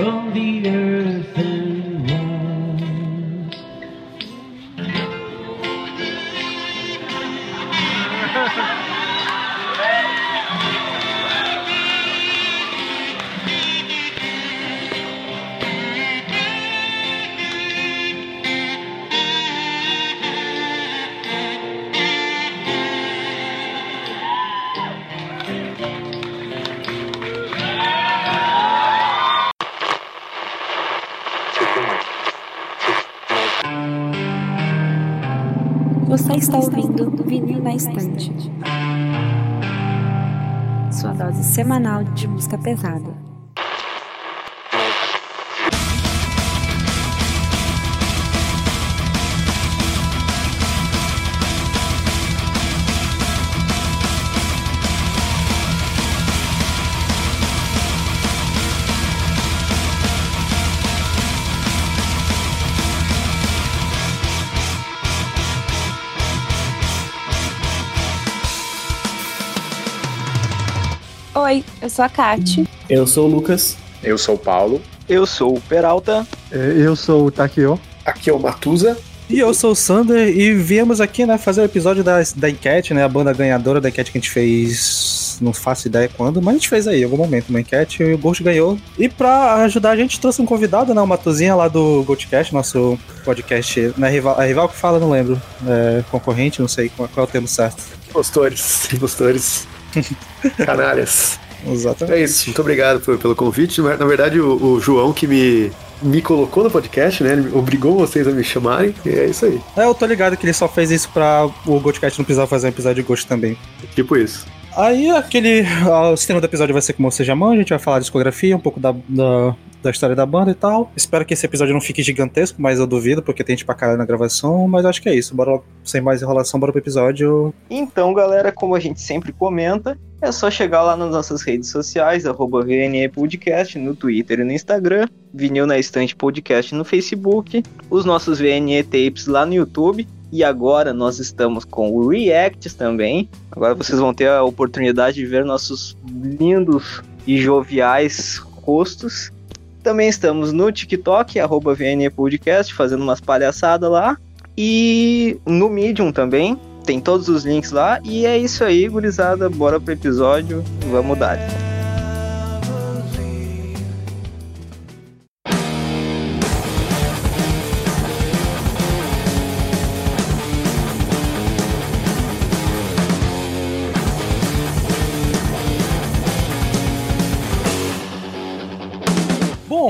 from the earth semanal de música pesada. Eu sou a Kati. Eu sou o Lucas. Eu sou o Paulo. Eu sou o Peralta. É, Eu sou o Takio. Aqui é o Matusa. E eu sou o Sander e viemos aqui, né, fazer o episódio da, da enquete, né, a banda ganhadora da enquete que a gente fez, não faço ideia quando, mas a gente fez aí, em algum momento, uma enquete e o Ghost ganhou. E pra ajudar a gente, trouxe um convidado, né, o Matuzinha lá do Goldcast, nosso podcast, né, rival, é rival que fala, não lembro, é, concorrente, não sei qual, qual é o termo certo. Impostores. Impostores. Canalhas. Exatamente. É isso. Muito obrigado por- pelo convite. Na verdade, o, o João que me, me colocou no podcast, né? Ele obrigou vocês a me chamarem. E é isso aí. É, eu tô ligado que ele só fez isso pra o Goldcast não precisar fazer um episódio de Ghost também. Tipo isso. Aí aquele. O sistema do episódio vai ser como você já manja, a gente vai falar de discografia, um pouco da, da, da história da banda e tal. Espero que esse episódio não fique gigantesco, mas eu duvido, porque tem gente pra caralho na gravação, mas acho que é isso. Bora, sem mais enrolação, bora pro episódio. Então, galera, como a gente sempre comenta, é só chegar lá nas nossas redes sociais, arroba VNE Podcast, no Twitter e no Instagram, Vinil na Estante Podcast no Facebook, os nossos VNE Tapes lá no YouTube, e agora nós estamos com o Reacts também. Agora vocês vão ter a oportunidade de ver nossos lindos e joviais rostos. Também estamos no TikTok, arroba Podcast, fazendo umas palhaçadas lá. E no Medium também, tem todos os links lá. E é isso aí, gurizada. Bora pro episódio. Vamos dar.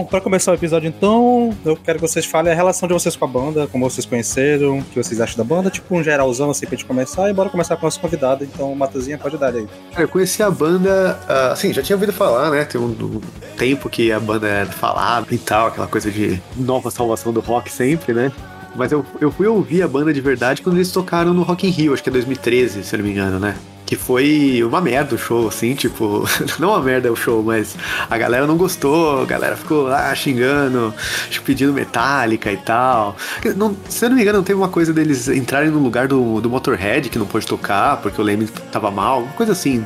Bom, pra começar o episódio então, eu quero que vocês falem a relação de vocês com a banda, como vocês conheceram, o que vocês acham da banda, tipo um geralzão assim pra gente começar, e bora começar com o nosso convidado. Então, Matuzinha, pode dar aí. Cara, eu conheci a banda, ah, assim, já tinha ouvido falar, né? Tem um, um tempo que a banda é falada e tal, aquela coisa de nova salvação do rock sempre, né? Mas eu, eu fui ouvir a banda de verdade quando eles tocaram no Rock in Rio, acho que é 2013, se eu não me engano, né? Que foi uma merda o show, assim, tipo, não uma merda o show, mas a galera não gostou, a galera ficou lá xingando, que pedindo metálica e tal. Não, se eu não me engano, não teve uma coisa deles entrarem no lugar do, do Motorhead que não pôde tocar, porque o Leme tava mal, uma coisa assim.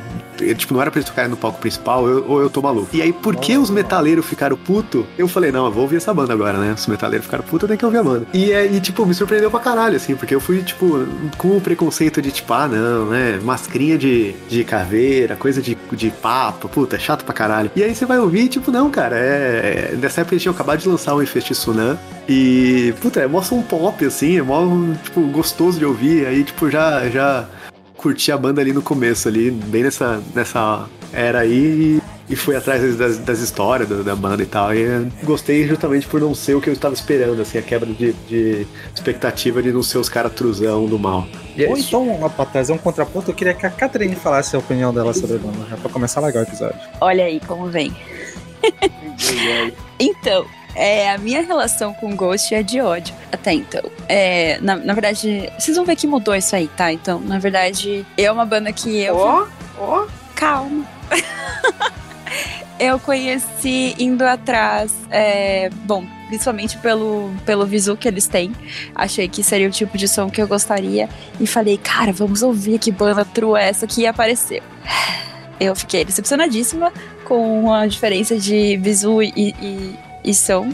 Tipo, não era pra eles tocarem no palco principal, eu- ou eu tô maluco. E aí, porque os metaleiros ficaram puto, eu falei, não, eu vou ouvir essa banda agora, né? Os metaleiros ficaram puto, eu tenho que ouvir a banda. E, é, e, tipo, me surpreendeu pra caralho, assim, porque eu fui, tipo, com o preconceito de, tipo, ah, não, né? Mascrinha de, de caveira, coisa de, de papo, puta, é chato pra caralho. E aí você vai ouvir, tipo, não, cara, é. é- Nessa época eles tinham acabado de lançar o Infest. E, puta, é mó som pop, assim, é mó, tipo, gostoso de ouvir. Aí, tipo, já. já curti a banda ali no começo, ali, bem nessa, nessa era aí, e, fui atrás das, das histórias da, da banda e tal. E gostei justamente por não ser o que eu estava esperando, assim, a quebra de, de expectativa de não ser os caras truzão do mal. E é Ou então, lá pra trazer um contraponto, eu queria que a Catherine falasse a opinião dela sobre a banda, já pra começar legal o episódio. Olha aí como vem. Então, é, a minha relação com Ghost é de ódio, até então. É, na, na verdade, vocês vão ver que mudou isso aí, tá? Então, na verdade, é uma banda que eu. Ó, ó. Calma. eu conheci indo atrás, é, bom, principalmente pelo, pelo visu que eles têm. Achei que seria o tipo de som que eu gostaria. E falei, cara, vamos ouvir que banda true é essa que apareceu. Eu fiquei decepcionadíssima com a diferença de visu e, e, e som.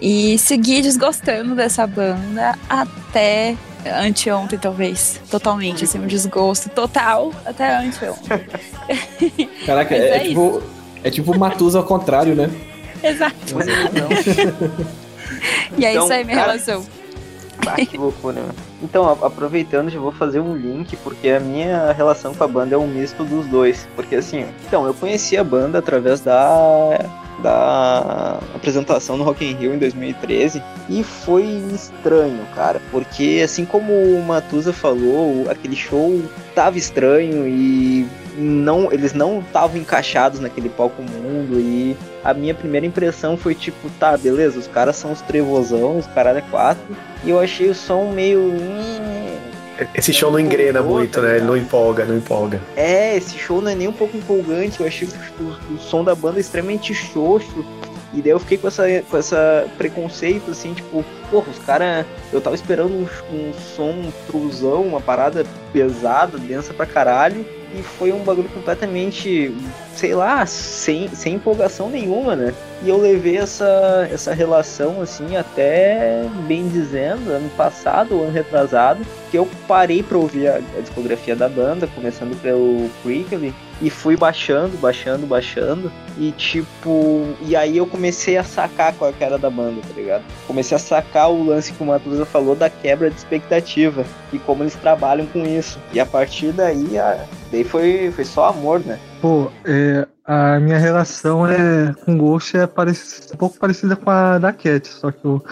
E segui desgostando dessa banda até anteontem, talvez. Totalmente, assim, um desgosto total até anteontem. Caraca, é, é tipo. É tipo Matusa ao contrário, né? Exato. E é Então, isso aí, minha cara, relação. Ah, que loucura. meu. Então, aproveitando, já vou fazer um link, porque a minha relação com a banda é um misto dos dois. Porque assim, então, eu conheci a banda através da, da apresentação no Rock in Rio em 2013 e foi estranho, cara. Porque assim como o Matusa falou, aquele show tava estranho e não, eles não estavam encaixados naquele palco mundo e a minha primeira impressão foi tipo, tá, beleza, os caras são os trevosão, os caralho é quatro, e eu achei o som meio. Esse show não engrena muito, né? Ele não empolga, não empolga. É, esse show não é nem um pouco empolgante, eu achei o, o- som da banda extremamente xoxo. E daí eu fiquei com essa, com essa preconceito, assim, tipo, porra, os caras. Eu tava esperando um, um som truzão, uma parada pesada, densa pra caralho. E foi um bagulho completamente, sei lá, sem, sem empolgação nenhuma, né? E eu levei essa, essa relação, assim, até, bem dizendo, ano passado, ano retrasado, que eu parei pra ouvir a, a discografia da banda, começando pelo Prickly, e fui baixando, baixando, baixando, e tipo, e aí eu comecei a sacar qual que era da banda, tá ligado? Comecei a sacar o lance que o Matusa falou da quebra de expectativa, e como eles trabalham com isso. E a partir daí, a, daí foi, foi só amor, né? Pô, é, a minha relação é, com Ghost é parec- um pouco parecida com a da Cat, só que eu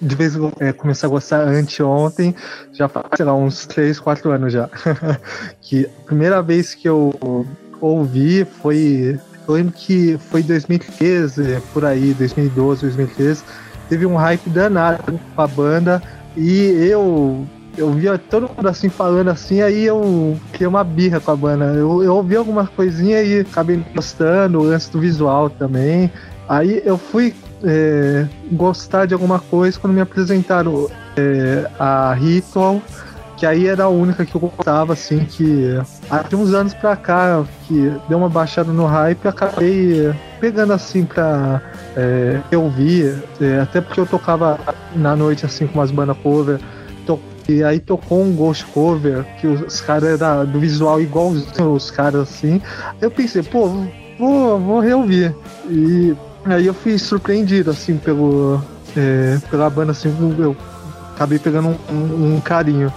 de vez em é, comecei a gostar anteontem, já faz, sei lá, uns 3, 4 anos já. que a primeira vez que eu ouvi foi. Eu lembro que foi 2013, por aí, 2012, 2013. Teve um hype danado com a banda e eu eu via todo mundo assim falando assim, aí eu criei uma birra com a banda. Eu, eu ouvi algumas coisinhas e acabei gostando, o lance do visual também. Aí eu fui é, gostar de alguma coisa quando me apresentaram é, a Ritual, que aí era a única que eu gostava, assim, que há uns anos pra cá, que deu uma baixada no hype, acabei pegando assim pra é, eu ouvir, é, até porque eu tocava na noite assim com umas bandas cover, e aí tocou um Ghost Cover, que os caras eram do visual igualzinho os caras assim. Eu pensei, pô, vou, vou reouvir. E aí eu fui surpreendido, assim, pelo, é, pela banda, assim, eu acabei pegando um, um- um carinho.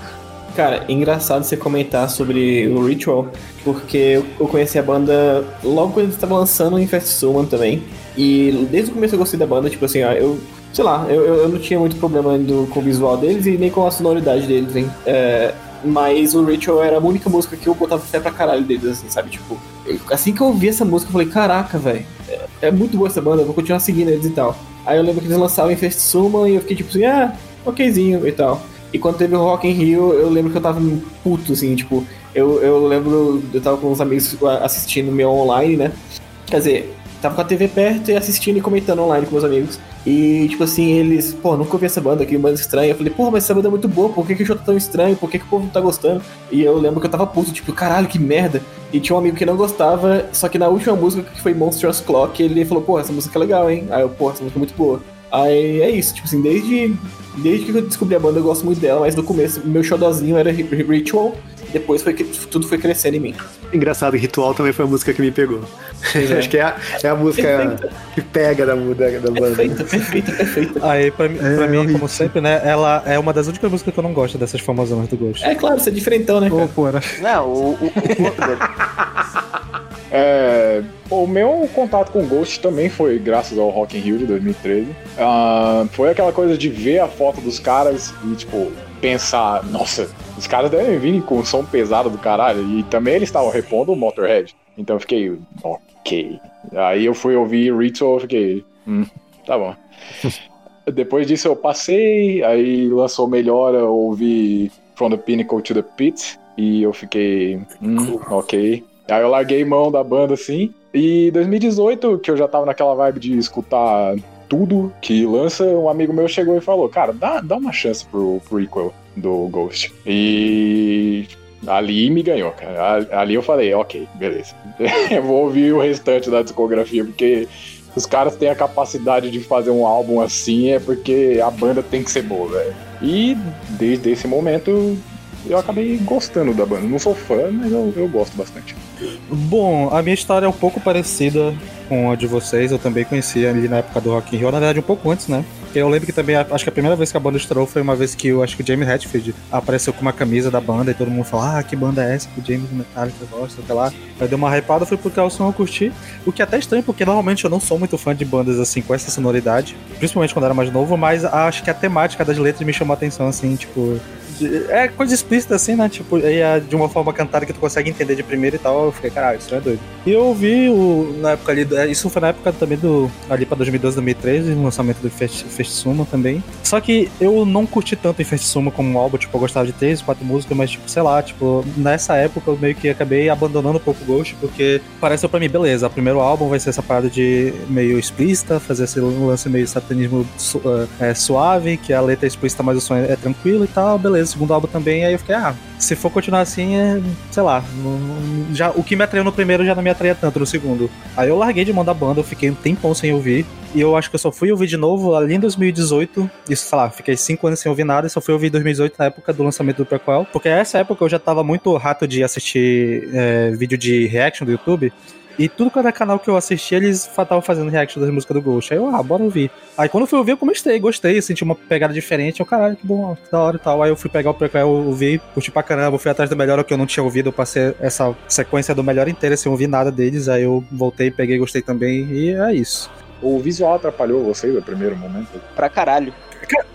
Cara, engraçado você comentar sobre o Ritual, porque eu- conheci a banda logo quando eles estavam lançando em Fast Summon também. E desde o começo eu gostei da banda, tipo assim, ó, eu. Sei lá, eu, eu não tinha muito problema do, com o visual deles e nem com a sonoridade deles, hein? É, mas o Ritual era a única música que eu botava fé pra caralho deles, assim, sabe? Tipo, assim que eu ouvi essa música, eu falei, caraca, velho, é, é muito boa essa banda, eu vou continuar seguindo eles e tal. Aí eu lembro que eles lançavam em Fast Summon e eu fiquei tipo assim, ah, okzinho e tal. E quando teve o Rock in Rio, eu lembro que eu tava puto, assim, tipo, eu, eu lembro, eu tava com uns amigos assistindo meu online, né? Quer dizer, tava com a TV perto e assistindo e comentando online com meus amigos. E, tipo assim, eles, pô, nunca ouvi essa banda aqui, banda estranha. Eu falei, pô, mas essa banda é muito boa, por que, que o show tá tão estranho? Por que, que o povo não tá gostando? E eu lembro que eu tava puto, tipo, caralho, que merda. E tinha um amigo que não gostava, só que na última música, que foi Monstrous Clock, ele falou, pô, essa música é legal, hein? Aí eu, pô, essa música é muito boa. Aí é isso, tipo assim, desde, desde que eu descobri a banda eu gosto muito dela, mas no começo meu xodozinho era Ri- Ritual, depois foi que tudo foi crescendo em mim. Engraçado, Ritual também foi a música que me pegou. É. Acho que é a, é a música Perfeita. que pega da, da, da banda. Perfeita, perfeita, perfeita. Aí, pra, mim- É, pra mim, como sempre, né? Ela é uma das únicas músicas que eu não gosto dessas famosonas do Ghost. É claro, você é diferentão, né, cara? pô, era- Não, o, o, o- É, o meu contato com o Ghost também foi graças ao Rock in Rio de 2013. Ah, foi aquela coisa de ver a foto dos caras e, tipo, pensar, nossa, os caras devem vir com som pesado do caralho. E também eles estavam repondo o Motorhead. Então eu fiquei, ok. Aí eu fui ouvir Ritual, eu fiquei, hum, tá bom. Depois disso eu passei, aí lançou Melhora, eu ouvi From the Pinnacle to the Pit, e eu fiquei, hum, ok. Aí eu larguei mão da banda assim. E 2018, que eu já tava naquela vibe de escutar tudo que lança, um amigo meu chegou e falou: Cara, dá, dá uma chance pro prequel do Ghost. E ali me ganhou, cara. Ali eu falei: Ok, beleza. eu vou ouvir o restante da discografia, porque os caras têm a capacidade de fazer um álbum assim, é porque a banda tem que ser boa, velho. E desde esse momento eu acabei gostando da banda. Não sou fã, mas eu, eu gosto bastante. Bom, a minha história é um pouco parecida com a de vocês. Eu também conheci ali na época do Rock in Rio, na verdade um pouco antes, né? Eu lembro que também, acho que a primeira vez que a banda estourou foi uma vez que eu acho que o James Hetfield apareceu com uma camisa da banda e todo mundo falou, ah, que banda é essa que o James Metallica gosta, sei lá. Aí deu uma hypada, fui pro calção, eu curti. O que é até estranho, porque normalmente eu não sou muito fã de bandas assim, com essa sonoridade. Principalmente quando era mais novo, mas acho que a temática das letras me chamou a atenção, assim, tipo, é coisa explícita assim, né? Tipo, aí é de uma forma cantada que tu consegue entender de primeira e tal. Eu fiquei, caralho, isso é doido. E eu ouvi o, na época ali, é, isso foi na época também do, ali pra 2012, 2013, o lançamento do Fest, Suma também. Só que eu não curti tanto o Suma como um álbum, tipo, eu gostava de três, quatro músicas, mas tipo, sei lá, tipo, nessa época eu meio que acabei abandonando um pouco o Ghost, porque pareceu pra mim, beleza, o primeiro álbum vai ser essa parada de meio explícita, fazer esse lance meio satanismo su, é, suave, que a letra é explícita, mas o som é, é tranquilo e tal, beleza segundo álbum também, aí eu fiquei, ah, se for continuar assim, é, sei lá, não, já, o que me atraiu no primeiro já não me atraía tanto no segundo. Aí eu larguei de mão da banda, eu fiquei um tempão sem ouvir, e eu acho que eu só fui ouvir de novo ali em 2018, isso, sei lá, fiquei cinco anos sem ouvir nada, e só fui ouvir em 2018 na época do lançamento do prequel, porque nessa época eu já tava muito rato de assistir é, vídeo de reaction do YouTube, e tudo quanto é canal que eu assisti, eles estavam fazendo reaction das músicas do Ghost. Aí eu, ah, bora ouvir. Aí quando eu fui ouvir, eu comecei, gostei, senti uma pegada diferente. Eu, caralho, que bom, que da hora e tal. Aí eu fui pegar o prequel, ouvi, curti pra caramba, fui atrás do melhor, o que eu não tinha ouvido. Eu passei essa sequência do melhor inteira sem ouvir nada deles. Aí eu voltei, peguei, gostei também. E é isso. O visual atrapalhou vocês no primeiro momento? Pra caralho. Cara,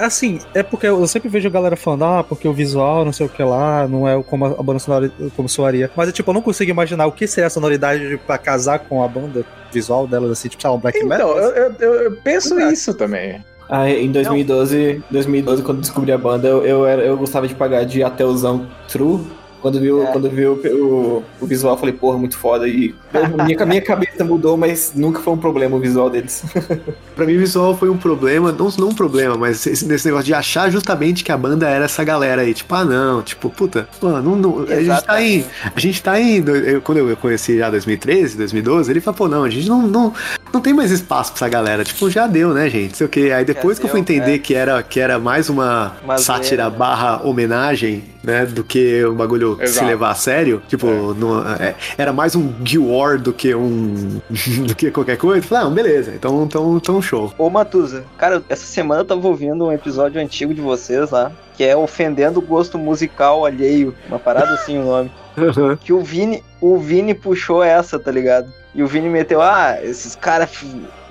assim, é porque eu sempre vejo a galera falando, ah, porque o visual, não sei o que lá, não é como a banda sonora como soaria. Mas, tipo, eu não consigo imaginar o que seria a sonoridade pra casar com a banda visual delas, assim, tipo, sei lá, um black então, metal. Eu, eu, eu penso é. isso também. Ah, em 2012, 2012, quando descobri a banda, eu, eu, era, eu gostava de pagar de ateuzão true quando viu, é. quando viu o, o visual, falei, porra, muito foda. E minha, minha cabeça mudou, mas nunca foi um problema o visual deles. pra mim, o visual foi um problema, não, não um problema, mas esse, nesse negócio de achar justamente que a banda era essa galera aí. Tipo, ah, não, tipo, puta, mano, não, não, a gente tá em. A gente tá em. Eu, quando eu conheci já 2013, 2012, ele falou, pô, não, a gente não, não, não tem mais espaço pra essa galera. Tipo, já deu, né, gente? Sei o quê. Aí depois já que eu fui entender é. que, era, que era mais uma Mas sátira barra homenagem, né, do que um bagulho Exato. se levar a sério. Tipo, é. No, é, era mais um Guild War do que um. do que qualquer coisa. Falei, ah, beleza, então, então, então show. Ô Matusa, cara, essa semana eu tava ouvindo um episódio antigo de vocês lá, que é Ofendendo o Gosto Musical Alheio. Uma parada assim o nome. Que o Vini, o Vini puxou essa, tá ligado? E o Vini meteu, ah, esses caras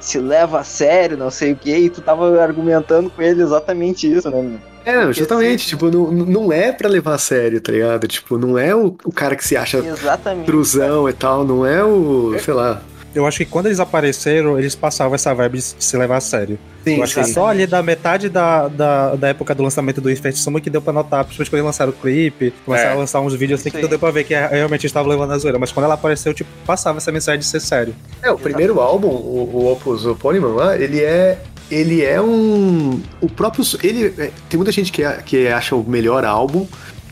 se levam a sério, não sei o que, e tu tava argumentando com ele exatamente isso, né, meu? É, justamente, tipo, não, não é pra levar a sério, tá ligado? Tipo, não é o, o cara que se acha Exatamente, truzão e tal, não é o, sei lá. Eu acho que quando eles apareceram, eles passavam essa vibe de se levar a sério. Sim, eu acho que só ali da metade da, da, da época do lançamento do Infest Suma que deu pra notar, principalmente quando eles lançaram o clipe, começaram é. a lançar uns vídeos assim sim. que deu pra ver que realmente estava levando a zoeira. Mas quando ela apareceu, tipo, passava essa mensagem de ser sério. É, o primeiro álbum, o, o Opus Polyman lá, ele é ele é um. O próprio. Ele, é, tem muita gente que, que acha o melhor álbum.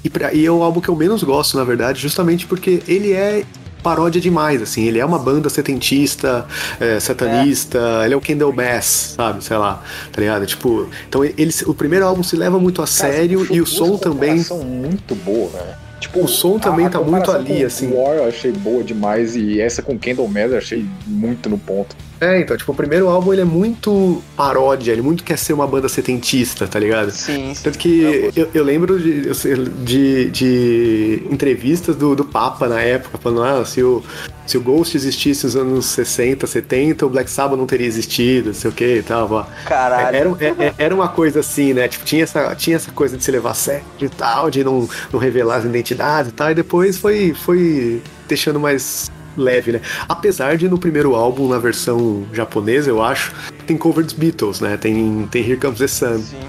E, pra, e é o álbum que eu menos gosto, na verdade, justamente porque ele é paródia demais, assim. Ele é uma banda setentista, é, satanista, é. ele é o Kendall Bass, sabe? Sei lá, tá ligado? Tipo, então ele, o primeiro álbum se leva muito a Cara, sério e o som também. muito boa, né? Tipo, o som também a, tá muito ali, assim. War eu achei boa demais e essa com Kendall Mass eu achei muito no ponto. É, então, tipo, o primeiro álbum ele é muito paródia, ele muito quer ser uma banda setentista, tá ligado? Sim. sim. Tanto que eu, eu lembro de, de, de, entrevistas do, do Papa na época, falando, ah, se o, se o Ghost existisse nos anos 60, 70, o Black Sabbath não teria existido, não sei o que e tal. Caralho. Era, era, é, é, era uma coisa assim, né? Tipo, tinha essa, tinha essa coisa de se levar a sério e tal, de não, não revelar as identidades e tal, e depois foi, foi deixando mais leve, né? Apesar de no primeiro álbum, na versão japonesa, eu acho, tem cover dos Beatles, né? Tem, tem Here Comes the Sun. Sim.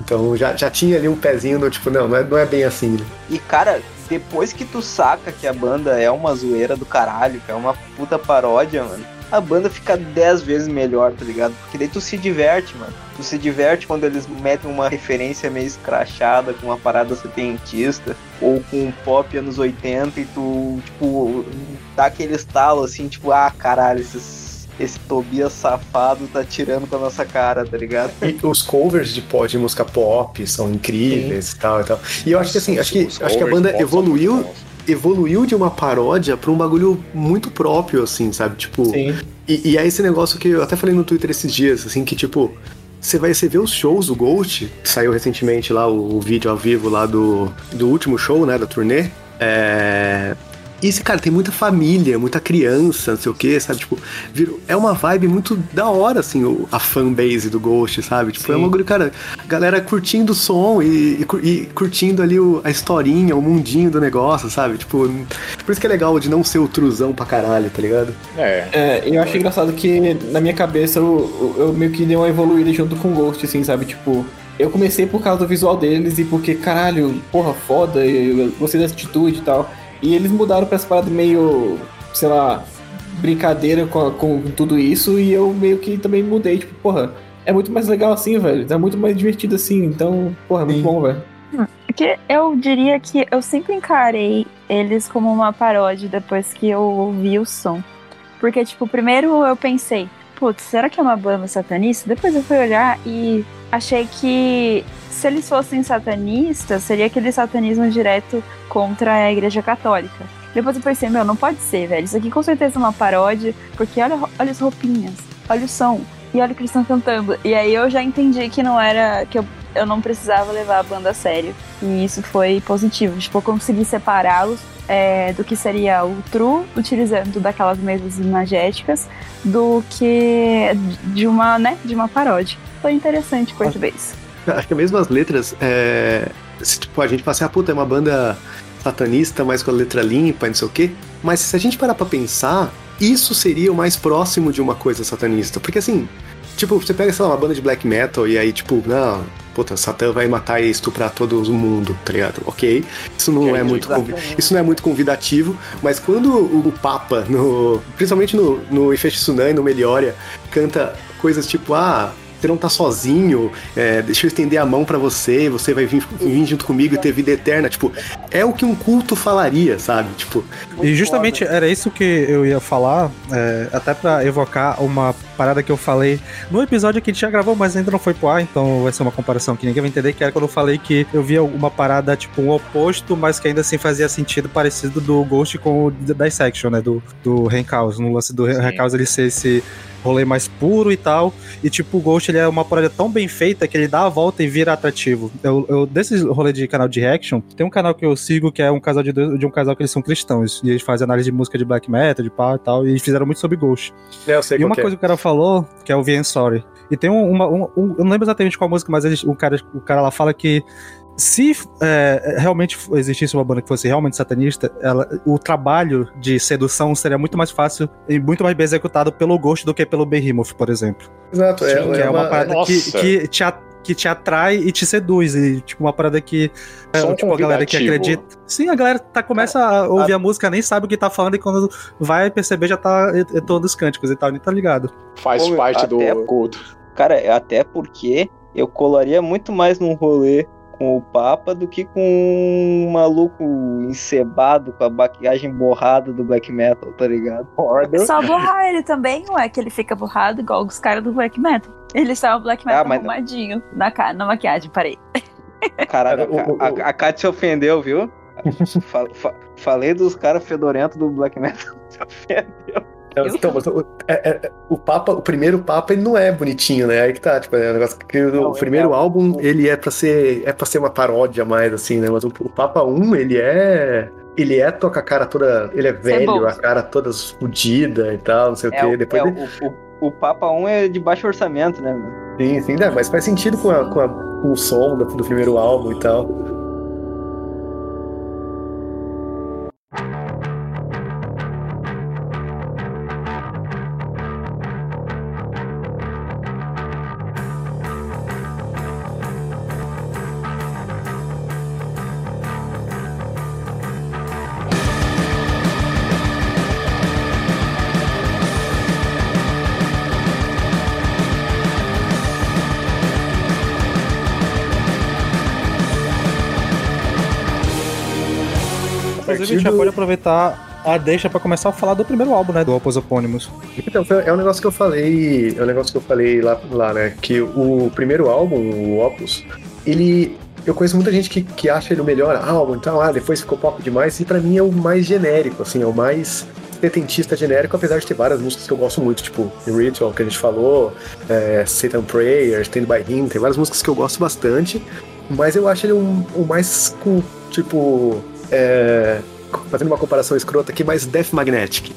Então já, já tinha ali um pezinho no tipo, não, não é, não é bem assim, né? E cara, depois que tu saca que a banda é uma zoeira do caralho, que é uma puta paródia, mano, a banda fica dez vezes melhor, tá ligado? Porque daí tu se diverte, mano. Tu se diverte quando eles metem uma referência meio escrachada com uma parada setentista ou com um pop anos 80 e tu, tipo, dá aquele estalo assim, tipo, ah, caralho, esses esse Tobias safado tá tirando com a nossa cara, tá ligado? E os covers de, pop, de música pop são incríveis e tal e tal. E eu acho que assim, acho que, acho que a banda evoluiu. Evoluiu de uma paródia pra um bagulho muito próprio, assim, sabe? Tipo. Sim. E, e é esse negócio que eu até falei no Twitter esses dias, assim, que tipo. Você vai você vê os shows do Ghost, saiu recentemente lá o, o vídeo ao vivo lá do, do último show, né, da turnê. É. E esse cara tem muita família, muita criança, não sei o que, sabe? Tipo, virou- é uma vibe muito da hora, assim, o- a fanbase do Ghost, sabe? Tipo, é um Sim. bagulho, cara, galera curtindo o som e, e cur- e curtindo ali o- a historinha, o mundinho do negócio, sabe? Tipo, por isso que é legal de não ser o truzão pra caralho, tá ligado? É, É, eu acho engraçado que na minha cabeça eu, eu meio que dei uma evoluída junto com o Ghost, assim, sabe? Tipo, eu comecei por causa do visual deles e porque, caralho, porra, foda, eu gostei da atitude e tal. E eles mudaram pra essa parada meio, sei lá, brincadeira com, a- com tudo isso e eu meio que também mudei, tipo, porra, é muito mais legal assim, velho. É muito mais divertido assim, então, porra, é muito Sim. bom, velho. Porque eu diria que eu sempre encarei eles como uma paródia depois que eu ouvi o som. Porque, tipo, primeiro eu pensei, putz, será que é uma banda satanista? Depois eu fui olhar e achei que se eles fossem satanistas, seria aquele satanismo direto contra a igreja católica. Depois eu pensei, meu, não pode ser, velho. Isso aqui com certeza é uma paródia, porque olha, olha as roupinhas, olha o som, e olha o que eles estão cantando. E aí eu já entendi que não era. que eu, eu não precisava levar a banda a sério. E isso foi positivo. Tipo, eu consegui separá-los é, do que seria o true, utilizando daquelas mesas imagéticas, do que de uma, né, de uma paródia. Foi interessante por vez. Acho que mesmo as letras, é, se, tipo, a gente fala assim, ah, puta, é uma banda satanista, mas com a letra limpa, não sei o quê. Mas se a gente parar pra pensar, isso seria o mais próximo de uma coisa satanista. Porque assim, tipo, você pega, sei lá, uma banda de black metal e aí, tipo, não, puta, Satã vai matar e estuprar todo o mundo, tá ligado? Ok. Isso não é, muito convi- isso não é muito convidativo, mas quando o, Papa, no, principalmente no, no Efeito Tsunami, no Melioria, canta coisas tipo, ah, você não tá sozinho, é, deixa eu estender a mão pra você, você vai vir, vir junto comigo e ter vida eterna. Tipo, é o que um culto falaria, sabe? Tipo, E justamente era isso que eu ia falar, é, até pra evocar uma parada que eu falei no episódio que a gente já gravou, mas ainda não foi pro ar, então vai ser uma comparação que ninguém vai entender, que era quando eu falei que eu via uma parada, tipo, um oposto, mas que ainda assim fazia sentido parecido do Ghost com o Dissection, né, do, do Renkaus, no lance do Renkaus ele ser esse rolê mais puro e tal, e tipo, o Ghost ele é uma parada tão bem feita que ele dá a volta e vira atrativo. Eu, eu desse rolê de canal de reaction, tem um canal que eu sigo que é um casal de, dois- de um casal que eles são cristãos, e eles fazem análise de música de black metal, de pá e tal, e eles fizeram muito sobre Ghost. eu sei E uma é. coisa que o cara falou, que é o VN Sorry. E tem um- uma. um- um- eu não lembro exatamente qual música, mas eles- o, cara, o cara lá fala que se é, realmente existisse uma banda que fosse realmente satanista, ela- o trabalho de sedução seria muito mais fácil e muito mais bem executado pelo Ghost do que pelo Behemoth, por exemplo. Exato, é, que é, uma, parada que, que, te, a- que te atrai e te seduz. E, tipo, uma parada que. é, tipo, a galera que acredita. Sim, a galera tá, começa a ouvir a música, nem sabe o que tá falando, e quando vai perceber já tá entoando os cânticos e tal, nem tá ligado. Faz Pô, parte do até- culto. Cara, até porque eu colaria muito mais num rolê com o Papa do que com um maluco encebado com a maquiagem borrada do black metal, tá ligado? Só borrar ele também, ué, que ele fica borrado igual os caras do black metal. Ele está o black metal Ah, mas- arrumadinho na, ca- na maquiagem, parei. Caralho, a, a, a Kat se ofendeu, viu? Fa- fa- falei dos caras fedorentos do black metal. Se ofendeu. Então, mas o, é- é- o Papa, o primeiro Papa, ele não é bonitinho, né? Aí que tá, tipo, é um negócio que o Não, primeiro é- álbum, ele é pra ser é para ser uma paródia mais assim, né? Mas o, o Papa 1, ele é ele é toca a cara toda, ele é velho, bom. a cara toda fodida e tal, não sei o É, quê. o- Depois é, ele- o, o, o Papa 1 é de baixo orçamento, né? sim, sim, né? mas faz sentido com, a- com, a- com o som do, do primeiro álbum e tal. Gente já do- pode aproveitar a deixa pra começar a falar do primeiro álbum, né? Do Opus Opônimos. Então, é um negócio que eu falei. É um negócio que eu falei lá, lá, né? Que o primeiro álbum, o Opus, ele. Eu conheço muita gente que, que acha ele o melhor álbum, então, ah, depois ficou pop demais, e pra mim é o mais genérico, assim, é o mais setentista genérico, apesar de ter várias músicas que eu gosto muito, tipo Ritual, que a gente falou, é, Satan Prayer, Stand By Him, tem várias músicas que eu gosto bastante, mas eu acho ele um, o mais, tipo, é, fazendo uma comparação escrota aqui, mais Death Magnetic.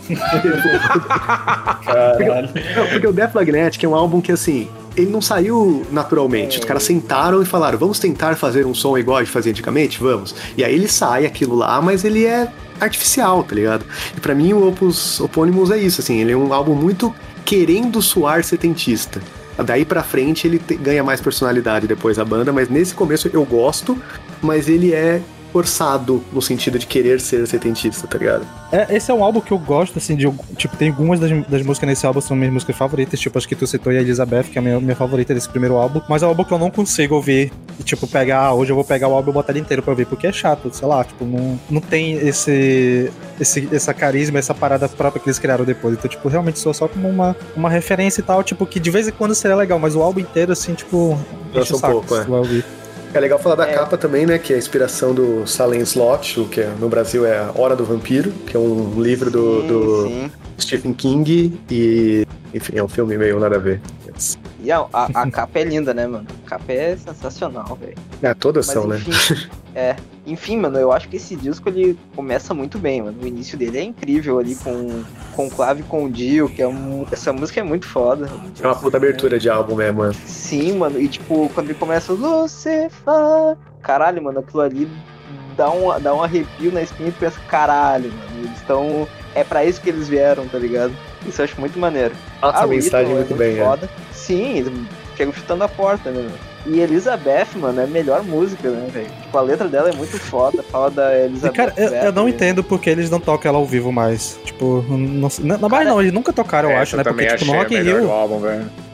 Não, porque o Death Magnetic é um álbum que, assim, ele não saiu naturalmente. Os caras sentaram e falaram, vamos tentar fazer um som igual a gente fazia antigamente? Vamos. E aí ele sai aquilo lá, mas ele é artificial, tá ligado? E pra mim o Opus Opônimos é isso, assim, ele é um álbum muito querendo soar setentista. Daí pra frente ele te- ganha mais personalidade depois da banda, mas nesse começo eu gosto, mas ele é forçado no sentido de querer ser setentista, tá ligado? É, esse é um álbum que eu gosto, assim, de. Tipo, tem algumas das, das músicas nesse álbum que são minhas músicas favoritas. Tipo, acho que tu citou aí a Elizabeth, que é a minha, minha favorita desse primeiro álbum. Mas é um álbum que eu não consigo ouvir. E, tipo, pegar, ah, hoje eu vou pegar o álbum e botar ele inteiro pra ouvir, porque é chato, sei lá, tipo, não, não tem esse, esse. essa carisma, essa parada própria que eles criaram depois. Então, tipo, realmente sou só como uma, uma referência e tal, tipo, que de vez em quando seria legal, mas o álbum inteiro, assim, tipo. O um pouco, é. vai ouvir. É legal falar da É. capa também, né? Que é a inspiração do Salem Slot, o que é- no Brasil é A Hora do Vampiro, que é um livro do, Sim, do sim. Stephen King e. Enfim, é um filme meio nada a ver. E a, a, a capa é linda, né, mano? A capa é sensacional, velho. É, todas Mas são, né? É. Enfim, mano, eu acho que esse disco ele começa muito bem, mano. O início dele é incrível ali com com Clave com o Dio, que é um, essa música é muito foda. É uma puta abertura de álbum mesmo, mano. Sim, mano. E tipo, quando ele começa Lucifer, caralho, mano, aquilo ali dá um, dá um arrepio na espinha e pensa, caralho, mano, eles estão. É pra isso que eles vieram, tá ligado? Isso eu acho muito maneiro. Passa a o mensagem Ítalo muito bem, é. foda. Sim, eles chegam chutando a porta, né? mano? E Elizabeth, mano, é a melhor música, né, velho? Tipo, a letra dela é muito foda, fala da E, Elizabeth. cara, eu, eu não entendo porque eles não tocam ela ao vivo mais. Tipo, não, não, na base não, eles nunca tocaram, eu Essa acho, né? Porque, tipo, no Rock in Rio, álbum,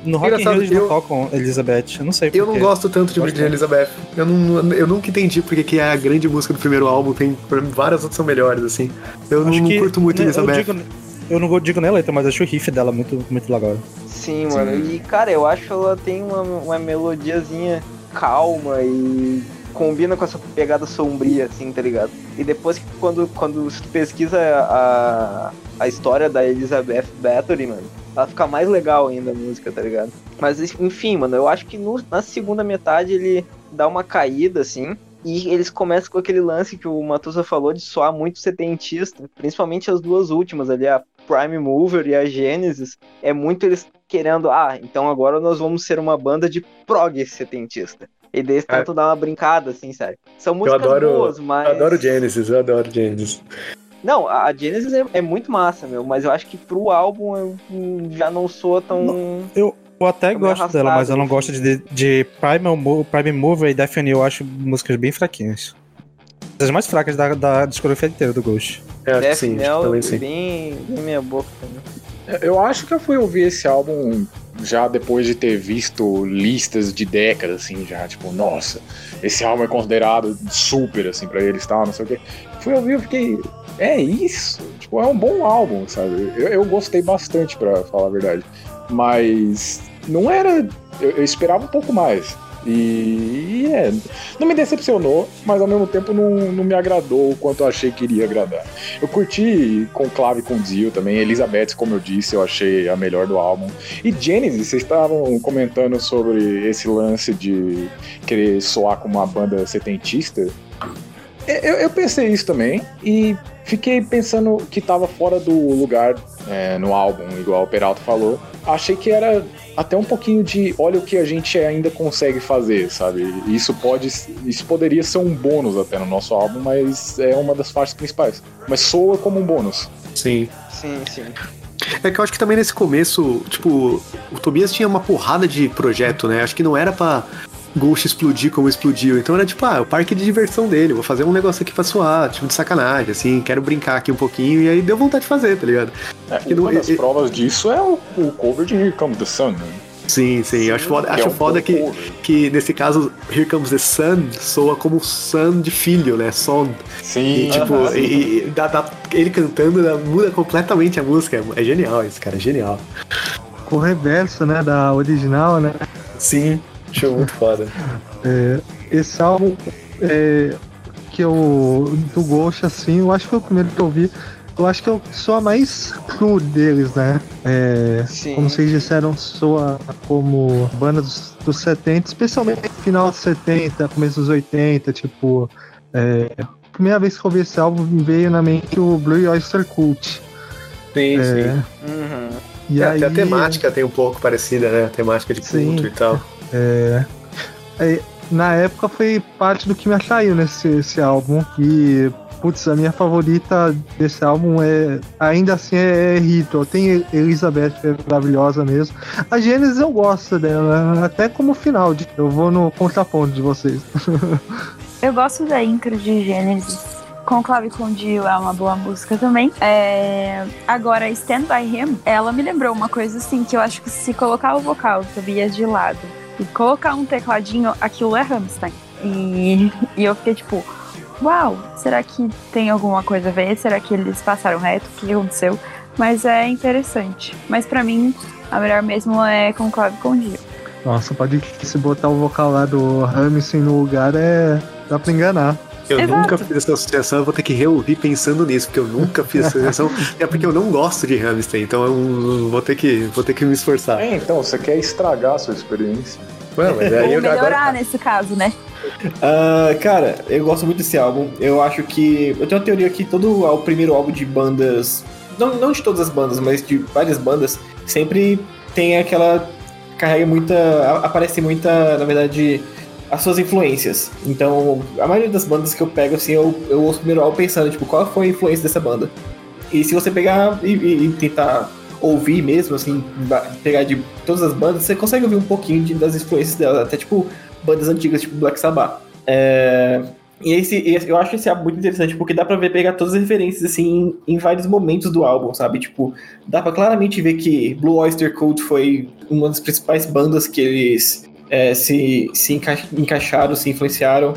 no Rock in Rio eles não eu- tocam Elizabeth. Eu não sei Eu não gosto tanto de, de não. Elizabeth. Eu, não, eu nunca entendi porque que é a grande música do primeiro álbum. Tem várias outras são melhores, assim. Eu não, Acho não que, curto muito né, Elizabeth. Eu, digo, eu não digo nem a letra, mas acho o riff dela muito, muito legal. Sim, mano. E, cara, eu acho que ela tem uma, uma melodiazinha calma e combina com essa pegada sombria, assim, tá ligado? E depois que quando, quando tu pesquisa a, a história da Elizabeth Bathory, mano, ela fica mais legal ainda a música, tá ligado? Mas enfim, mano, eu acho que no- na segunda metade ele dá uma caída, assim. E eles começam com aquele lance que o Matusa falou de soar muito setentista, principalmente as duas últimas ali, a Prime Mover e a Genesis, é muito eles querendo, ah, então agora nós vamos ser uma banda de prog setentista. E daí eles É. tentam dar uma brincada, assim, sabe? São Eu músicas adoro, boas, mas. eu adoro Genesis, eu adoro Genesis. Não, a Genesis é, é muito massa, meu, mas eu acho que pro álbum eu já não soa tão. Eu, eu até gosto dela, mas eu não gosto de, de Primal Mo- Prime Mover e Death New, eu acho músicas bem fraquinhas. Das mais fracas da, da discografia inteira do Ghost. É, Death sim, também sim. bem, bem minha boca também. Eu acho que eu fui ouvir esse álbum já depois de ter visto listas de décadas, assim, já, tipo, nossa, esse álbum é considerado super, assim, pra eles, tal, não sei o quê. Fui ouvir, eu fiquei, é isso? Tipo, é um bom álbum, sabe? Eu, eu gostei bastante, pra falar a verdade. Mas não era. Eu, eu esperava um pouco mais. E, é, não me decepcionou, mas ao mesmo tempo não, não me agradou o quanto eu achei que iria agradar. Eu curti com Clave com Dio também, Elizabeth, como eu disse, eu achei a melhor do álbum. E Genesis, vocês estavam comentando sobre esse lance de querer soar como uma banda setentista. Eu, eu pensei isso também e fiquei pensando que tava fora do lugar é, no álbum, igual o Peralta falou. Achei que era até um pouquinho de olha o que a gente ainda consegue fazer, sabe? Isso pode, isso poderia ser um bônus até no nosso álbum, mas é uma das partes principais. Mas soa como um bônus. Sim. Sim, sim. É que eu acho que também nesse começo, tipo, o Tobias tinha uma porrada de projeto, né? Acho que não era pra Ghost explodir como explodiu. Então era tipo, ah, o parque de diversão dele, vou fazer um negócio aqui pra suar, tipo, de sacanagem, assim, quero brincar aqui um pouquinho, e aí deu vontade de fazer, tá ligado? É, uma não- das e- provas disso é o, o cover de Here Comes the Sun, né? Sim, sim. Eu acho foda, acho é um foda que, que, nesse caso, Here Comes the Sun soa como son de filho, né? Son. Sim, E, tipo, aham. e, e dá- dá- ele cantando dá- muda completamente a música. É genial isso, cara. É genial. Com o reverso, né, da original, né? Sim, acho muito foda. É, esse álbum é, que eu do Ghost, assim, eu acho que foi o primeiro que eu vi. Eu acho que eu sou a mais cru deles, né? É, Sim. como vocês disseram, soa como banda dos, dos 70, especialmente final dos 70, começo dos 80, tipo. É, a primeira vez que eu vi esse álbum veio na mente o Blue Oyster Cult. Sim, É, sim. Uhum. E É, aí, até a temática tem um pouco parecida, né? A temática de culto Sim. e tal. É, é, na época foi parte do que me atraiu nesse esse álbum. E, putz, a minha favorita desse álbum é. Ainda assim é, é. Tem Elizabeth, é maravilhosa mesmo. A Gênesis eu gosto dela, até como final. de- Eu vou no contraponto de vocês. Eu gosto da intro de Gênesis. Com Dio é uma boa música também. É, Agora, Stand By Him, ela me lembrou uma coisa assim, que eu acho que se colocar o vocal Tobias de lado e colocar um tecladinho, aquilo é Rammstein. E, e eu fiquei tipo, uau, será que tem alguma coisa a ver? Será que eles passaram reto? O que aconteceu? Mas é interessante. Mas pra mim, a melhor mesmo é Conclave com Dio. Nossa, pode se botar o vocal lá do Ramsey no lugar é. dá pra enganar. Eu Exato. nunca fiz essa associação, eu vou ter que reouvir pensando nisso, porque eu nunca fiz essa associação. é porque eu não gosto de Hamster, então eu vou ter que, vou ter que me esforçar. É, então, você quer estragar a sua experiência. Ué, mas aí Ou eu melhorar agora. nesse caso, né? Ah, cara, eu gosto muito desse álbum. Eu acho que. Eu tenho uma teoria que todo o primeiro álbum de bandas. Não, não de todas as bandas, mas de várias bandas, sempre tem aquela. Carrega muita. Aparece muita, na verdade, as suas influências. Então, a maioria das bandas que eu pego, assim, eu, eu ouço primeiro álbum pensando, tipo, qual foi a influência dessa banda? E se você pegar e, e- e tentar ouvir mesmo, assim, pegar de todas as bandas, você consegue ouvir um pouquinho de- das influências dela, até tipo bandas antigas, tipo Black Sabbath. É, E esse- eu acho esse álbum muito interessante, porque dá pra ver, pegar todas as referências, assim, em, em vários momentos do álbum, sabe? Tipo, dá pra claramente ver que Blue Oyster Cult foi uma das principais bandas que eles é, se, se enca- encaixaram, se influenciaram.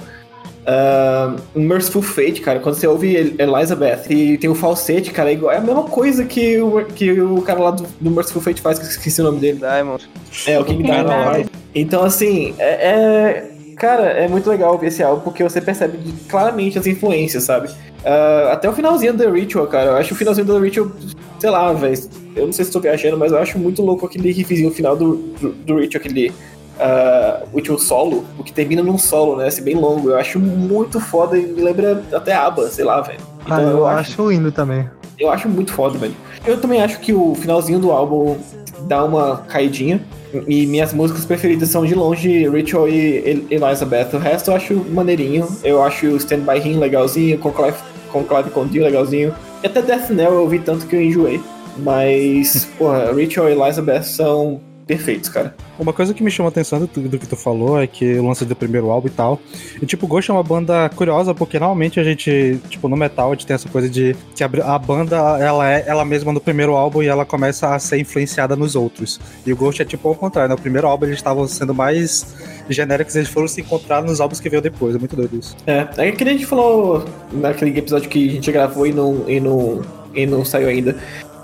Ah, Merciful Fate, cara, quando você ouve El- Elizabeth e tem o falsete, cara, é, igual, é a mesma coisa que o, que o cara lá do, do Merciful Fate faz, que eu esqueci o nome dele. Diamond. É, o King Diamond. Então, assim, é, é- Cara, é muito legal ouvir esse álbum porque você percebe claramente as influências, sabe? Ah, até o finalzinho do The Ritual, cara. Eu acho o finalzinho do The Ritual, sei lá, velho. Eu não sei se estou viajando, mas eu acho muito louco aquele riffzinho final do, do, do Ritual, aquele. Uh, Ritual solo, o que termina num solo, né? Assim, bem longo. Eu acho muito foda e me lembra até ABBA, sei lá, velho. Então Ah, eu, eu acho lindo também. eu acho muito foda, velho. Eu também acho que o finalzinho do álbum dá uma caidinha. E minhas músicas preferidas são de longe Ritual e El- Elizabeth. O resto eu acho maneirinho. Eu acho o Stand By Him legalzinho, Conclave, Conclave com Dio legalzinho. E até Death Knell eu ouvi tanto que eu enjoei. Mas, porra, Ritual e Elizabeth são perfeitos, cara. Uma coisa que me chama a atenção do, do que tu falou é que o lance do primeiro álbum e tal. E tipo, Ghost é uma banda curiosa porque normalmente a gente, tipo, no metal a gente tem essa coisa de que a, a banda ela é ela mesma no primeiro álbum e ela começa a ser influenciada nos outros. E o Ghost é tipo ao contrário, no primeiro álbum eles estavam sendo mais genéricos, eles foram se encontrar nos álbuns que veio depois. É muito doido isso. É, é que nem a gente falou naquele episódio que a gente gravou e não, e não, e não saiu ainda.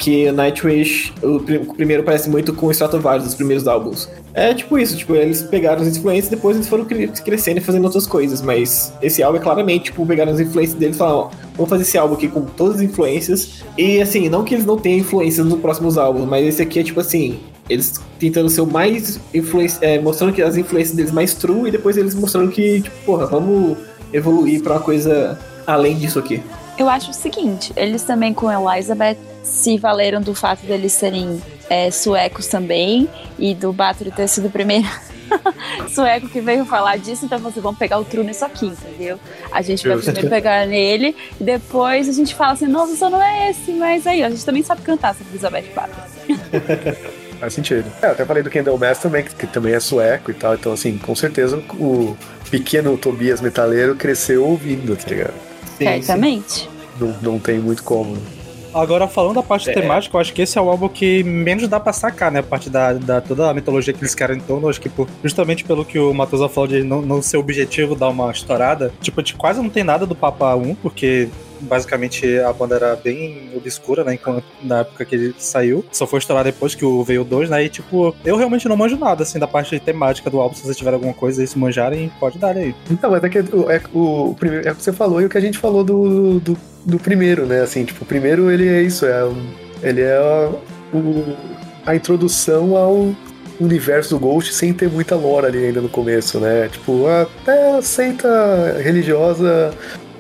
Que Nightwish, o, o primeiro parece muito com o Stratovarius, os primeiros álbuns. É tipo isso, tipo, eles pegaram as influências e depois eles foram cre- crescendo e fazendo outras coisas. Mas esse álbum é claramente, tipo, pegaram as influências deles e falaram, ó, vamos fazer esse álbum aqui com todas as influências. E assim, não que eles não tenham influências nos próximos álbuns, mas esse aqui é tipo assim, eles tentando ser o mais influência, é, mostrando que as influências deles mais true e depois eles mostrando que, tipo, porra, vamos evoluir pra uma coisa além disso aqui. Eu acho o seguinte, eles também com Elizabeth se valeram do fato deles serem é, suecos também e do Bathory ter sido o primeiro sueco que veio falar disso, então vocês vão pegar o true nisso aqui, entendeu? A gente vai primeiro pegar nele e depois a gente fala assim, nossa, só não é esse, mas aí a gente também sabe cantar sobre Elizabeth Bathory. Faz sentido. É, eu até falei do Kendall Mass também, que, que também é sueco e tal. Então, assim, com certeza o pequeno Tobias metaleiro cresceu ouvindo, tá ligado? Certamente. Não, não tem muito como. Agora, falando da parte É. temática, eu acho que esse é o álbum que menos dá pra sacar, né? A parte da, da toda a mitologia que eles querem em torno. Acho que por- justamente pelo que o Matosa falou de não, não ser objetivo dar uma estourada. Tipo, a gente quase não tem nada do Papa 1, porque basicamente a banda era bem obscura, né? Na época que ele saiu. Só foi estourar depois que o veio o 2, né? E tipo, eu realmente não manjo nada, assim, da parte temática do álbum. Se vocês tiverem alguma coisa aí, se manjarem, pode dar aí. Então, mas é que o, é, o, primeiro, é o que você falou e o que a gente falou do, do, do primeiro, né? Assim, tipo, o primeiro ele é isso, é ele é a, o- a introdução ao universo do Ghost sem ter muita lore ali ainda no começo, né? Tipo, até a seita religiosa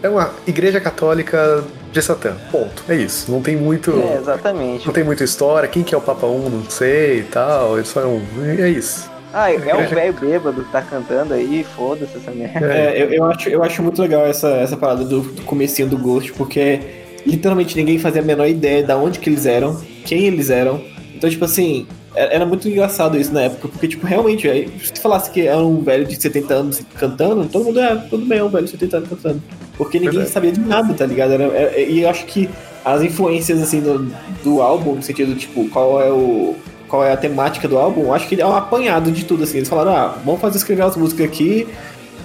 é uma igreja católica de Satã. Ponto. É isso. Não tem muito. É, exatamente. Não tem muita história. Quem que é o Papa 1, não sei e tal. Ele só é um. É isso. Ah, é um velho bêbado que tá cantando aí, foda-se essa merda. É, eu, eu acho, eu acho muito legal essa, essa parada do, do comecinho do Ghost, porque literalmente ninguém fazia a menor ideia de onde que eles eram, quem eles eram. Então, tipo assim, é- era muito engraçado isso na época, porque, tipo, realmente, aí, se tu falasse que era um velho de 70 anos cantando, todo mundo é, tudo bem, é um velho de 70 anos cantando. Porque ninguém Verdade. sabia de nada, tá ligado? Era, era- e eu acho que as influências, assim, do, do álbum, no sentido, tipo, qual é o. Qual é a temática do álbum? Eu acho que ele é um apanhado de tudo, assim. Eles falaram, ah, vamos fazer escrever as músicas aqui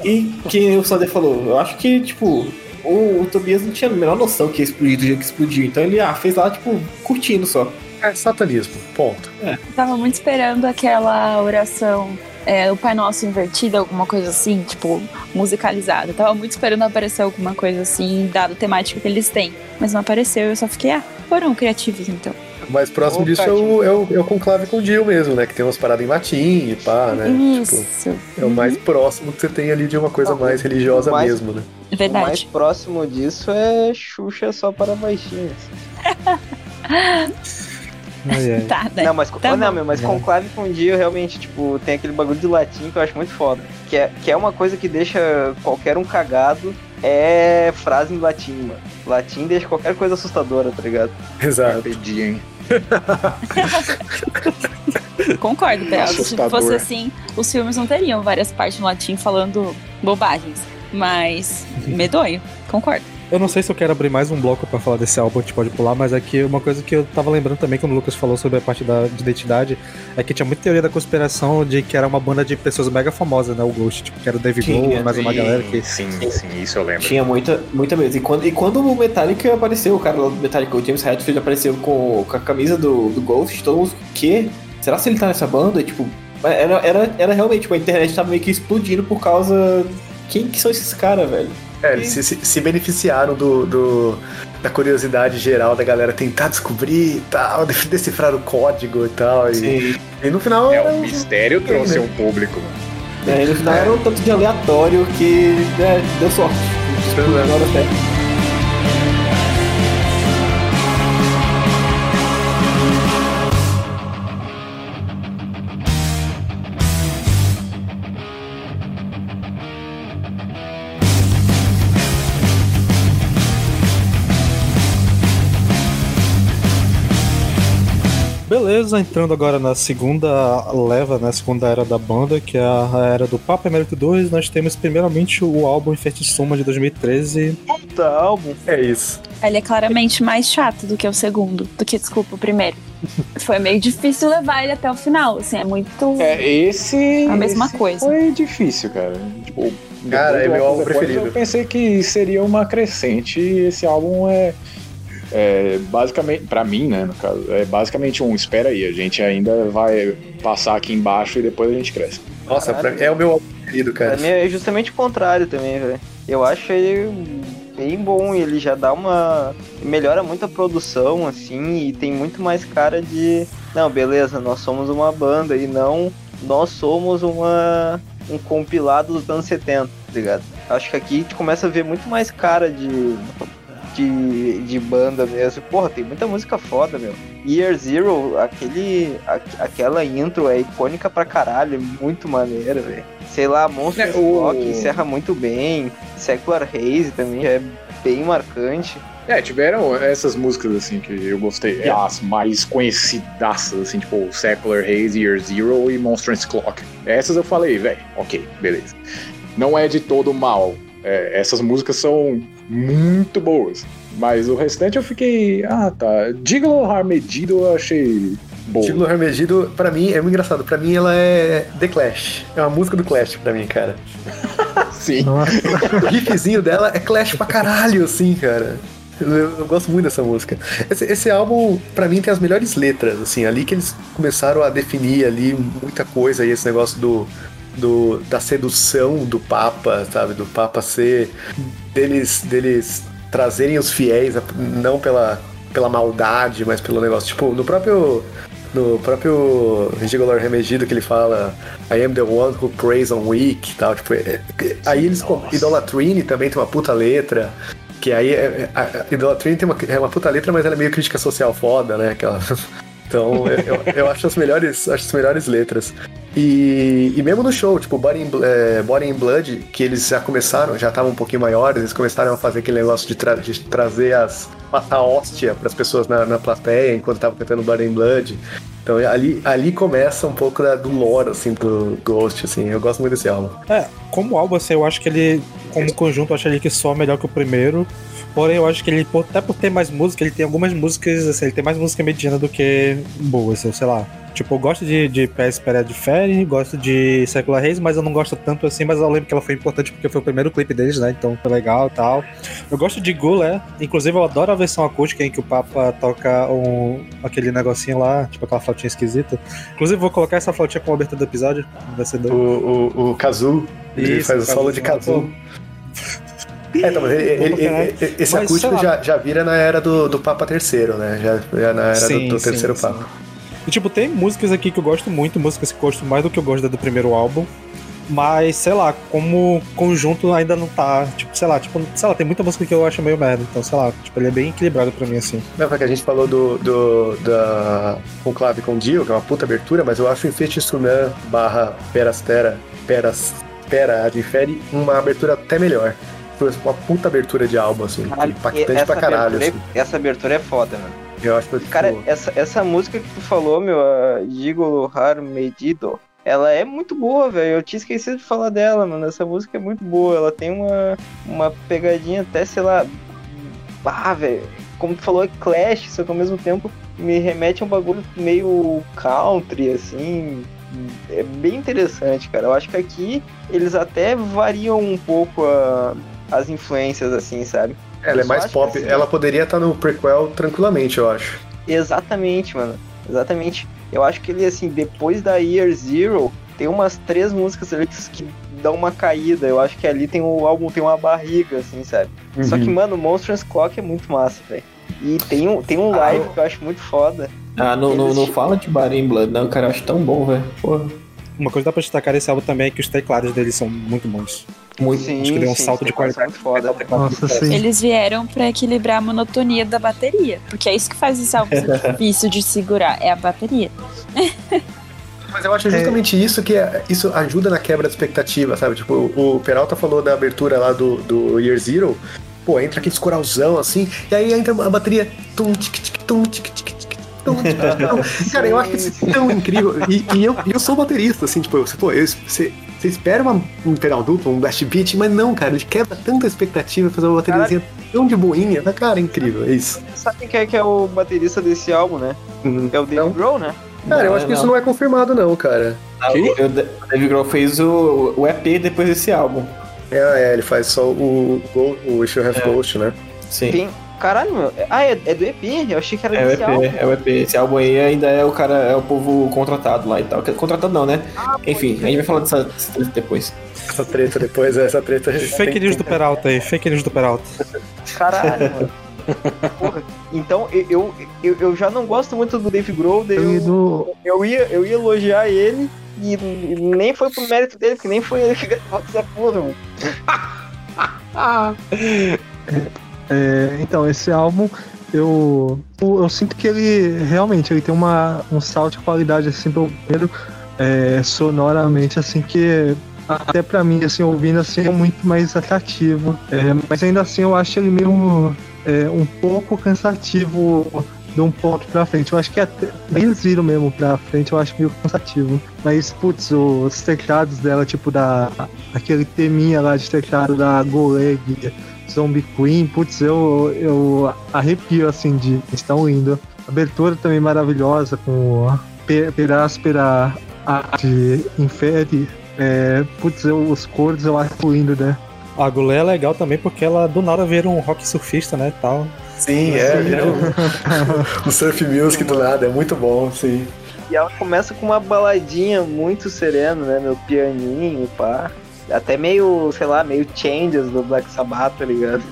e que o Sander falou, eu acho que, tipo, o, o Tobias não tinha a menor noção que ia explodir do jeito que explodiu. Então ele ah, fez lá, tipo, curtindo só. É satanismo. Ponto. Tava muito esperando aquela oração, é, o Pai Nosso invertido, alguma coisa assim, tipo, musicalizada. Tava muito esperando aparecer alguma coisa assim, dada a temática que eles têm. Mas não apareceu, eu só fiquei, ah, foram criativos então. O mais próximo Ô, disso é o, é, o, é o conclave com o Dio mesmo, né? Que tem umas paradas em latim e pá, né? Tipo, Isso. é o mais próximo que você tem ali de uma coisa Não, mais religiosa mais- mesmo, né? O mais Verdade. próximo disso é Xuxa só para baixinhos. Tá, né? Não, mas, Tá oh, não, meu, mas Não. Conclave com dia realmente, tipo, tem aquele bagulho de latim que eu acho muito foda. Que é, que é uma coisa que deixa qualquer um cagado. É frase em latim, mano. Latim deixa qualquer coisa assustadora, tá ligado? Exato. Pedi, hein? Concordo, Bel. Se fosse assim, os filmes não teriam várias partes no latim falando bobagens. Mas medonho, concordo. Eu não sei se eu quero abrir mais um bloco pra falar desse álbum, a gente pode pular, mas aqui uma coisa que eu tava lembrando também quando o Lucas falou sobre a parte da, de identidade é que tinha muita teoria da conspiração de que era uma banda de pessoas mega famosas, né? O Ghost, tipo, que era o David Grohl, mais uma Sim, galera que. Sim, sim, isso eu lembro. Tinha muita, muita mesmo. E quando, e quando o Metallica apareceu, o cara lá do Metallica, o James Hetfield apareceu com, com a camisa do, do Ghost, todo mundo, o quê? Será que ele tá nessa banda? E, tipo, era, era, era realmente, tipo, a internet tava meio que explodindo por causa. Quem que são esses caras, velho? É, eles se, se- se beneficiaram do, do- da curiosidade geral da galera tentar descobrir e tal, de- decifrar o código e tal. E, e no final. É, o um- mistério trouxe né? um público. É, e no final era um tanto de aleatório que né, deu sorte. Explodiu na hora Beleza, entrando agora na segunda leva, na segunda era da banda, que é a era do Papa Emérito 2, nós temos primeiramente o álbum Infestissuma de 2013. Puta álbum. É isso. Ele é claramente mais chato do que o segundo, do que, desculpa, o primeiro. Foi meio difícil levar ele até o final, assim, é muito. É, esse. A mesma esse coisa. Foi difícil, cara. Tipo, Cara, é meu álbum preferido. Eu pensei que seria uma crescente e esse álbum é. É, basicamente, pra mim, né, no caso, é basicamente um espera aí, a gente ainda vai passar aqui embaixo e depois a gente cresce. Nossa, pra Caralho. é o meu álbum preferido, Pra cara. mim é justamente o contrário também, velho. Eu acho ele bem bom, ele já dá uma. melhora muito a produção, assim, e tem muito mais cara de. Não, beleza, nós somos uma banda e não nós somos uma. um compilado dos anos 70, tá ligado? Acho que aqui a gente começa a ver muito mais cara de. De, de banda mesmo. Porra, tem muita música foda, meu. Year Zero, aquele, a- aquela intro é icônica pra caralho, é muito maneira, velho. Sei lá, Monster É, o- Rock encerra muito bem. Secular Haze também é bem marcante. É, tiveram essas músicas assim que eu gostei, é as mais conhecidaças, assim, tipo Secular Haze, Year Zero e Monstrous Clock. Essas eu falei, velho, ok, beleza. Não é de todo mal. É, essas músicas são muito boas. Mas o restante eu fiquei. Ah, tá. Gigolo Harmedido eu achei boa. Gigolo Hermedido, pra mim, é muito engraçado. Pra mim, ela é The Clash. É uma música do Clash pra mim, cara. Sim. O riffzinho dela é Clash pra caralho, assim, cara. Eu, eu gosto muito dessa música. Esse, esse álbum, pra mim, tem as melhores letras, assim, ali que eles começaram a definir ali muita coisa aí, esse negócio do, do da sedução do Papa, sabe? Do Papa ser. deles, deles trazerem os fiéis, não pela, pela maldade, mas pelo negócio. Tipo, no próprio. No próprio Gigolor Remedido que ele fala I am the one who prays on weak tal. Tipo, é- é- aí eles. Idolatrine também tem uma puta letra. Que aí é- a a Idolatrine tem uma, é uma puta letra, mas ela é meio crítica social foda, né? Aquela, então eu, eu, acho as melhores, acho as melhores letras. E, e mesmo no show, tipo, Body in, é, Body in Blood, que eles já começaram, já estavam um pouquinho maiores, eles começaram a fazer aquele negócio de, tra- de trazer as. passar hóstia pras pessoas na, na plateia enquanto estavam cantando Body in Blood. Então ali, ali começa um pouco da- do lore, assim, do Ghost, assim. Eu gosto muito desse álbum. É, como álbum, assim, eu acho que ele, como conjunto, eu acho ele que soa melhor que o primeiro. Porém, eu acho que ele, até por ter mais música, ele tem algumas músicas, assim, ele tem mais música mediana do que boas, eu sei lá. Tipo, eu gosto de, de PS Pereira de Ferry, gosto de Secular Reis, mas eu não gosto tanto assim, mas eu lembro que ela foi importante porque foi o primeiro clipe deles, né? Então foi legal e tal. Eu gosto de Gulé, inclusive eu adoro a versão acústica em que o Papa toca um, aquele negocinho lá, tipo aquela flautinha esquisita. Inclusive, vou colocar essa flautinha como abertura do episódio, vai ser O, doido. o, o Kazu, ele Isso, faz o o solo de pô. É, então, mas ele- ele- ele- esse Mas, acústico já, já vira na era do, do Papa III, né? Já, já na era Sim, do, do sim, terceiro sim. Papa. E, tipo, tem músicas aqui que eu gosto muito, músicas que eu gosto mais do que eu gosto da do primeiro álbum. Mas, sei lá, como conjunto ainda não tá. Tipo, sei lá, tipo, sei lá, tem muita música que eu acho meio merda. Então, sei lá, tipo, ele é bem equilibrado pra mim, assim. Não, porque a gente falou do, do da Conclave com Dio, que é uma puta abertura, mas eu acho o Infete Sunan barra Perastera, Peraspera Adifere uma abertura até melhor. Foi uma puta abertura de álbum, assim, Caralho, impactante essa pra caralho, abertura, assim. é- essa abertura é foda, mano. Eu acho que Cara, tipo, essa, essa música que tu falou, meu, a Gigolo Har Medido, ela é muito boa, velho. Eu tinha esquecido de falar dela, mano. Essa música é muito boa. Ela tem uma, uma pegadinha até, sei lá. Ah, velho. Como tu falou, é Clash, só que ao mesmo tempo me remete a um bagulho meio country, assim. É bem interessante, cara. Eu acho que aqui eles até variam um pouco a- as influências, assim, sabe? ela é eu só mais pop. assim- Ela poderia estar no prequel tranquilamente, eu acho. Exatamente, mano. Exatamente. Eu acho que ele, assim, depois da Year Zero, tem umas três músicas ali que, que dão uma caída. Eu acho que ali tem o álbum tem uma barriga, assim, sabe? Só Uhum. que, mano, o Monstrous Clock é muito massa, velho. E tem um, tem um live que eu acho muito foda. Ah, não, não, não fala de in Blood, não, cara. Eu acho tão bom, velho. Porra. Uma coisa que dá pra destacar esse álbum também é que os teclados deles são muito bons. Muito. Sim, acho que deu um sim, salto de qualidade. foda. Nossa, sim. Eles vieram pra equilibrar a monotonia da bateria. Porque é isso que faz esse álbum ser difícil de segurar, é a bateria. Mas eu acho justamente isso que é- isso ajuda na quebra de expectativa, sabe? Tipo, o Peralta falou da abertura lá do, do Year Zero. Pô, entra aquele coralzão assim, e aí entra a bateria. Tum, tic, tic, tum, tic, tic, tic, tum. Cara, eu acho isso tão incrível. E, e eu, eu sou baterista, assim, tipo, você, pô, eu, você, você espera uma- um pedal duplo, um blast beat, mas não, cara, ele quebra tanta expectativa fazer uma bateriazinha tão de boinha. Mas, cara, é incrível, é isso. Sabe quem é que é o baterista desse álbum, né? Uhum. É o Dave Grohl, né? Cara, eu acho que isso não é confirmado, não, cara. Ah, o, o Dave Grohl fez o, o EP depois desse álbum. É, é, ele faz só o, o, o Wish You Have Ghost, né? Sim. Tem... Caralho, meu. Ah, é, é do EP? Eu achei que era É o desse álbum. EP, é o EP. Esse álbum aí ainda é o cara, é o povo contratado lá e tal. Contratado não, né? Enfim, a gente vai falar dessa, dessa treta depois. Essa treta depois, essa treta. Fake news do Peralta aí, fake news do Peralta. Caralho, mano. Porra. Então, eu, eu, eu, já não gosto muito do Dave Grohl, Eu, do, eu, ia, eu ia elogiar ele e, e nem foi pro mérito dele, porque nem foi ele que gravou essa porra, mano. É, então, esse álbum, eu, eu, eu sinto que ele realmente ele tem uma, um salto de qualidade assim pelo é, sonoramente, assim, que até pra mim, assim, ouvindo assim, é muito mais atrativo. É, mas ainda assim eu acho ele meio é, um pouco cansativo de um ponto pra frente. Eu acho que até eles viram mesmo pra frente, eu acho meio cansativo. Mas, putz, os teclados dela, tipo da. aquele teminha lá de teclado da Goleg Zombie Queen, putz, eu, eu arrepio assim de estão indo. Abertura também maravilhosa com Pe- Peráspera Arte Inferi. É, putz, eu, os cores eu acho lindo, né? A Gulé é legal também porque ela do nada vira um rock surfista, né? Tal. Sim, é, vira o, o surf music do nada, é muito bom, sim. E ela começa com uma baladinha muito serena, né? Meu pianinho, pá. Até meio, sei lá, meio changes do Black Sabbath, tá ligado?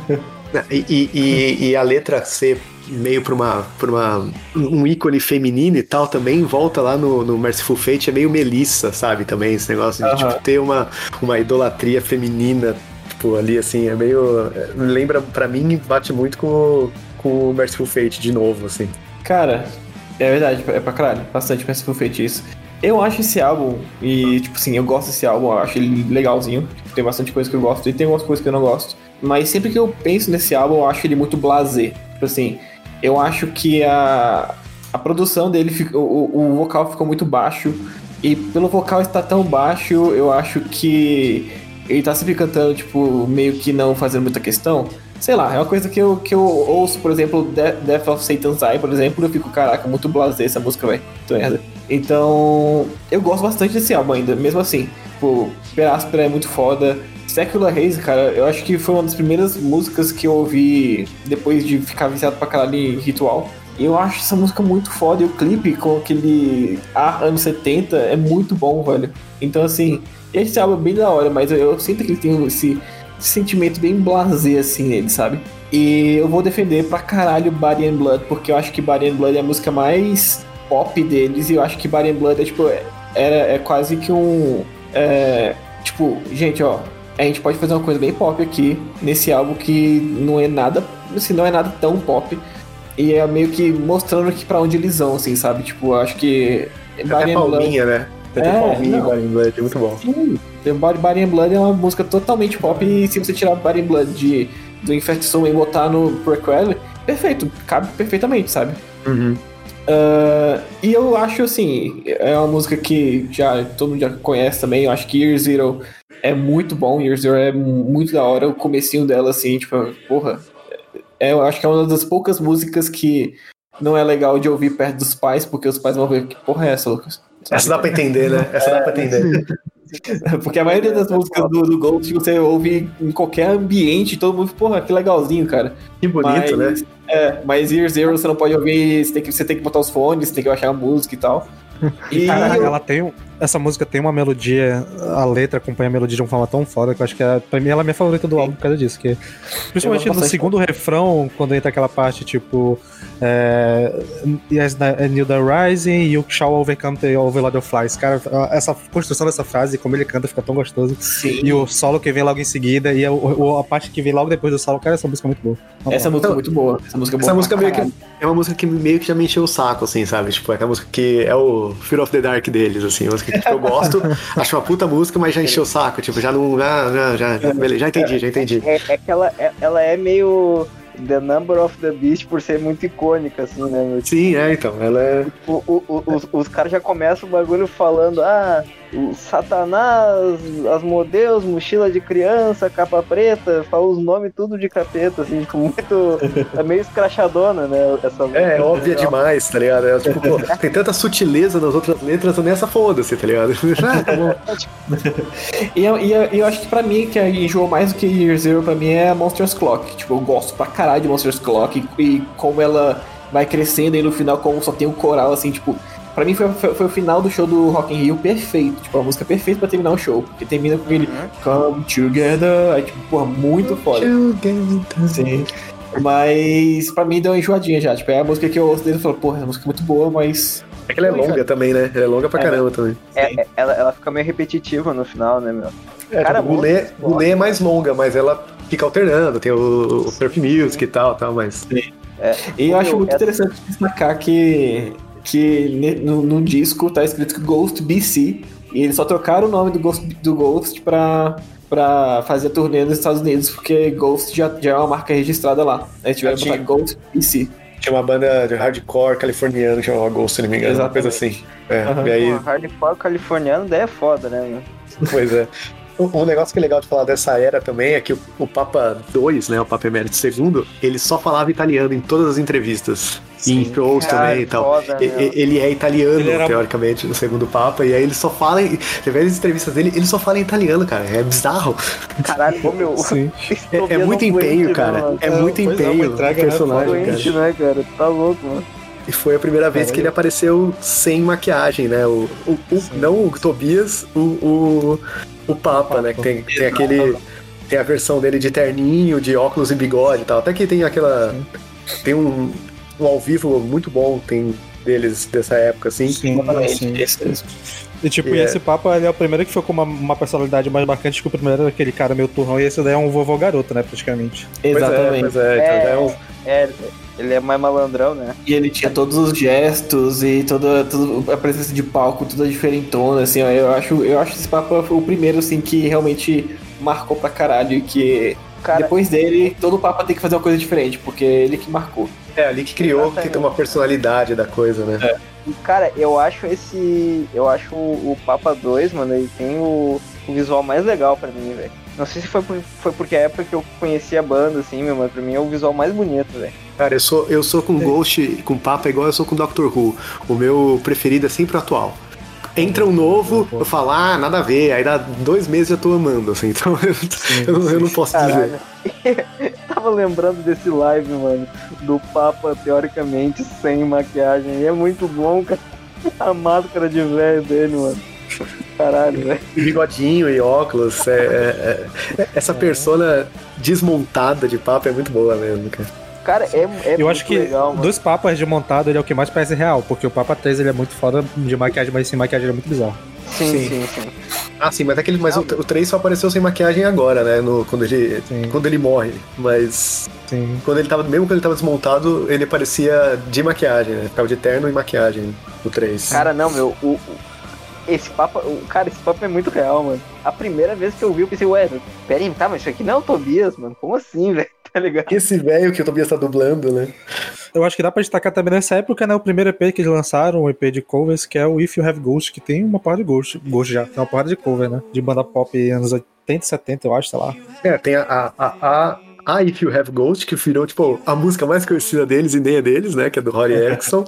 E, e- e- e a letra ser meio pra uma, pra uma um ícone feminino e tal também volta lá no, no Merciful Fate é meio Melissa, sabe? Também esse negócio de tipo, ter uma, uma idolatria feminina tipo, ali assim, é meio é, lembra pra mim bate muito com, o- com o Merciful Fate de novo, assim. Cara, é verdade, é pra caralho. Bastante Merciful Fate isso. Eu acho esse álbum, e tipo assim, eu gosto desse álbum, eu acho ele legalzinho. Tipo, tem bastante coisa que eu gosto e tem algumas coisas que eu não gosto. Mas sempre que eu penso nesse álbum, eu acho ele muito blasé. Tipo assim, eu acho que a, a produção dele, fica- o, o- vocal ficou muito baixo. E pelo vocal estar tão baixo, eu acho que ele tá sempre cantando, tipo, meio que não fazendo muita questão. Sei lá, é uma coisa que eu, que eu ouço, por exemplo, De- Death of Satan's Eye, por exemplo, eu fico, caraca, muito blasé essa música, velho. Então, eu gosto bastante desse álbum ainda, mesmo assim. Tipo, Peráspera é muito foda. Secular Haze, cara, eu acho que foi uma das primeiras músicas que eu ouvi depois de ficar viciado pra caralho em ritual. E eu acho essa música muito foda. E o clipe com aquele ar anos 70 é muito bom, velho. Então, assim, esse álbum é bem da hora, mas eu, eu sinto que ele tem esse, esse sentimento bem blasé, assim, nele, sabe? E eu vou defender pra caralho Body and Blood, porque eu acho que Body and Blood é a música mais pop deles. E eu acho que Body and Blood é, tipo, é, era, é quase que um. é, tipo, gente, ó, a gente pode fazer uma coisa bem pop aqui nesse álbum que não é nada, assim, não é nada tão pop. E é meio que mostrando aqui pra onde eles vão, assim, sabe? Tipo, eu acho que. Tem Body até and Blood- palminha, né? Tem É, palminha não. Body and Blood, é muito bom. Sim, Body, Body and Blood é uma música totalmente pop e se você tirar Body and Blood de, do Infectisum e botar no Prequel, perfeito, cabe perfeitamente, sabe? Uhum. Ah, e eu acho assim, é uma música que já todo mundo já conhece também. Eu acho que Year Zero é muito bom. Year Zero é muito da hora. O comecinho dela, assim, tipo, porra. É, eu acho que é uma das poucas músicas que não é legal de ouvir perto dos pais, porque os pais vão ver que porra é essa, Lucas? Sabe? Essa dá pra entender, né? Essa dá pra entender. Porque a maioria das músicas do, do Ghost você ouve em qualquer ambiente, todo mundo, porra, que legalzinho, cara. Que bonito, Mas- né? É, mas Year Zero você não pode ouvir, você tem que, você tem que botar os fones, você tem que baixar a música e tal. E eu- ela tem. um- Essa música tem uma melodia, a letra acompanha a melodia de uma forma tão foda que eu acho que é, pra mim ela é a minha favorita do álbum por causa disso. Que, principalmente no segundo refrão, quando entra aquela parte tipo. É, yes, the- New the Rising, you shall overcome the overload of flies. Cara, essa construção dessa frase, como ele canta, fica tão gostoso. Sim. E o solo que vem logo em seguida, e a, o- a parte que vem logo depois do solo, cara, essa música é muito boa. Essa música é muito boa. Essa música é boa Essa música meio que é uma música que meio que já me encheu o saco, assim, sabe? Tipo, é aquela música que é o Fear of the Dark deles, assim. Música que tipo, eu gosto, acho uma puta música, mas já encheu o saco. Tipo, já não. Ah, não, já, beleza, já entendi, já entendi. É, é que ela é, ela é meio The Number of the Beast por ser muito icônica, assim, né? Sim, é, então. Ela é. O- o- o- os, os caras já começam o bagulho falando, ah, o Satanás, Asmodeus, mochila de criança, capa preta, fala os nomes tudo de capeta, assim, tipo, muito. É meio escrachadona, né? Essa É, óbvia demais, tá ligado? É, tipo, pô, tem tanta sutileza nas outras letras, nessa foda-se, tá ligado? Ah, tá bom. E, eu- e eu- e eu acho que pra mim, que enjoou mais do que Year Zero, pra mim é a Monsters Clock. Tipo, eu gosto pra caralho de Monsters Clock e, e como ela vai crescendo aí no final, como só tem o coral, assim, tipo. Pra mim foi, foi, foi o final do show do Rock in Rio perfeito. Tipo, a música perfeita pra terminar o show. Porque termina com aquele Come Together. Aí, tipo, porra, muito foda. Sim. Mas pra mim deu uma enjoadinha já. Tipo, é a música que eu ouço dele e falo, porra, a música é muito boa, mas. É que ela é longa também, né? Ela é longa pra É. caramba também. É, é- ela, ela fica meio repetitiva no final, né, meu? É, Cara, tipo, o Gulê. Gulê é mais longa, mas ela fica alternando, tem o, o Surf Music e tal, tal, mas. E eu acho Meu, muito essa- interessante destacar que, que no, no disco tá escrito Ghost BC, e eles só trocaram o nome do Ghost, do Ghost pra, pra fazer a turnê nos Estados Unidos, porque Ghost já, já é uma marca registrada lá. Aí tiveram que botar Ghost BC. Tinha uma banda de hardcore californiano que chamava Ghost, se não me engano, uma coisa assim. É, Aham. e aí, Pô, hardcore californiano daí é foda, né, pois é. Um um negócio que é legal de falar dessa era também é que o, o Papa II, né, o Papa Emérito II, ele só falava italiano em todas as entrevistas. E em shows Cara, também e tal. foda, E- ele é italiano, Ele era- teoricamente, no segundo Papa, e aí ele só fala. Em, você vê as entrevistas dele, ele só fala em italiano, cara. É bizarro. Caralho, meu. Sim. É, é muito empenho, cara. É muito Pois é, empenho entrega, né, personagem, Doente, cara. né, cara? Tá louco, mano. E foi a primeira vez que ele apareceu sem maquiagem, né? O, o- o- não o Tobias, o, o, o Papa, né? Que tem, tem aquele. Tem a versão dele de terninho, de óculos e bigode e tal. Até que tem aquela. Tem um, um ao vivo muito bom, tem deles dessa época, assim. Sim, sim. E tipo, E e é- esse Papa ele é o primeiro que foi com uma, uma personalidade mais marcante que o primeiro era aquele cara meio turrão, e esse daí é um vovô garoto, né, praticamente. Exatamente. Pois é, pois é, então já é um- É, ele é mais malandrão, né? E ele tinha todos os gestos e toda, toda a presença de palco, toda diferentona, assim, ó, eu acho, eu acho que esse Papa foi o primeiro, assim, que realmente marcou pra caralho e que Cara, depois dele, todo Papa tem que fazer uma coisa diferente, porque é ele que marcou. É ali que criou, que tem uma personalidade da coisa, né? E, cara, eu acho esse. Eu acho o, o Papa 2, mano, ele tem o, o visual mais legal pra mim, velho. Não sei se foi, por, foi porque é a época que eu conheci a banda, assim, meu, mas pra mim é o visual mais bonito, velho. Cara, eu sou, eu sou com Ghost, com Papa igual eu sou com Doctor Who. O meu preferido é sempre o atual. Entra um novo, eu falo, ah, nada a ver. Aí dá dois meses eu tô amando, assim. Então eu, eu não- eu não posso dizer. Caralho. Tava lembrando desse live, mano, do Papa, teoricamente, sem maquiagem. E é muito bom, cara. A máscara de velho dele, mano. Caralho, velho. Bigodinho e óculos. é- é- é- essa persona desmontada de Papa é muito boa mesmo, cara. Cara, é, é eu muito acho que legal, dos papas de montado ele é o que mais parece real, porque o Papa 3 ele é muito foda de maquiagem, mas sem maquiagem ele é muito bizarro. Sim, Sim. sim, sim. Ah, sim, mas, aquele, mas o, o 3 só apareceu sem maquiagem agora, né? No, quando, ele, Sim. quando ele morre. Mas Sim. quando ele tava. Mesmo quando ele tava desmontado, ele aparecia de maquiagem, né? Ficava de terno e maquiagem no 3. Cara, não, meu, o, o- esse papo, o, cara, esse papo é muito real, mano. A primeira vez que eu vi, eu pensei, ué, pera aí, tá, mas isso aqui não é o Tobias, mano. Como assim, velho? Tá ligado? Esse velho que o Tobias tá dublando, né? Eu acho que dá pra destacar também nessa época, né? O primeiro EP que eles lançaram, o EP de covers, que é o If You Have Ghost, que tem uma porrada de ghost, ghost já, tem uma porrada de cover, né? De banda pop anos 80, 70, eu acho, sei lá. É, tem a, a, a, a, a If You Have Ghost, que virou, tipo, a música mais conhecida deles e nem é deles, né? Que é do Rory Erickson.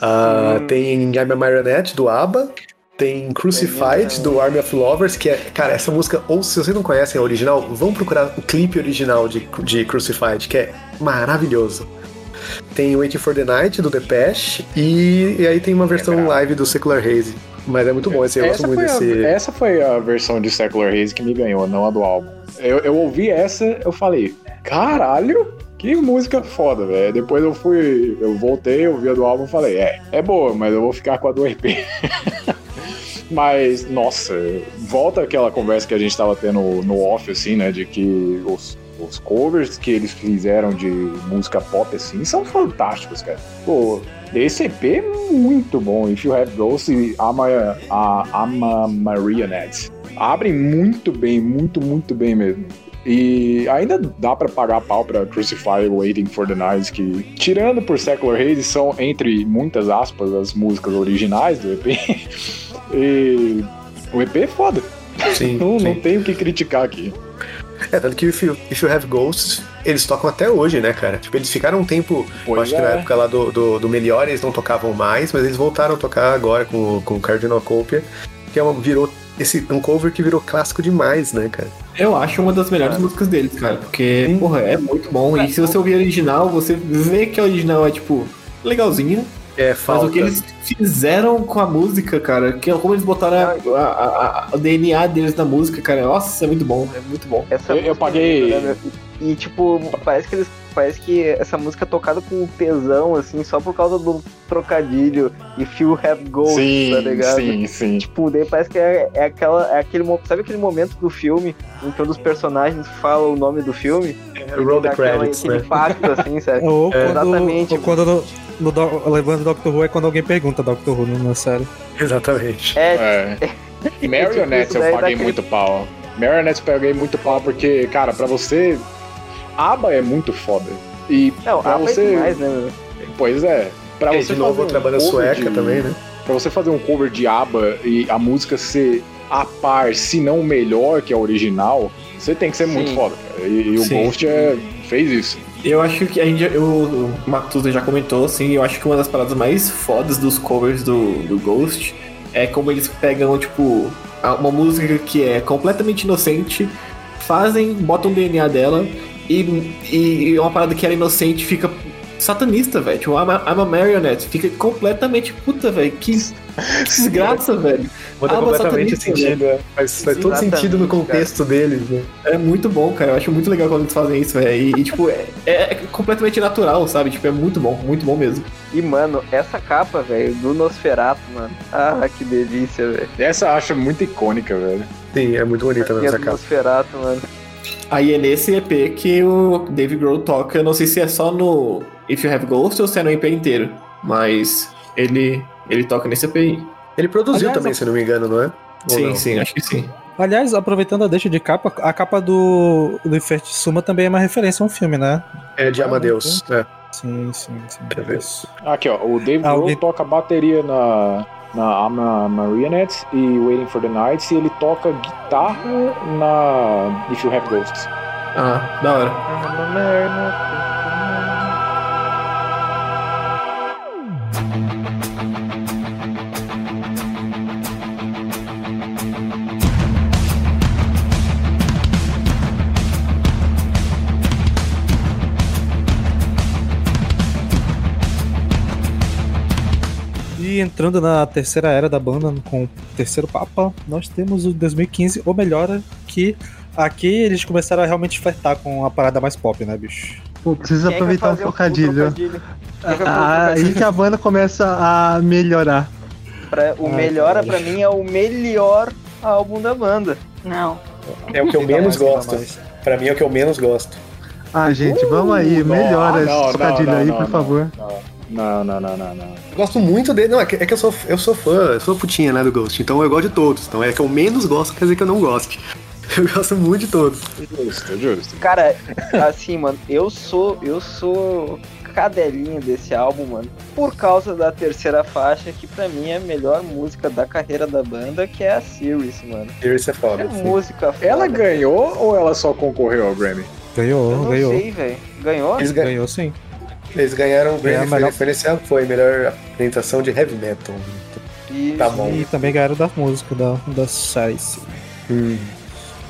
Ah, tem I'm a Marionette, do ABBA. Tem Crucified, do Army of Lovers, que é, cara, essa música, ou se vocês não conhecem a original, vão procurar o clipe original de, de Crucified, que é maravilhoso. Tem Waiting for the Night, do Depeche, e, e aí tem uma versão live do Secular Haze. Mas é muito bom esse, eu gosto Essa muito foi, desse. a, essa foi a versão de Secular Haze que me ganhou, não a do álbum. Eu, eu ouvi essa, eu falei, caralho, que música foda, velho. Depois eu fui, eu voltei, ouvi a do álbum e falei, é, é boa, mas eu vou ficar com a do EP. mas, nossa, volta aquela conversa que a gente tava tendo no off, assim, né, de que os, os covers que eles fizeram de música pop, assim, são fantásticos, cara. Pô, esse EP é muito bom. If You Have Ghost e Ama, a, Ama. Abrem muito bem, muito, muito bem mesmo. E ainda dá pra pagar pau pra Crucify Waiting for the Night, que, tirando por Secular Haze, são, entre muitas aspas, as músicas originais do EP. e o EP é foda. Sim, Não, sim. não tem o que criticar aqui. É, tanto que If you, If you Have Ghosts, eles tocam até hoje, né, cara? Tipo, eles ficaram um tempo, eu Pois acho que é. na época lá do, do, do Melhor eles não tocavam mais, mas eles voltaram a tocar agora com, com Cardinal Copia, que é uma, virou esse um cover que virou clássico demais, né, cara? Eu acho uma das melhores músicas deles, cara, porque, porra, é muito bom. E se você ouvir a original, você vê que a original é, tipo, legalzinha. É, Mas falta. o que eles fizeram com a música, cara, que é como eles botaram a- a- a- o DNA deles na música, cara, nossa, é muito bom, é muito bom. Essa Eu- eu é paguei- linda, né? E, tipo, parece que eles. Parece que essa música é tocada com tesão, assim, só por causa do trocadilho. If you have gold, sim, tá ligado? sim, sim. Tipo, daí parece que é, é aquela. É aquele, sabe aquele momento do filme em que um dos personagens fala o nome do filme? Roll the aquela- credits, aquele né? impacto, assim, sabe? Ou quando, Exatamente. ou quando no, no, do- levando Doctor Who é quando alguém pergunta Doctor Who na série. Exatamente. É, É. Marionette isso eu paguei daquele- muito pau. Marionette eu paguei muito pau porque, cara, pra você. ABBA é muito foda. E não, pra ah, você. demais, né? Pois é. Pra E você de novo fazer outra um banda cover sueca de- também, né? Pra você fazer um cover de ABBA e a música ser a par, se não melhor que a original, você tem que ser muito Sim. foda, cara. E, e o Sim. Ghost é, fez isso. Eu acho que a gente, eu, o Matusa já comentou, assim, eu acho que uma das paradas mais fodas dos covers do, do Ghost é como eles pegam, tipo, uma música que é completamente inocente, fazem, botam o DNA dela e, e uma parada que era inocente fica satanista, velho. Tipo, I'm a, I'm a marionette. Fica completamente puta, velho. Que desgraça, velho. Muda completamente sentido. é. Faz, faz todo sentido no contexto deles, né? É muito bom, cara. Eu acho muito legal quando eles fazem isso, velho. E, e, tipo, é, é completamente natural, sabe? Tipo, é muito bom, muito bom mesmo. E, mano, essa capa, velho, do Nosferatu, mano. Ah, que delícia, velho. Essa eu acho muito icônica, velho. Sim, é muito bonita mesmo E a essa do capa. Nosferatu, mano. Aí é nesse EP que o Dave Grohl toca, não sei se é só no If You Have Ghost ou se é no EP inteiro, mas ele, ele toca nesse EP aí. Ele produziu Aliás, também, eu- se não me engano, não é? Ou Sim, não? sim, acho que sim. Aliás, aproveitando a deixa de capa, a capa do, do Suma também é uma referência a um filme, né? É de Amadeus. É. Sim, sim, sim. Aqui, ó, o Dave Ah, Grohl alguém- toca bateria na, na I'm a Marionette e Waiting for the Nights e ele toca guitarra na If You Have Ghosts. Ah, da hora. Entrando na terceira era da banda, com o terceiro Papa, nós temos o 2015, ou melhor, que aqui eles começaram a realmente flertar com a parada mais pop, né, bicho? Pô, precisa Quem é aproveitar um fazer o trocadilho. trocadilho? Quem é Ah, aí que a banda começa a melhorar. Pra- o Ai, Melhora, pra mim, é o melhor álbum da banda. Não. É o que eu menos gosto. Pra mim é o que eu menos gosto. Ah, gente, vamos aí, Uh, melhora não, esse não, trocadilho não, aí, não, por não, favor. Não, não, não, não, não. Eu gosto muito dele. Não, é que, é que eu, sou, eu sou fã, eu sou putinha, né, do Ghost. Então eu gosto de todos. Então é que eu menos gosto, quer dizer que eu não goste. Eu gosto muito de todos. Justo, justo. Cara, assim, mano, eu sou. Eu sou cadelinha desse álbum, mano. Por causa da terceira faixa, que pra mim é a melhor música da carreira da banda, que é a Series, mano. Isso é É foda. sim. música foda. Ela ganhou ou ela só concorreu ao Grammy? Ganhou, não ganhou. sei, velho. Ganhou? Eles, Ganhou sim. Eles ganharam o É a Grammy. melhor- Foi, foi, melhor apresentação de heavy metal. E, Tá bom. E também ganharam da música da, da sim. Hum.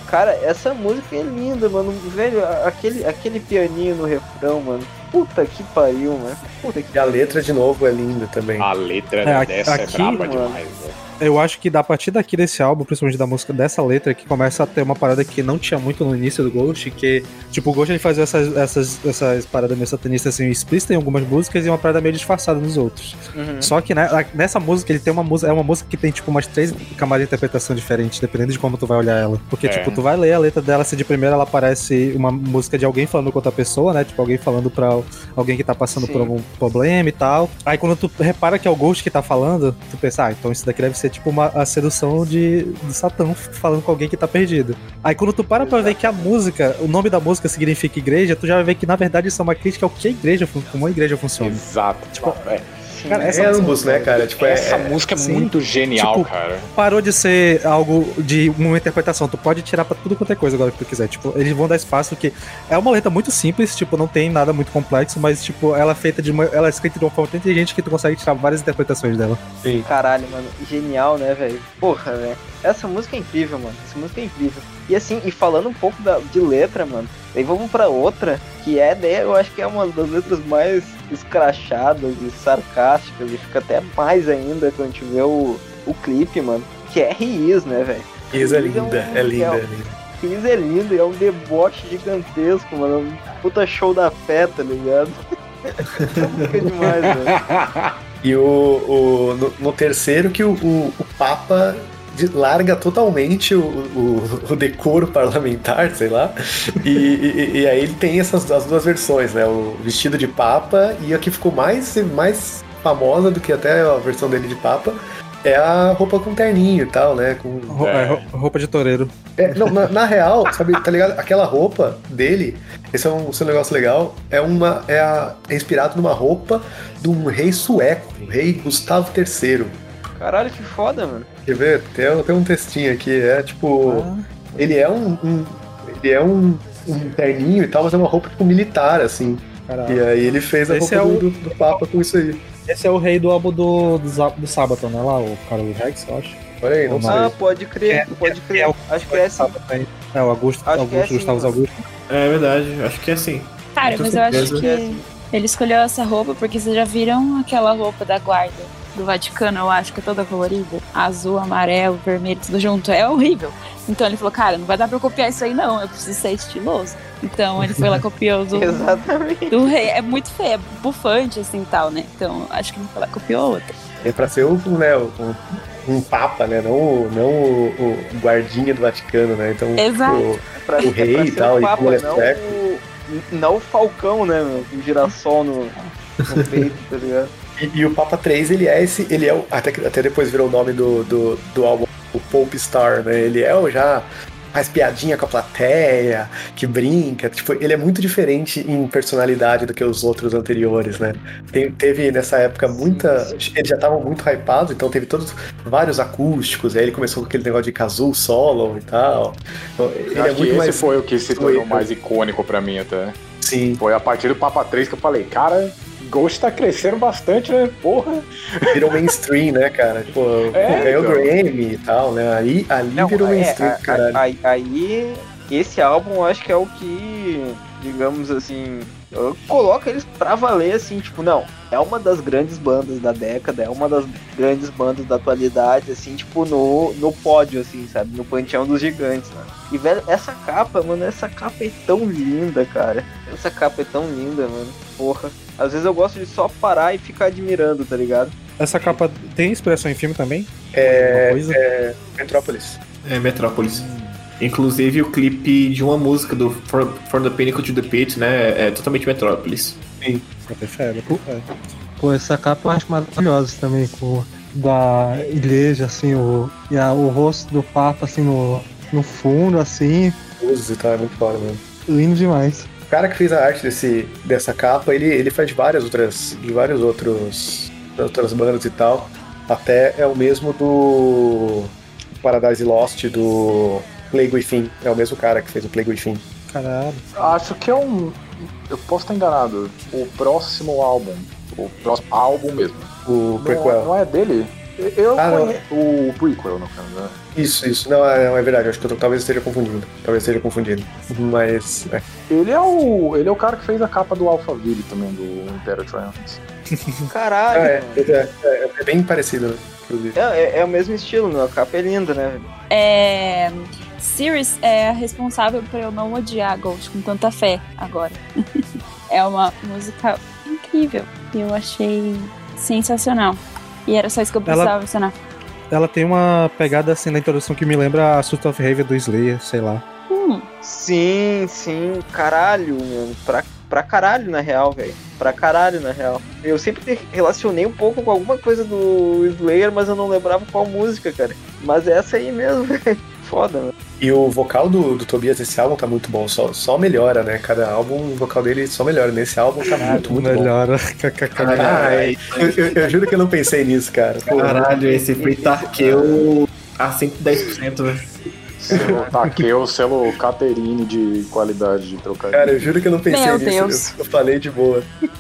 Cara, essa música é linda, mano. Velho, aquele, aquele pianinho no refrão, mano. Puta que pariu, mano. Puta que E a letra, de novo, é linda também. A letra É, dessa aqui, é braba mano. demais, velho. Eu acho que da partir daqui desse álbum, principalmente da música dessa letra, que começa a ter uma parada que não tinha muito no início do Ghost, que, tipo, o Ghost ele fazia essas, essas, essas paradas meio satanistas assim, explícitas em algumas músicas e uma parada meio disfarçada nos outros. Uhum. Só que né, nessa música ele tem uma música, é uma música que tem tipo umas três camadas de interpretação diferentes, dependendo de como tu vai olhar ela. Porque, É. tipo, tu vai ler a letra dela, se de primeira ela parece uma música de alguém falando com outra pessoa, né? Tipo, alguém falando pra alguém que tá passando Sim. por algum problema e tal. Aí quando tu repara que é o Ghost que tá falando, tu pensa, ah, então isso daqui deve ser tipo uma a sedução de, de Satã falando com alguém que tá perdido. Aí quando tu para pra ver que a música, o nome da música significa igreja, tu já vai ver que na verdade isso é uma crítica ao que a igreja, como a igreja funciona. Exato. Tipo, é. Cara, É essa ambos, né, cara? Tipo, é, Essa música é sim. muito genial, Tipo, cara. parou de ser algo de uma interpretação. Tu pode tirar pra tudo quanto é coisa agora que tu quiser. Tipo, eles vão dar espaço que é uma letra muito simples, tipo, não tem nada muito complexo, mas tipo, ela é feita de uma, ela é escrita de uma forma tão inteligente que tu consegue tirar várias interpretações dela. Caralho, mano. Genial, né, velho? Porra, velho. Essa música é incrível, mano. Essa música é incrível. E assim, e falando um pouco da, de letra, mano. Aí vamos pra outra, que é, né, eu acho que é uma das letras mais escrachadas e sarcásticas. E fica até mais ainda quando a gente vê o, o clipe, mano. Que é Riz, né, velho? Isa é Riz linda, um- é linda, é um- linda. Riz é lindo e é um deboche gigantesco, mano. Um puta show da fé, tá ligado? Fica demais, velho. E o, o- no, no terceiro que o, o, o Papa larga totalmente o, o, o decoro parlamentar, sei lá. E, e- e aí ele tem essas as duas versões, né? O vestido de Papa e a que ficou mais, mais famosa do que até a versão dele de Papa é a roupa com terninho e tal, né? Com, É. é, ro- roupa de toureiro. é, não, na, na real, sabe, tá ligado? Aquela roupa dele, esse é um, esse é um negócio legal, é uma. É, a- é inspirado numa roupa de um rei sueco, o rei Gustavo III. Caralho, que foda, mano. Quer ver? Tem, tem um textinho aqui, é tipo. Ah, Ele é um. um- ele é um, um terninho e tal, mas é uma roupa tipo militar, assim. caralho. E aí ele fez a Esse roupa é o- do, do Papa com isso aí. Esse é o rei do álbum do, do, do Sabaton, né? Lá, o Carlos Rex, eu acho. Olha aí, não sei. Ah, pode crer, É, pode crer. é o- Acho que é assim. É, o Augusto, Acho é Augusto assim, Gustavo. Augusto. É verdade, acho que é assim. Cara, mas eu acho que ele escolheu essa roupa porque vocês já viram aquela roupa da guarda do Vaticano, eu acho que é toda colorida. Azul, amarelo, vermelho, tudo junto. É horrível. Então ele falou, cara, não vai dar pra eu copiar isso aí não, eu preciso ser estiloso. Então ele foi lá e copiou do, Exatamente. do rei. É muito feio, é bufante assim e tal, né? Então acho que ele foi lá e copiou outra. É pra ser um, né, um, um Papa, né? Não, o- não o, o guardinha do Vaticano, né? Então, Exato. tipo, Pra, O rei é pra e tal, o e Papa, é não, o, não o Falcão, né, meu? Com girassol no, no peito, tá ligado? E, e o Papa 3, ele é esse. Ele é o. Até, até depois virou o nome do, do, do álbum, o Pope Star, né? Ele é o já. Faz piadinha com a plateia, que brinca. Tipo, ele é muito diferente em personalidade do que os outros anteriores, né? Tem- teve nessa época muita. Eles já estavam muito hypados, então teve todos vários acústicos. Aí ele começou com aquele negócio de kazoo solo e tal. Então, ele é acho que muito esse mais. foi o que se tornou mais icônico pra mim até. Sim. Foi a partir do Papa 3 que eu falei, cara, Ghost tá crescendo bastante, né? Porra. Virou mainstream, né, cara? Tipo, É, ganhou então. Grammy e tal, né? Aí, ali Não, virou é, mainstream, a- caralho. a- aí, aí, esse álbum eu acho que é o que, digamos assim, eu coloco eles pra valer, assim, tipo, não, é uma das grandes bandas da década, é uma das grandes bandas da atualidade, assim, tipo, no, no pódio, assim, sabe? No panteão dos gigantes, né? E, velho, essa capa, mano, essa capa é tão linda, cara. Essa capa é tão linda, mano. Porra. Às vezes eu gosto de só parar e ficar admirando, tá ligado? Essa capa tem inspiração em filme também? É, é Metrópolis. É Metrópolis. Inclusive o clipe de uma música do From, From the Pinnacle to the Pit, né? É totalmente Metrópolis. Fé, botei fé. Pô, essa capa eu acho maravilhosa também, com da igreja, assim, o, e a- o rosto do Papa, assim, no, no fundo, assim, Usos e tal, é muito foda mesmo. lindo demais. O cara que fez a arte desse, dessa capa, ele, ele faz de várias outras. de vários outros. outras bandas e tal. Até é o mesmo do Paradise Lost do Plague Within. É o mesmo cara que fez o Plague Within. Caralho. Acho que é um. Eu posso estar enganado. O próximo álbum. O próximo álbum mesmo. O Não, prequel. não é dele? Eu Ah, não. conhe- O prequel, no caso, né? Isso, isso. Não, é, não, é verdade. Acho que eu tô- talvez esteja confundindo. Talvez esteja confundindo. Mas. é. Ele é o. Ele é o cara que fez a capa do Alphaville também, do Império Triumphant. Caralho, Ah, é, é, é, é bem parecido, né? Inclusive. É, é, é o mesmo estilo, meu. A capa é linda, né? É. Sirius é a responsável por eu não odiar Ghost com tanta fé agora. é uma música incrível. Eu achei sensacional. E era só isso que eu Ela- precisava mencionar. Ela tem uma pegada assim na introdução que me lembra a Suit of Rave do Slayer, sei lá. Hum, Sim, sim, caralho, mano. Pra, pra caralho, na real, velho. Pra caralho, na real. Eu sempre relacionei um pouco com alguma coisa do Slayer, mas eu não lembrava qual música, cara. Mas é essa aí mesmo, velho. Foda, mano. E o vocal do, do Tobias nesse álbum tá muito bom, só, só melhora, né? Cada álbum, o vocal dele só melhora. Nesse álbum tá muito, muito bom. Melhora. KKK. Caralho, Eu, eu- eu juro que eu não pensei nisso, cara. Pô, caralho esse foi Tarkeu a 110%, velho. Selo Takeo, selo Caterine de qualidade de trocadilho. Cara, eu juro que eu não pensei Meu nisso. Deus. Eu, eu falei de boa.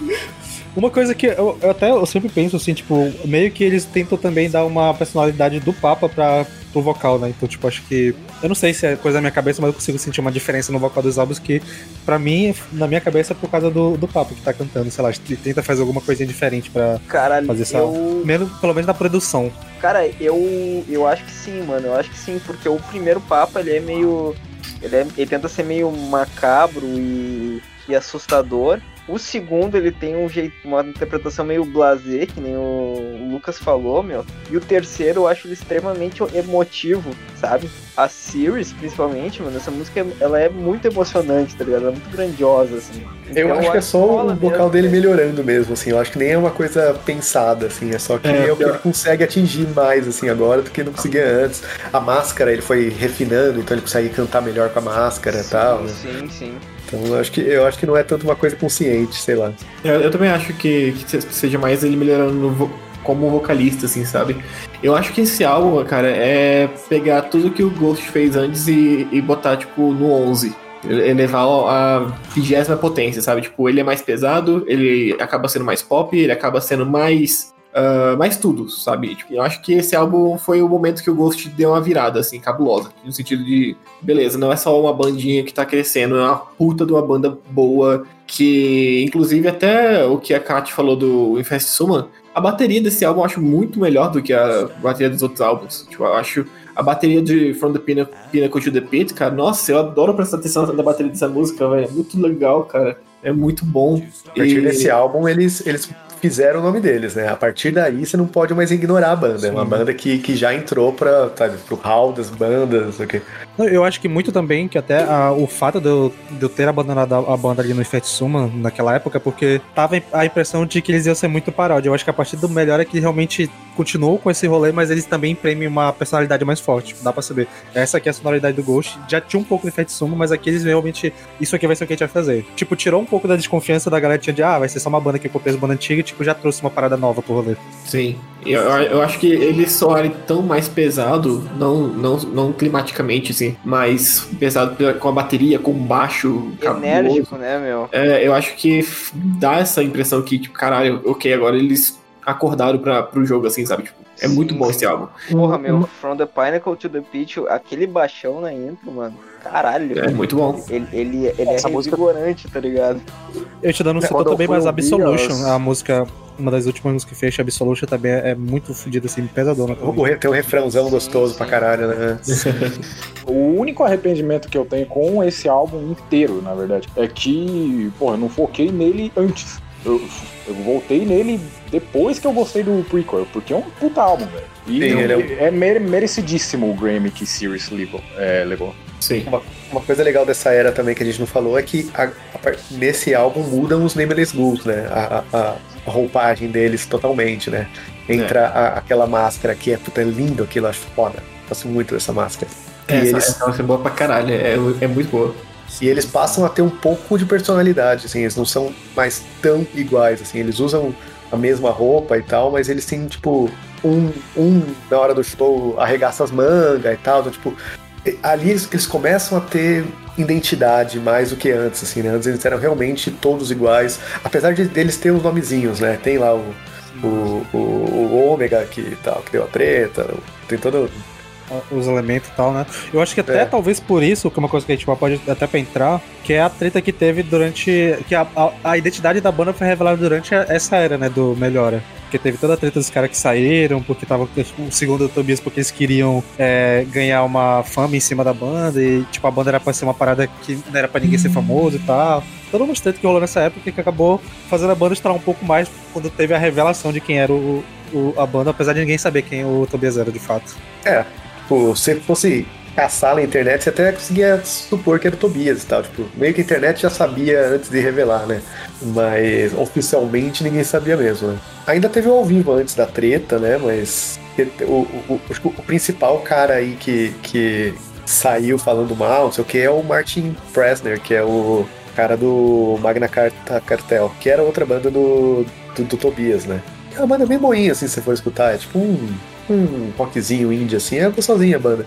Uma coisa que eu, eu até eu sempre penso assim, tipo, meio que eles tentam também dar uma personalidade do Papa pra, pro vocal, né? Então, tipo, acho que. Eu não sei se é coisa da minha cabeça, mas eu consigo sentir uma diferença no vocal dos álbuns que, pra mim, na minha cabeça é por causa do, do Papa que tá cantando, sei lá, ele tenta fazer alguma coisinha diferente pra. Caralho, Fazer essa- eu. Menos, pelo menos na produção. Cara, eu. Eu acho que sim, mano. Eu acho que sim, porque o primeiro Papa, ele é meio. Ele, é- ele tenta ser meio macabro e, e assustador. O segundo, ele tem um jeito, uma interpretação meio blasé, que nem o Lucas falou, meu. E o terceiro, eu acho ele extremamente emotivo, sabe? A Series, principalmente, mano, essa música, ela é muito emocionante, tá ligado? Ela é muito grandiosa, assim. Eu Então, acho que é só o vocal dele velho. melhorando mesmo, assim. Eu acho que nem é uma coisa pensada, assim. É só que É, é, o que pior- ele consegue atingir mais, assim, agora do que não conseguia antes. A máscara ele foi refinando, então ele consegue cantar melhor com a máscara e tal. né? Sim, sim. Então eu acho, que, eu acho que não é tanto uma coisa consciente, sei lá. Eu, eu também acho que, que se- seja mais ele melhorando no vo- como vocalista, assim, sabe? Eu acho que esse álbum, cara, é pegar tudo que o Ghost fez antes e, e botar, tipo, no 11. Elevar a vigésima potência, sabe? Tipo, ele é mais pesado, ele acaba sendo mais pop, ele acaba sendo mais Uh, mais tudo, sabe? Tipo, eu acho que esse álbum foi o momento que o Ghost deu uma virada, assim, cabulosa. No sentido de, beleza, não é só uma bandinha que tá crescendo, é uma puta de uma banda boa, que, inclusive, até o que a Kat falou do Infest Suman, a bateria desse álbum eu acho muito melhor do que a bateria dos outros álbuns. Tipo, eu acho a bateria de From the Pinnacle, Pinnacle to the Pit, cara, nossa, eu adoro prestar atenção na bateria dessa música, velho. É muito legal, cara. É muito bom. A partir E- desse álbum, eles, eles fizeram o nome deles, né? A partir daí, você não pode mais ignorar a banda. É uma banda que, que já entrou pra, sabe, pro hall das bandas, não sei o quê. Não, Eu acho que muito também que até ah, o fato de eu, de eu ter abandonado a, a banda ali no Effect Suma naquela época, porque tava a impressão de que eles iam ser muito paródia. Eu acho que a partir do melhor é que realmente continuou com esse rolê, mas eles também imprimem uma personalidade mais forte. Dá pra saber. Essa aqui é a sonoridade do Ghost. Já tinha um pouco de Effect Suma, mas aqui eles realmente. Isso aqui vai ser o que a gente vai fazer. Tipo, tirou um pouco da desconfiança da galera que tinha de, ah, vai ser só uma banda que copia as bandas antigas, e, tipo, já trouxe uma parada nova pro rolê. Sim. Eu, eu acho que eles soarem tão mais pesado, não, não, não climaticamente, assim, mas pesado com a bateria, com o baixo, cabuloso. Enérgico, né, meu? É, eu acho que dá essa impressão que, tipo, caralho, ok, agora eles acordaram pra, pro jogo, assim, sabe? Tipo, é muito bom esse álbum. Porra, meu, From the Pinnacle to the Pitch, aquele baixão na intro, mano. Caralho. É muito bom. Ele, ele, ele é Essa música- revigorante, tá ligado? Eu te dando um eu também, mas Absolution, as- a música, uma das últimas músicas que fez, Absolution, também é, é muito fodida, assim, pesadona. O, tem um refrãozão gostoso pra caralho, né? O único arrependimento que eu tenho com esse álbum inteiro, na verdade, é que, pô, eu não foquei nele antes. Eu, eu voltei nele depois que eu gostei do prequel, porque é um puta álbum, velho. E Sim, ele é é mere- merecidíssimo o Grammy que Sirius levou. É, levou. Sim. Uma coisa legal dessa era também que a gente não falou é que a- a nesse álbum mudam os Nameless Ghouls, né? A, a- roupagem deles totalmente, né? Entra a- aquela máscara que é puta é lindo aquilo, eu acho foda. Gosto muito dessa máscara. E É, essa, eles, essa é boa pra caralho, é, é muito boa. E eles passam a ter um pouco de personalidade, assim, eles não são mais tão iguais, assim, eles usam a mesma roupa e tal, mas eles têm, tipo, um, um na hora do show arregaça as mangas e tal, então, tipo, ali eles, eles começam a ter identidade mais do que antes, assim, né? Antes eles eram realmente todos iguais, apesar de deles ter os nomezinhos, né? Tem lá o, o, o, o Ômega que, tal, que deu a treta, tem todo... os elementos e tal, né? Eu acho que até É. talvez por isso, que é uma coisa que a gente pode até pra entrar, que é a treta que teve durante. que a, a, a identidade da banda foi revelada durante a- essa era, né? Do Melhora. Porque teve toda a treta dos caras que saíram, porque tava. Segundo o Tobias, porque eles queriam é, ganhar uma fama em cima da banda, e tipo, a banda era pra ser uma parada que não era pra ninguém ser famoso e tal. Toda uma treta que rolou nessa época que acabou fazendo a banda estourar um pouco mais quando teve a revelação de quem era o, o- a banda, apesar de ninguém saber quem o Tobias era de fato. É, tipo, se fosse caçar na internet, você até conseguia supor que era o Tobias e tal. Tipo, meio que a internet já sabia antes de revelar, né? Mas oficialmente ninguém sabia mesmo, né? Ainda teve o ao vivo antes da treta, né? Mas o, o, o- o principal cara aí que, que saiu falando mal, não sei o que, é o Martin Presner, que é o cara do Magna Carta Cartel, que era outra banda do, do, do Tobias, né? É uma banda bem boinha, assim, se você for escutar. É tipo um, um rockzinho indie, assim. É gostosinha a banda.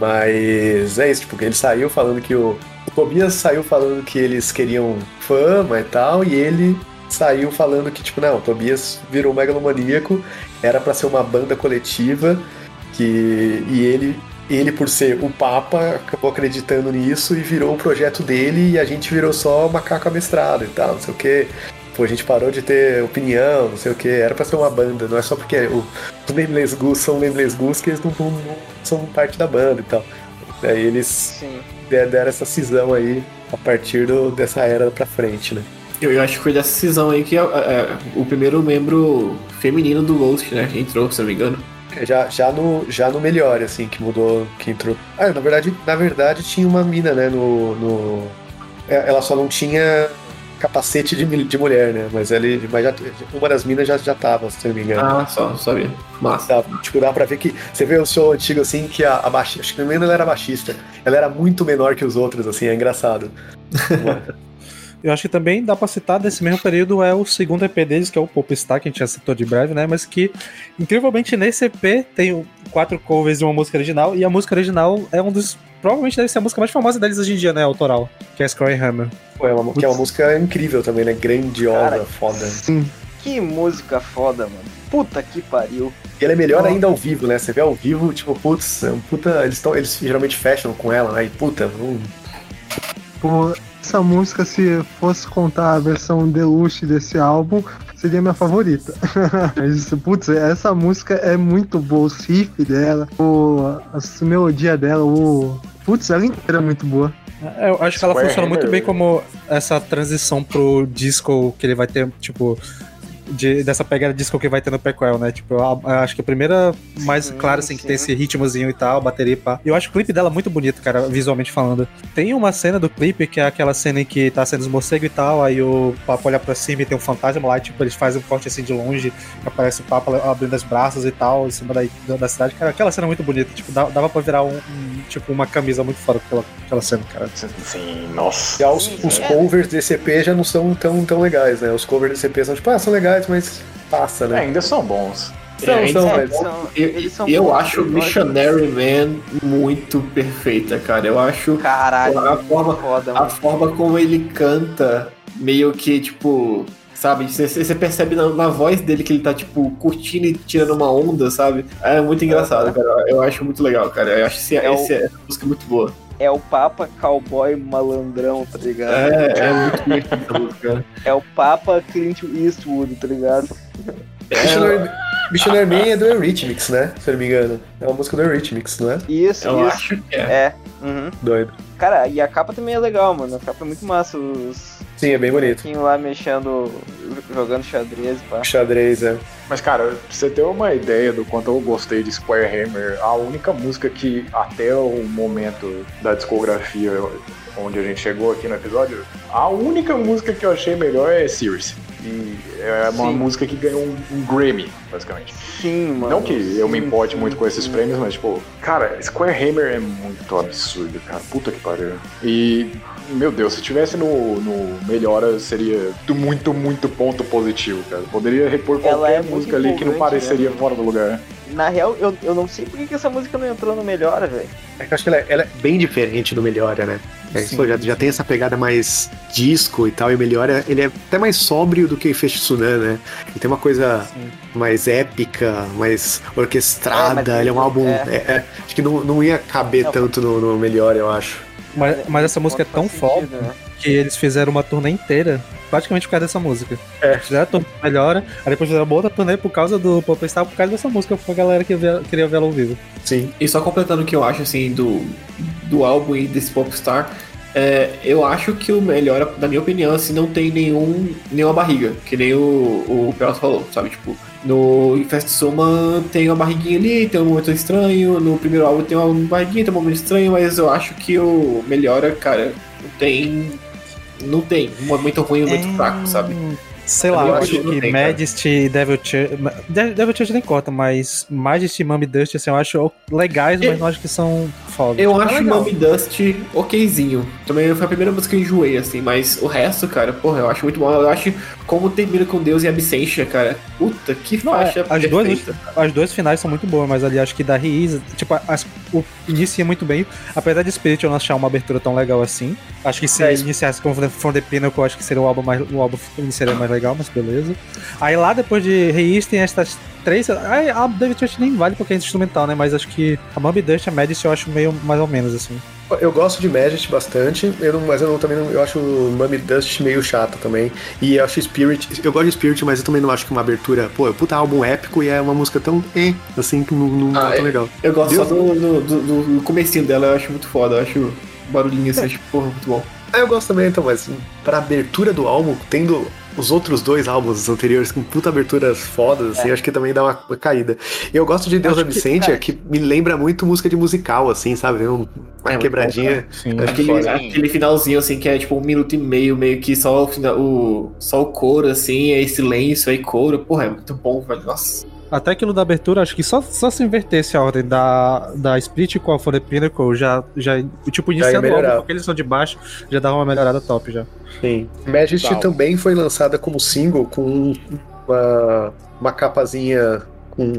Mas é isso, tipo, ele saiu falando que o. O Tobias saiu falando que eles queriam fama e tal, e ele saiu falando que, tipo, não, o Tobias virou megalomaníaco, era pra ser uma banda coletiva, que. E ele. Ele, por ser o Papa, acabou acreditando nisso e virou o projeto dele e a gente virou só macaco amestrado e tal, não sei o que. Pô, a gente parou de ter opinião, não sei o que. Era pra ser uma banda, não é só porque o, os Nameless Goose são Nameless Goose que eles não, não- não são parte da banda e tal. Daí eles Sim. der- deram essa cisão aí a partir do- dessa era pra frente, né? Eu, eu acho que foi dessa cisão aí que é, é, o primeiro membro feminino do Ghost, né? Que entrou, se eu não me engano. Já, já, no, já no Melhor, assim, que mudou, que entrou. Ah, na verdade, na verdade tinha uma mina, né, no. no... é, Ela só não tinha capacete de, de mulher, né? Mas, ele, mas já, uma das minas já, já tava, se eu não me engano. Ah, só, sabia. Massa. Dá, tipo, dá pra ver que. Você vê o show antigo assim, que a, a baixista. Acho que não ela era baixista. Ela era muito menor que os outros, assim, é engraçado. Eu acho que também dá pra citar desse mesmo período é o segundo EP deles, que é o Popstar, que a gente já citou de breve, né? Mas que, incrivelmente, nesse EP tem quatro covers de uma música original, e a música original é um dos. Provavelmente deve ser a música mais famosa deles hoje em dia, né? Autoral, que é Scroll Hammer. Pô, é uma, que é uma música incrível também, né? Grandiosa, Cara, foda. Sim. Que música foda, mano. Puta que pariu. E ela é melhor ainda ao vivo, né? Você vê ao vivo, tipo, putz, é um puta. Eles, tão, eles geralmente fecham com ela, né? E puta, um, Pô, essa música, se fosse contar a versão deluxe desse álbum, seria minha favorita. Mas, putz, essa música é muito boa, o riff dela, o, a melodia dela, o. Putz, ela inteira é muito boa. É, Eu acho que ela Square funciona muito Hammer. bem como essa transição pro disco que ele vai ter, tipo. De- dessa pegada disco que vai ter no Prequel, né? Tipo, eu, eu acho que a primeira mais Sim, clara, assim, que sim. tem esse ritmozinho e tal, bateria e pá. Eu acho o clipe dela muito bonito, cara, visualmente falando. Tem uma cena do clipe que é aquela cena em que tá sendo os morcegos e tal, aí o Papa olha pra cima e tem um fantasma lá, e, tipo, eles fazem um corte assim de longe, que aparece o Papa abrindo os braços e tal, em cima da, da cidade. Cara, aquela cena é muito bonita, tipo, dava, dava pra virar um, um- tipo, uma camisa muito foda com aquela, aquela cena, cara. Sim, nossa. E os, os covers desse EP já não são tão, tão legais, né? Os covers desse EP são tipo, ah, são legais, mas passa, É, né? ainda são bons. São, É, são, É, são- Eu, eles são eu bons, acho eu gosto. Missionary Man muito perfeita, cara. Eu acho Caralho, a forma, foda, a forma como ele canta, meio que, tipo, sabe? Você- percebe na, na voz dele que ele tá, tipo, curtindo e tirando uma onda, sabe? É muito engraçado, cara. Eu acho muito legal, cara. Eu acho esse, É o- essa música muito boa. É o Papa Cowboy Malandrão, tá ligado? É, é muito divertida essa música, cara. É o Papa Clint Eastwood, tá ligado? Missionary, Missionary Man é do Eurythmics, né? Se eu não me engano. É uma música do Eurythmics, não é? Isso, Eu isso. acho que é. É. Uhum. Doido. Cara, e a capa também é legal, mano. A capa é muito massa. Os Sim, é bem bonito. bonequinhos lá mexendo, jogando xadrez, pá. Xadrez, é. Mas, cara, pra você ter uma ideia do quanto eu gostei de Square Hammer, a única música que até o momento da discografia onde a gente chegou aqui no episódio, a única música que eu achei melhor é Serious. E é uma Sim. música que ganhou um, um Grammy, basicamente. Sim, mano. Não que eu me importe sim, muito com esses sim. prêmios, mas, tipo, cara, Square Hammer é muito absurdo, cara. Puta que pariu. E, meu Deus, se tivesse no, no Melhora, seria do muito, muito ponto positivo, cara. Poderia repor Ela qualquer é música ali que não pareceria né? fora do lugar. Na real, eu, eu não sei por que essa música não entrou no Melhora, velho. É que eu acho que ela, é- ela é bem diferente do Melhora, né? É, Sim. pô, já, já tem essa pegada mais disco e tal, e o Melhora, ele é até mais sóbrio do que Feixe Tsunan, né? Ele tem uma coisa mais épica, mais orquestrada, É, ele é um álbum... é. é- é, acho que não, não ia caber Não. tanto no, no Melhora, eu acho. Mas, mas essa música é tão sentido, né? que eles fizeram uma turnê inteira praticamente por causa dessa música. É. Fizeram a turnê melhora, aí depois fizeram uma outra turnê por causa do Popstar, por causa dessa música, porque a galera que via- queria ver ela ao vivo. Sim. E só completando o que eu acho, assim, do, do álbum e desse Popstar, é, eu acho que o melhor, na minha opinião, assim, não tem nenhum, nenhuma barriga, que nem o, o Pelas falou, sabe? Tipo, no Infest Soma tem uma barriguinha ali, tem um momento estranho, no primeiro álbum tem uma barriguinha, tem um momento estranho, mas eu acho que o Melhora, cara, não tem. Não tem. Um momento ruim e um momento fraco, sabe? Sei lá, eu acho que que tem. Majesty e Devil Church. De- Devil Church nem corta, mas Majesty e Mummy Dust, assim, eu acho legais, mas Eu- não acho que são foda. Eu é acho legal. Mommy Dust okzinho. Também foi a primeira música que eu enjoei, assim, mas o resto, cara, porra, eu acho muito bom. Eu acho como Termina com Deus e Absentia, cara. Puta, que faixa Não, é, as. Duas, as duas finais são muito boas, mas ali acho que da Riz, tipo, as, o inicia muito bem. Apesar de Spirit eu não achar uma abertura tão legal assim. Acho que se é iniciasse com From the Pinnacle, eu acho que seria o álbum mais o álbum seria mais legal, mas beleza. Aí lá depois de Riz tem estas 3. A, a David Church nem vale porque é instrumental, né? Mas acho que a Mob Dust e a Magic, eu acho meio mais ou menos assim. Eu gosto de Magic bastante, eu não, mas eu não, também não, eu acho Mummy Dust meio chata também. E eu acho Spirit, eu gosto de Spirit, mas eu também não acho que é uma abertura, pô, é um puta álbum épico e é uma música tão eh, assim que não, não ah, é tão é. legal. Eu, eu gosto Deus só do, do, do, do comecinho dela, eu acho muito foda, eu acho barulhinho assim, é. acho, porra, muito bom. Ah, eu gosto também, então, mas pra abertura do álbum, tendo os outros dois álbuns anteriores com puta aberturas fodas, assim, acho que também dá uma, uma caída. E eu gosto de Deus Acho que, cara, que, me lembra muito música de musical, assim, sabe? Um- uma É, quebradinha. Sim. Acho Aquele, foda. aquele finalzinho, assim, que é tipo um minuto e meio, meio que só o, o, só o coro, assim, aí silêncio, aí coro. Porra, é muito bom, velho. Nossa. Até aquilo da abertura, acho que só, só se invertesse a ordem da, da Split com a For the Pinnacle, já, já tipo, iniciando o melhorar. álbum, porque eles são de baixo, já dava uma melhorada top já. Sim. Majesty Total. também foi lançada como single com uma, uma capazinha com,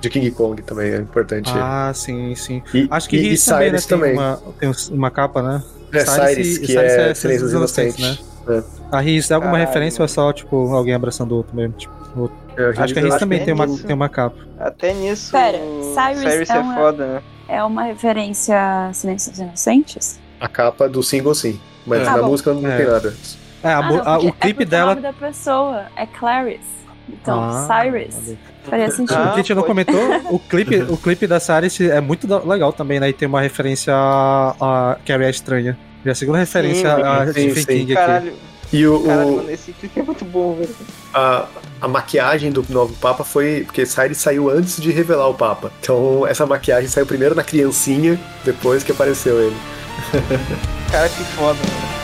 de King Kong também, é importante. Ah, sim, sim. e, Acho que e, e Riz também, né, Cyrus tem, também. Uma, tem uma capa, né? É, Cyrus, que é Silêncios Inocentes. né? A Riz é alguma Caralho, referência ou é só, tipo, alguém abraçando o outro mesmo? Tipo, o outro? É, Acho que a Riz acho também é tem uma, tem uma capa. Até nisso. Pera, o Cyrus é, é uma- foda, né? É uma referência a Silêncios Inocentes? A capa do single, sim. Mas Ah, na bom. música não É. tem nada. É, a Ah, não, a- o clipe é dela. O nome da pessoa é Clarice. Então, Ah, Cyrus. Faria sentido. Ah, o que a gente não comentou, o clipe, o clipe da Cyrus é muito legal também, né? E tem uma referência a, a Carrie a Estranha. É a segunda referência Sim, a Stephen. King aqui. Caralho, E o, caralho, o- mano, esse clipe é muito bom, velho. a, a maquiagem do novo Papa foi. Porque Cyrus saiu antes de revelar o Papa. Então essa maquiagem saiu primeiro na criancinha, depois que apareceu ele. Cara, que foda, mano.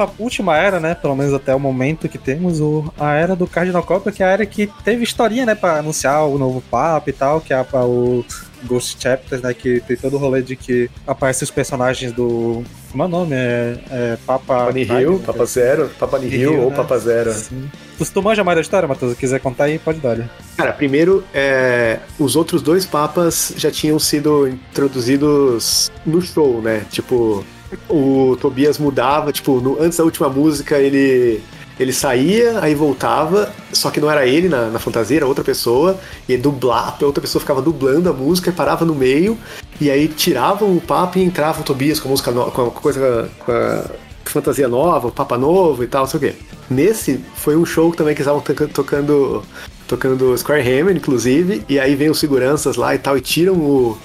Pra última era, né? Pelo menos até o momento que temos, o, a era do Cardinal Copper, que é a era que teve historinha, né? Pra anunciar o novo Papa e tal, que é a, o Ghost Chapters, né? Que tem todo o rolê de que aparecem os personagens do. Como é o nome? É, é Papa. Papa Nihil, Papa Zero, Papa Nihil Nihil, ou né? Papa Zero. Sim. Tu, tu manja mais da história, Matheus? Se quiser contar aí, pode dar. né? Cara, primeiro, é, os outros dois papas já tinham sido introduzidos no show, né? Tipo, o Tobias mudava, tipo, no- antes da última música ele ele saía, aí voltava, só que não era ele na, na fantasia, era outra pessoa, e dublava, a outra pessoa ficava dublando a música parava no meio, e aí tiravam o papa e entrava o Tobias com a música com a coisa com a fantasia nova, o papa novo e tal, não sei o quê. Nesse foi um show também que estavam toca- tocando tocando Square Hammer, inclusive, e aí vem os seguranças lá e tal, e tiram o.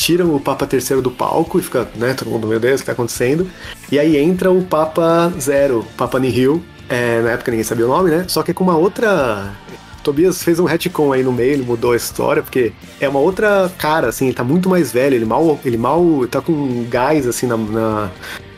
Tiram o Papa terceiro do palco e fica, né, todo mundo, meu Deus, o que tá acontecendo? E aí entra o Papa Zero, Papa Nihil, é, na época ninguém sabia o nome, né? Só que com uma outra. Tobias fez um retcon aí no meio, ele mudou a história, porque é uma outra cara, assim, ele tá muito mais velho, ele mal. Ele mal. tá com gás assim na. na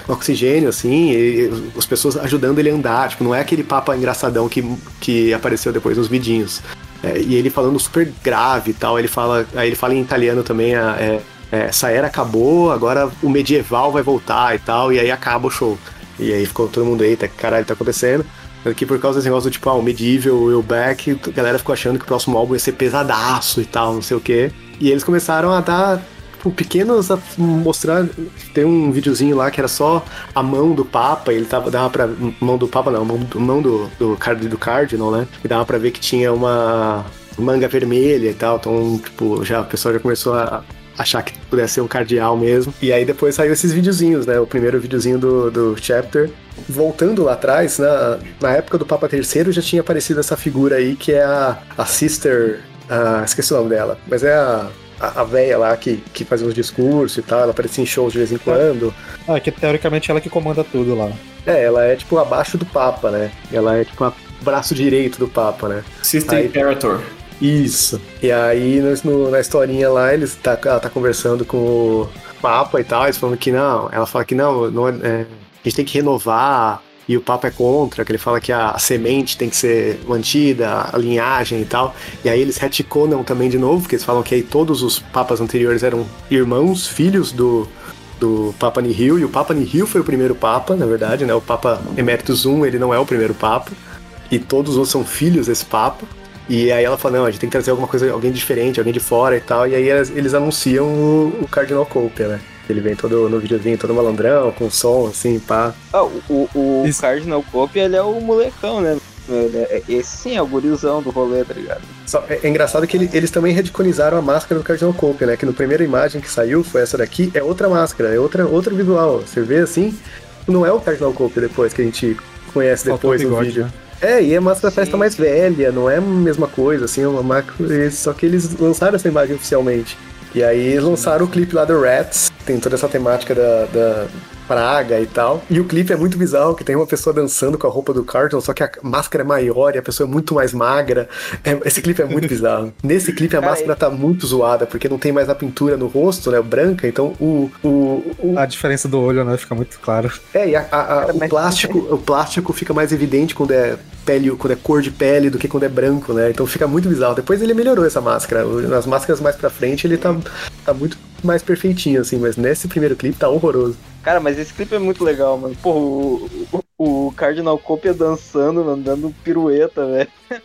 oxigênio, assim, e as pessoas ajudando ele a andar. Tipo, não é aquele papa engraçadão que, que apareceu depois nos vidinhos. É, e ele falando super grave e tal, ele fala, aí ele fala em italiano também, a- é, é, essa era acabou, agora o medieval vai voltar e tal, e aí acaba o show. E aí ficou todo mundo, eita, caralho tá acontecendo? Aqui por causa desse negócio do tipo, ah, o Medieval, o Back, a galera ficou achando que o próximo álbum ia ser pesadaço e tal, não sei o quê. E eles começaram a dar tipo, pequenos a mostrar. Tem um videozinho lá que era só a mão do Papa, ele tava, dava pra. Mão do Papa não, mão do, mão do, do, card, do Cardinal, né? E dava pra ver que tinha uma manga vermelha e tal. Então, tipo, já, o pessoal já começou a achar que pudesse ser um cardeal mesmo. E aí depois saiu esses videozinhos, né? O primeiro videozinho do, do chapter. Voltando lá atrás, na, na época do Papa III já tinha aparecido essa figura aí que é a, a Sister. ah, esqueci o nome dela, mas é a, a, a véia lá que, que fazia uns discursos e tal, ela aparecia em shows de vez em quando. Ah, que teoricamente ela que comanda tudo lá. É, ela é tipo abaixo do Papa, né? Ela é tipo o braço direito do Papa, né? Sister Aí- Imperator. Isso. E aí, no- na historinha lá, eles tá, ela tá conversando com o Papa e tal, eles falando que não, ela fala que não, não é- é, a gente tem que renovar, e o Papa é contra, que ele fala que a, a semente tem que ser mantida, a linhagem e tal. E aí eles retconam também de novo, porque eles falam que aí todos os papas anteriores eram irmãos, filhos do, do Papa Nihil, e o Papa Nihil foi o primeiro Papa, na verdade, né? O Papa Emeritus I, ele não é o primeiro Papa, e todos os outros são filhos desse Papa. E aí ela fala, não, a gente tem que trazer alguma coisa, alguém diferente, alguém de fora e tal. E aí eles, anunciam o, o Cardinal Cope, né? Ele vem todo no videozinho, todo malandrão, com som, assim, pá. Ah, o, o, o. Cardinal Cope, ele é o molecão, né? Ele é- Esse sim é o gurizão do rolê, tá ligado? Só- é, é engraçado que ele- eles também rediconizaram a máscara do Cardinal Cope, né? Que no primeira imagem que saiu foi essa daqui, é outra máscara, é outra, outro visual. Você vê assim, não é o Cardinal Cope depois que a gente conhece Faltou depois no vídeo. né? É, e a máscara estar mais velha, não é a mesma coisa, assim, é uma máscara. Só que eles lançaram essa imagem oficialmente. E aí lançaram o clipe lá do Rats, tem toda essa temática da, da praga e tal. E o clipe é muito bizarro, que tem uma pessoa dançando com a roupa do Carlton, só que a máscara é maior e a pessoa é muito mais magra. É- esse clipe é muito bizarro. Nesse clipe a Cara, máscara tá muito zoada, porque não tem mais a pintura no rosto, né? Branca, então o. o, o A diferença do olho, né? Fica muito claro. é, e a- a- a- o, plástico, o plástico fica mais evidente quando é pele, quando é cor de pele do que quando é branco, né? Então fica muito bizarro. Depois ele melhorou essa máscara. Nas máscaras mais pra frente ele tá, tá muito mais perfeitinho, assim, mas nesse primeiro clipe tá horroroso. Cara, mas esse clipe é muito legal, mano. Pô, o, o, o Cardinal Copia dançando, mano, dando pirueta, velho.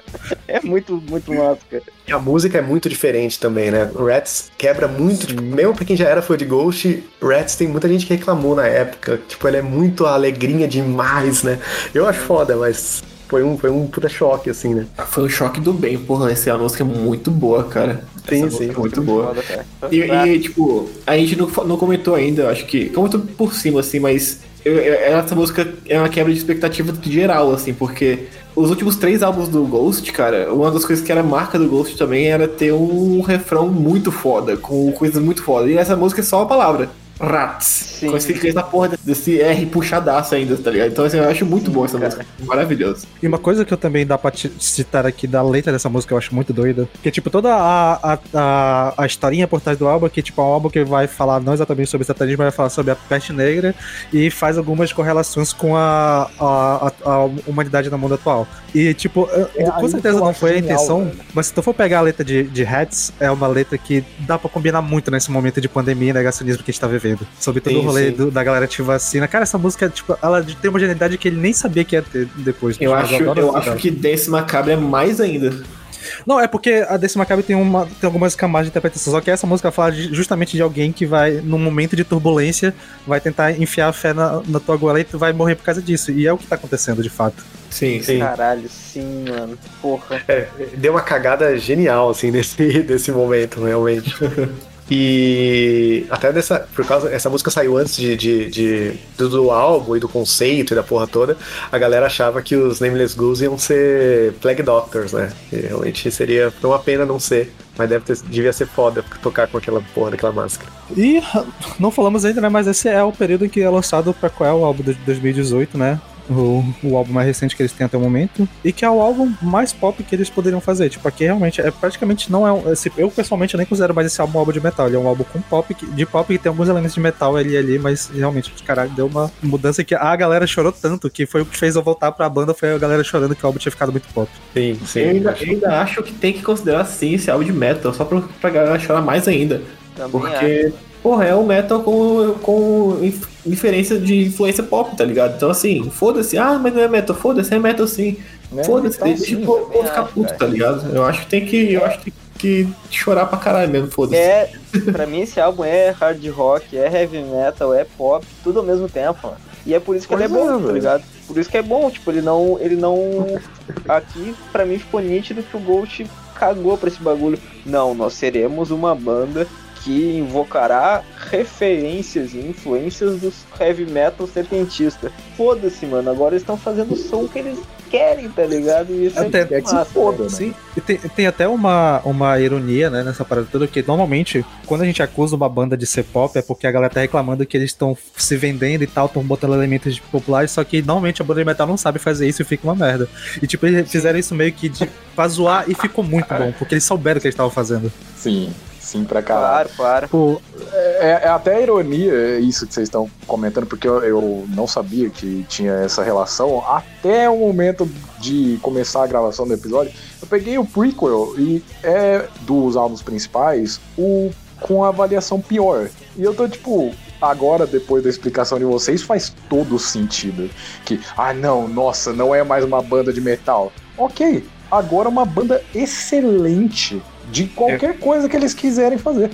É muito, muito massa, cara. E a música é muito diferente também, né? Rats quebra muito, tipo, mesmo pra quem já era fã de Ghost, Rats tem muita gente que reclamou na época. Tipo, ele é muito alegrinha demais, né? Eu acho foda, mas foi um, foi um puta choque, assim, né? Foi um choque do bem, porra. Essa música é muito boa, cara. Sim, sim. é muito boa. Foda. E, e, tipo, a gente não, não comentou ainda, acho que. Comentou por cima, assim, mas eu- eu- essa música é uma quebra de expectativa geral, assim, porque os últimos três álbuns do Ghost, cara, uma das coisas que era marca do Ghost também era ter um refrão muito foda, com coisas muito foda. E essa música é só uma palavra. Rats. Sim. Com esse inglês na porra desse R puxadaço ainda, tá ligado? Então, assim, eu acho muito bom essa música. Maravilhoso. E uma coisa que eu também dá pra citar aqui da letra dessa música, eu acho muito doida. Que, tipo, toda a, a, a, a historinha por trás do álbum, que, tipo, é um álbum que vai falar não exatamente sobre satanismo, mas vai falar sobre a peste negra e faz algumas correlações com a, a, a, a humanidade no mundo atual. E, tipo, eu- É com certeza que não foi a genial, intenção, velho. mas se tu for pegar a letra de, de Hats, é uma letra que dá pra combinar muito nesse momento de pandemia e negacionismo que a gente tá vivendo. Sobre todo Sim, o rolê do- da galera anti-vacina. Cara, essa música, tipo, ela tem uma genialidade que ele nem sabia que ia ter depois. Eu Tipo, acho, eu essa acho que Dance Macabre é mais ainda. Não, é porque a Desse Macabre tem, uma, tem algumas camadas de interpretação. Só que essa música fala de- justamente de alguém que vai, num momento de turbulência, vai tentar enfiar a fé na, na tua goela e tu vai morrer por causa disso. E é o que tá acontecendo, de fato. Sim, Sim. Caralho, sim, mano. Porra. É, deu uma cagada genial, assim, nesse, nesse momento, realmente. E até dessa. Por causa. Essa música saiu antes de, de, de- do, do álbum e do conceito e da porra toda. A galera achava que os Nameless Ghouls iam ser Plague Doctors, né? E realmente seria. Uma pena não ser. Mas deve ter, devia ser foda tocar com aquela porra daquela máscara. E não falamos ainda, né? Mas esse é o período em que é lançado para qual é o álbum de 2018, né? O, o álbum mais recente que eles têm até o momento. E que é o álbum mais pop que eles poderiam fazer. Tipo, aqui realmente é praticamente não é. um- Esse, eu pessoalmente nem considero mais esse álbum um álbum de metal. Ele é um álbum com pop, que- de pop que tem alguns elementos de metal ali ali, mas realmente, caralho, deu uma mudança que a galera chorou tanto que foi o que fez eu voltar pra banda. Foi a galera chorando que o álbum tinha ficado muito pop. Sim, eu, ainda, eu ainda acho que tem que considerar sim esse álbum de metal, só pra, pra galera chorar mais ainda. Também Porque, porra, é um metal com, com diferença de influência pop, tá ligado? Então assim, foda-se, ah, mas não é metal, foda-se, é metal sim. Foda-se, deixa sim, o povo também ficar puto, tá ligado? Eu acho que tem que. Eu acho que que chorar pra caralho mesmo, foda-se. É, pra mim esse álbum é hard rock, é heavy metal, é pop, tudo ao mesmo tempo, mano. E é por isso que ele é Pois é, bom, tá ligado? Por isso que é bom, tipo, ele não. Ele não. Aqui, pra mim, ficou nítido que o Ghost cagou pra esse bagulho. Não, nós seremos uma banda que invocará referências e influências dos heavy metal setentista. Foda-se, mano. Agora eles estão fazendo o som que eles querem, tá ligado? E isso Até é É que se massa, foda, né? Sim, e tem, tem até uma, uma ironia, né, nessa parada toda, que normalmente, quando a gente acusa uma banda de ser pop, é porque a galera tá reclamando que eles estão se vendendo e tal, estão botando elementos de populares, só que normalmente a banda de metal não sabe fazer isso e fica uma merda. E tipo, eles fizeram isso meio que de, pra zoar e ficou muito bom, porque eles souberam o que eles estavam fazendo. Sim, sim pra caralho. Claro, claro. Pô, É, é até ironia isso que vocês estão comentando, porque eu, eu não sabia que tinha essa relação até o momento de começar a gravação do episódio. Eu peguei o prequel e é dos álbuns principais o com a avaliação pior. E eu tô tipo, agora depois da explicação de vocês faz todo sentido que ah não, nossa, não é mais uma banda de metal. OK, agora é uma banda excelente de qualquer coisa que eles quiserem fazer.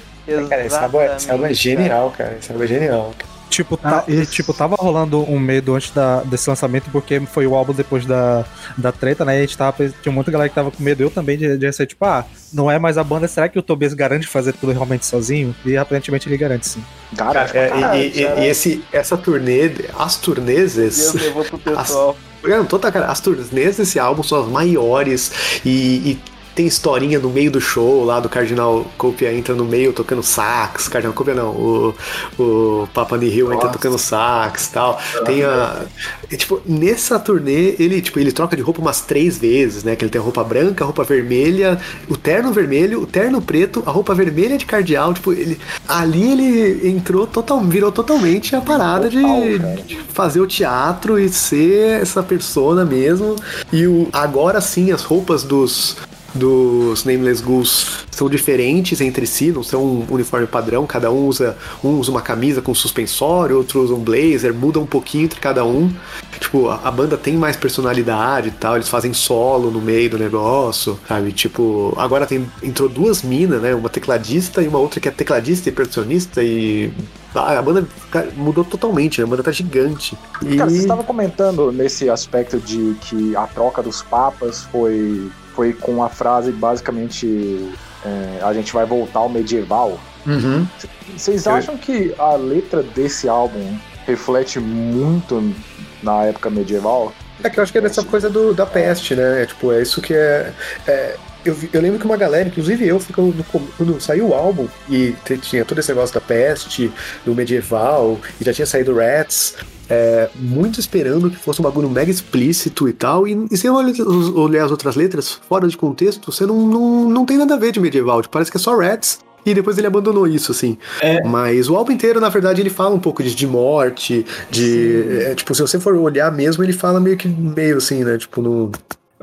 Cara, esse álbum é, esse álbum é Exatamente, genial, cara. Esse álbum é genial. Tipo, Ah, tá, esse- tipo, tava rolando um medo antes da, desse lançamento, porque foi o álbum depois da, da treta, né? E a gente tava, tinha muita galera que tava com medo, eu também, de, de ser tipo, ah, não é mais a banda, será que o Tobias garante fazer tudo realmente sozinho? E aparentemente ele garante sim. Cara, Cara, é, e, e- e esse, essa turnê, as turneses. Deus levou pro pessoal. Eu não tô, tá, cara, as turnês desse álbum são as maiores e, e tem historinha no meio do show lá do Cardinal Copia entra no meio tocando sax. Cardinal Copia não, o, o Papa Nihil entra tocando sax tal. Tem a. e, tipo, nessa turnê, ele, tipo, ele troca de roupa umas três vezes, né? Que ele tem a roupa branca, a roupa vermelha, o terno vermelho, o terno preto, a roupa vermelha de cardeal. Tipo, ele. Ali ele entrou total, virou totalmente a parada de, Total, de fazer o teatro e ser essa persona mesmo. E o, agora sim, as roupas dos. Dos Nameless Ghouls são diferentes entre si, não são um uniforme padrão, cada um usa, um usa uma camisa com suspensório, outro usa um blazer, muda um pouquinho entre cada um. Tipo, a, a banda tem mais personalidade e tal, eles fazem solo no meio do negócio, sabe? Tipo, agora tem, entrou duas minas, né? Uma tecladista e uma outra que é tecladista e percussionista e. ah, A banda mudou totalmente, né? a banda tá gigante. E... Cara, você estava comentando nesse aspecto de que a troca dos papas foi, foi com a frase basicamente é, a gente vai voltar ao medieval. Uhum. Vocês acham que a letra desse álbum reflete muito na época medieval? É que eu acho que é dessa coisa do, da peste, né? É, tipo, é isso que é. é, eu, eu lembro que uma galera, inclusive eu, ficou no quando saiu o álbum e tinha todo esse negócio da peste, do medieval, e já tinha saído Rats, é, muito esperando que fosse um bagulho mega explícito e tal, e, e olha, os- olhar as outras letras fora de contexto, você não, não, não tem nada a ver de medieval, tipo, parece que é só Rats. E depois ele abandonou isso, assim. É. Mas o álbum inteiro, na verdade, ele fala um pouco de, de morte, de. é, tipo, se você for olhar mesmo, ele fala meio que meio assim, né? Tipo, no.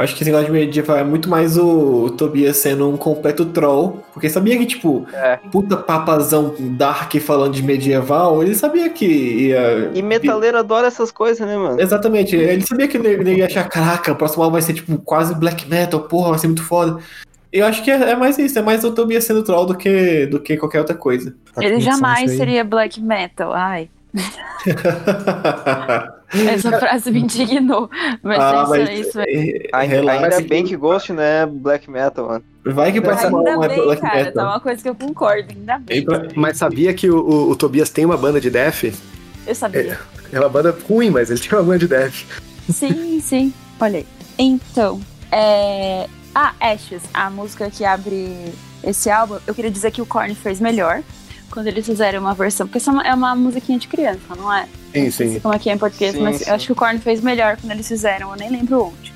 Eu acho que esse negócio de medieval é muito mais o, o Tobias sendo um completo troll. Porque sabia que, tipo, É. puta papazão dark falando de medieval, ele sabia que ia. E metaleiro adora essas coisas, né, mano? Exatamente, ele sabia que ele ia achar, caraca, o próximo álbum vai ser tipo quase black metal, porra, vai ser muito foda. Eu acho que é, é mais isso, é mais o Tobias sendo troll do que, do que qualquer outra coisa. Ele jamais seria black metal. Ai. Essa frase me indignou. Mas Ah, é mas- isso, é isso. É, Ainda, relaxa ainda bem que Ghost não é black metal, mano. Vai que parece Ainda uma bem, black cara, tá metal. uma coisa que eu concordo, ainda bem. Pra- Mas sabia que o, o- o Tobias tem uma banda de death? Eu sabia. É uma banda ruim, mas ele tem uma banda de death. Sim, sim. Olha aí. Então, é... Ah, Ashes, a música que abre esse álbum, eu queria dizer que o Korn fez melhor quando eles fizeram uma versão, porque essa é uma- é musiquinha de criança, não é? Sim, Não sei sim. como é que é em português, Sim, mas sim. eu acho que o Korn fez melhor quando eles fizeram, eu nem lembro onde.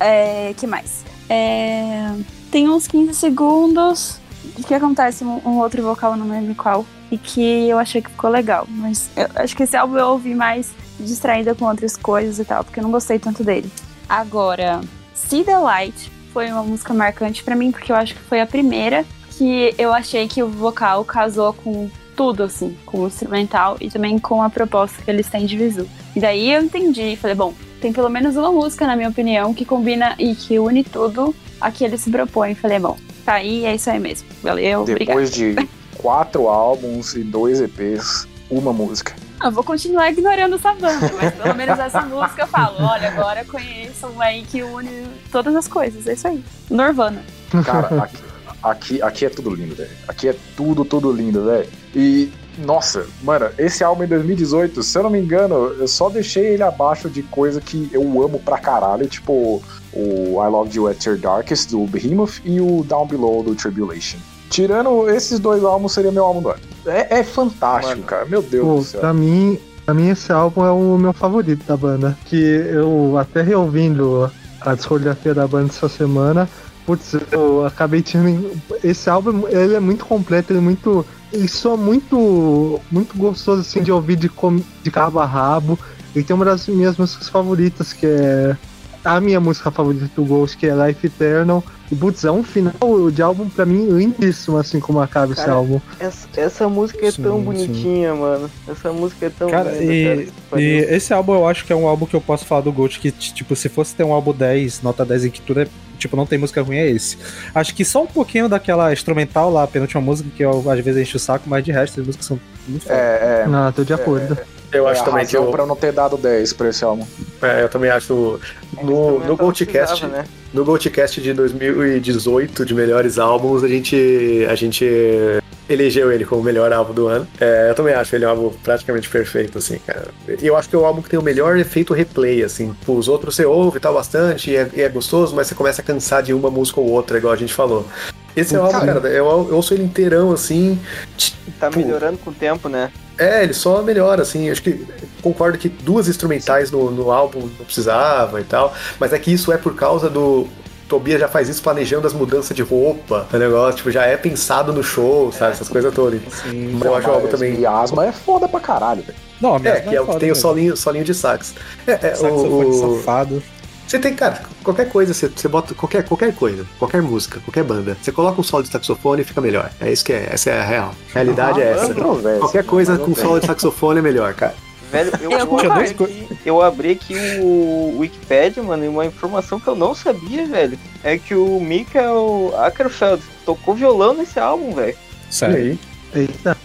É, que mais? É, tem uns 15 segundos que acontece um, um outro vocal, não lembro qual, e que eu achei que ficou legal. Mas eu acho que esse álbum eu ouvi mais distraída com outras coisas e tal, porque eu não gostei tanto dele. Agora, See the Light foi uma música marcante pra mim, porque eu acho que foi a primeira que eu achei que o vocal casou com tudo, assim, com o instrumental e também com a proposta que eles têm de visu. E daí eu entendi, falei, bom, tem pelo menos uma música, na minha opinião, que combina e que une tudo a que ele se propõe. Falei, bom, tá aí, é isso aí mesmo. Valeu, obrigado. Depois de quatro álbuns e dois EPs, uma música. Eu vou continuar ignorando essa banda, mas pelo menos essa música eu falo, olha, agora conheço uma aí que une todas as coisas, é isso aí. Norvana. Cara, aqui, aqui, aqui é tudo lindo, velho. Aqui é tudo, tudo lindo, velho. E, nossa, mano, esse álbum em 2018, se eu não me engano, eu só deixei ele abaixo de coisa que eu amo pra caralho, tipo o I Love You at Your Darkest do Behemoth e o Down Below do Tribulation. Tirando esses dois álbuns, seria meu álbum do ano. É, é fantático, Mano. cara. Meu Deus Pô, do céu. pra mim, pra mim esse álbum é o meu favorito da banda. Que eu até reouvindo a discografia da banda essa semana, putz, eu acabei tendo. Esse álbum ele é muito completo, ele é muito. Ele soa muito. muito gostoso assim de ouvir de, com- de cabo a rabo. Ele tem uma das minhas músicas favoritas, que é a minha música favorita do Ghost, que é Life Eternal. E putz, é um final de álbum pra mim lindíssimo, assim como acaba esse Cara, álbum. Essa, essa música é Sim, tão sim. bonitinha, mano. Essa música é tão Cara, linda, e, cara. e esse álbum eu acho que é um álbum que eu posso falar do Ghost que, tipo, se fosse ter um álbum 10, nota 10 em que tudo é. Tipo, não tem música ruim, é esse. Acho que só um pouquinho daquela instrumental lá, a penúltima música, que eu às vezes encho o saco, mas de resto as músicas são muito. É, é. Não, tô de acordo. Eu é acho a também que eu, pra eu não ter dado 10 pra esse álbum. é, eu também acho no, no Goldcast, né? No Goldcast de 2018 de melhores álbuns, a gente a gente elegeu ele como o melhor álbum do ano. É, eu também acho ele um álbum praticamente perfeito, assim, cara. Eu acho que é o álbum que tem o melhor efeito replay, assim. Os outros você ouve e tal bastante, e é, e é gostoso, mas você começa a cansar de uma música ou outra, igual a gente falou. Esse é o álbum, Cara. eu, eu ouço ele inteirão, assim. Tá Pô. melhorando com o tempo, né? É, ele só melhora, assim. Acho que concordo que duas instrumentais no, no álbum não precisava e tal. Mas é que isso é por causa do. Tobias já faz isso planejando as mudanças de roupa, o negócio, tipo, já é pensado no show, sabe? Essas coisas todas. Sim. Mas eu acho o álbum também. Miasma é foda pra caralho, velho. Não, É, mesmo que é o que foda tem o mesmo. solinho, solinho de sax. É, é, o, o- safado. Você tem, cara, qualquer coisa, você, você bota qualquer, qualquer coisa, qualquer música, qualquer banda. Você coloca um solo de saxofone e fica melhor. É isso que é, essa é a real. A realidade é essa. Controvérsia. Qualquer coisa com solo de saxofone é melhor, cara. Velho, eu, Eu eu, concordo. abri aqui, eu abri aqui o Wikipedia, mano, e uma informação que eu não sabia, velho, é que o Michael Ackerfeld tocou violão nesse álbum, velho. Sério. Eita.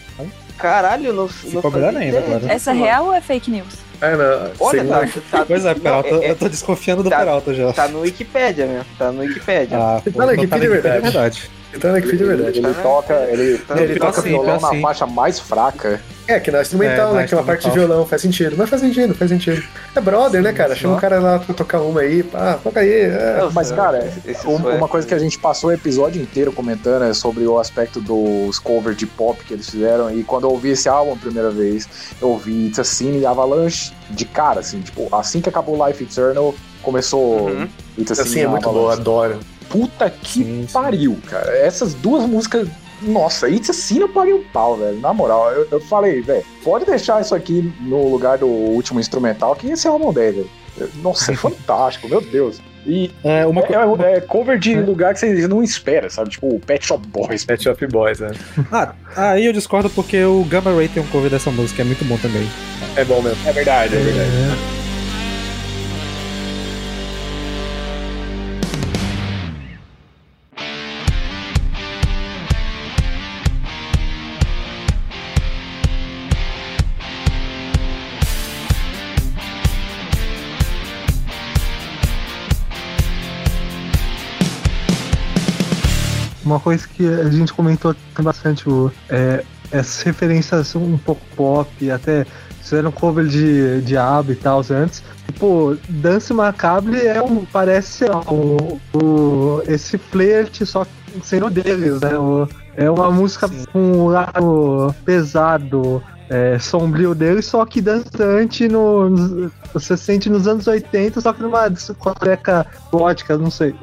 Caralho, não, não Ficou melhor fazia ainda agora. Essa é real ou é fake news? É, não, Olha, sei tá, lá. tá, Pois é, não, Peralta, é- eu tô desconfiando do tá- Peralta já. tá no Wikipedia mesmo, tá no Wikipedia. Ah, Tá na Wikipedia, é verdade. verdade. Então é que de verdade. Ele toca, ele, Tá, ele ele toca assim, violão tá na assim. faixa mais fraca. É, que na instrumental, É, né? Que é uma parte de violão, faz sentido. Mas faz sentido, faz sentido. É brother, né, cara? Chama um cara lá pra tocar uma aí, pá, toca aí. É. Eu- Mas, cara, esse um- foi- uma coisa que a gente passou o episódio inteiro comentando é sobre o aspecto dos covers de pop que eles fizeram. E quando eu ouvi esse álbum a primeira vez, eu ouvi It's a Sin e Avalanche de cara, assim, tipo, assim que acabou Life Eternal, começou Uhum. It's a Sin Assim, é muito boa, adoro. Puta que Sim, sim. pariu, cara. Essas duas músicas. Nossa, It's assim eu paguei o pau, velho. Na moral, eu, eu falei, velho, pode deixar isso aqui no lugar do último instrumental, que esse é o álbum 10, velho. Nossa, é fantástico, meu Deus. E É, uma co- é, é cover de lugar que você não espera, sabe? Tipo, o Pet Shop Boys. Pet Shop Boys, né? Ah, aí eu discordo porque o Gamma Ray tem um cover dessa música, é muito bom também. É bom mesmo. É verdade, é verdade. Uma coisa que a gente comentou bastante, o, é, essas referências um pouco pop, até fizeram cover de, ABBA e tal antes. E, pô, Dance Macabre é um, parece o, o, esse flerte só sendo deles, né? O- é uma música com um lado pesado, é, sombrio deles, só que dançante no, nos- você sente nos anos 80, só que numa discoteca gótica, não sei.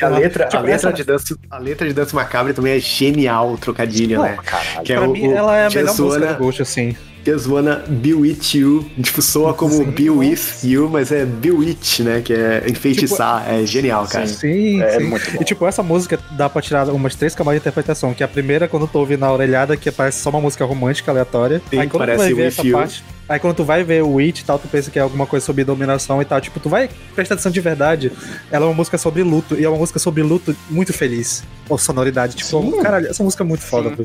E a letra, a Tipo, letra essa- de dança, a letra de dança macabre também é genial, o trocadilho, né? Caralho. Que é pra o, mim, o ela é a melhor música Wanna- do Ghost, assim. Just wanna be with you. Tipo, soa como be with you, mas é be with, né? Que é enfeitiçar. é genial, cara. Sim, É sim. muito bom. E tipo, essa música dá pra tirar umas três camadas de interpretação. Que a primeira, quando tu ouve na orelhada, que parece só uma música romântica aleatória. Sim, aí quando tu parece vai ver With essa You. parte. Aí quando tu vai ver o It e tal, tu pensa que é alguma coisa sobre dominação e tal. Tipo, tu vai prestar atenção de verdade. Ela é uma música sobre luto. E é uma música sobre luto muito feliz. Ou sonoridade. Tipo, Sim. caralho, essa música é muito foda, bro.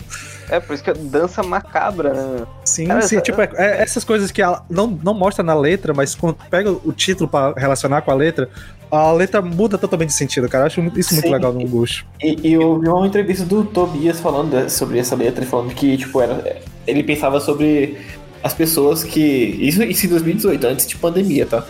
É, por isso que é dança macabra, né? Sim, Cara, sim. essa- Tipo, é- é essas coisas que ela não, não mostra na letra, mas quando tu pega o título pra relacionar com a letra, a letra muda totalmente de sentido, cara. Eu acho isso muito Sim. legal no Ghost. E, e eu vi uma entrevista do Tobias falando de- sobre essa letra, falando que, tipo, era, ele pensava sobre as pessoas que. Isso, isso em 2018, antes de pandemia, tá?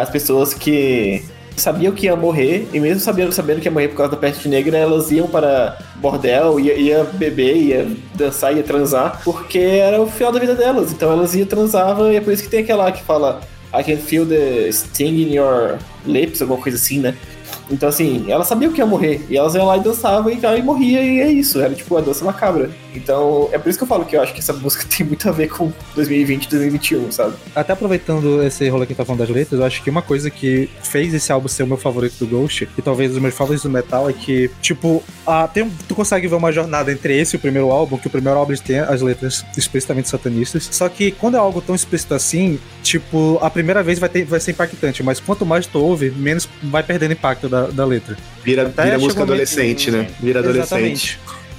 As pessoas que sabiam que ia morrer, e mesmo sabendo, sabendo que ia morrer por causa da peste negra, elas iam para bordel, ia, ia beber, ia dançar, ia transar, porque era o final da vida delas. Então elas iam transavam, e é por isso que tem aquela que fala I can feel the sting in your lips, alguma coisa assim, né? Então, assim, elas sabiam que ia morrer. E elas iam lá e dançavam e, e morria, e é isso. Era tipo a dança macabra. Então, é por isso que eu falo que eu acho que essa música tem muito a ver com 2020 e 2021, sabe? Até aproveitando esse rolê que tá falando das letras, eu acho que uma coisa que fez esse álbum ser o meu favorito do Ghost, e talvez os meus favoritos do metal, é que, tipo, a, tem, tu consegue ver uma jornada entre esse e o primeiro álbum, que o primeiro álbum têm as letras explicitamente satanistas. Só que quando é algo tão explícito assim, tipo, a primeira vez vai, ter, vai ser impactante, mas quanto mais tu ouve, menos vai perdendo impacto da, da letra. Vira, Até vira música adolescente, né? Vira adolescente. Exatamente.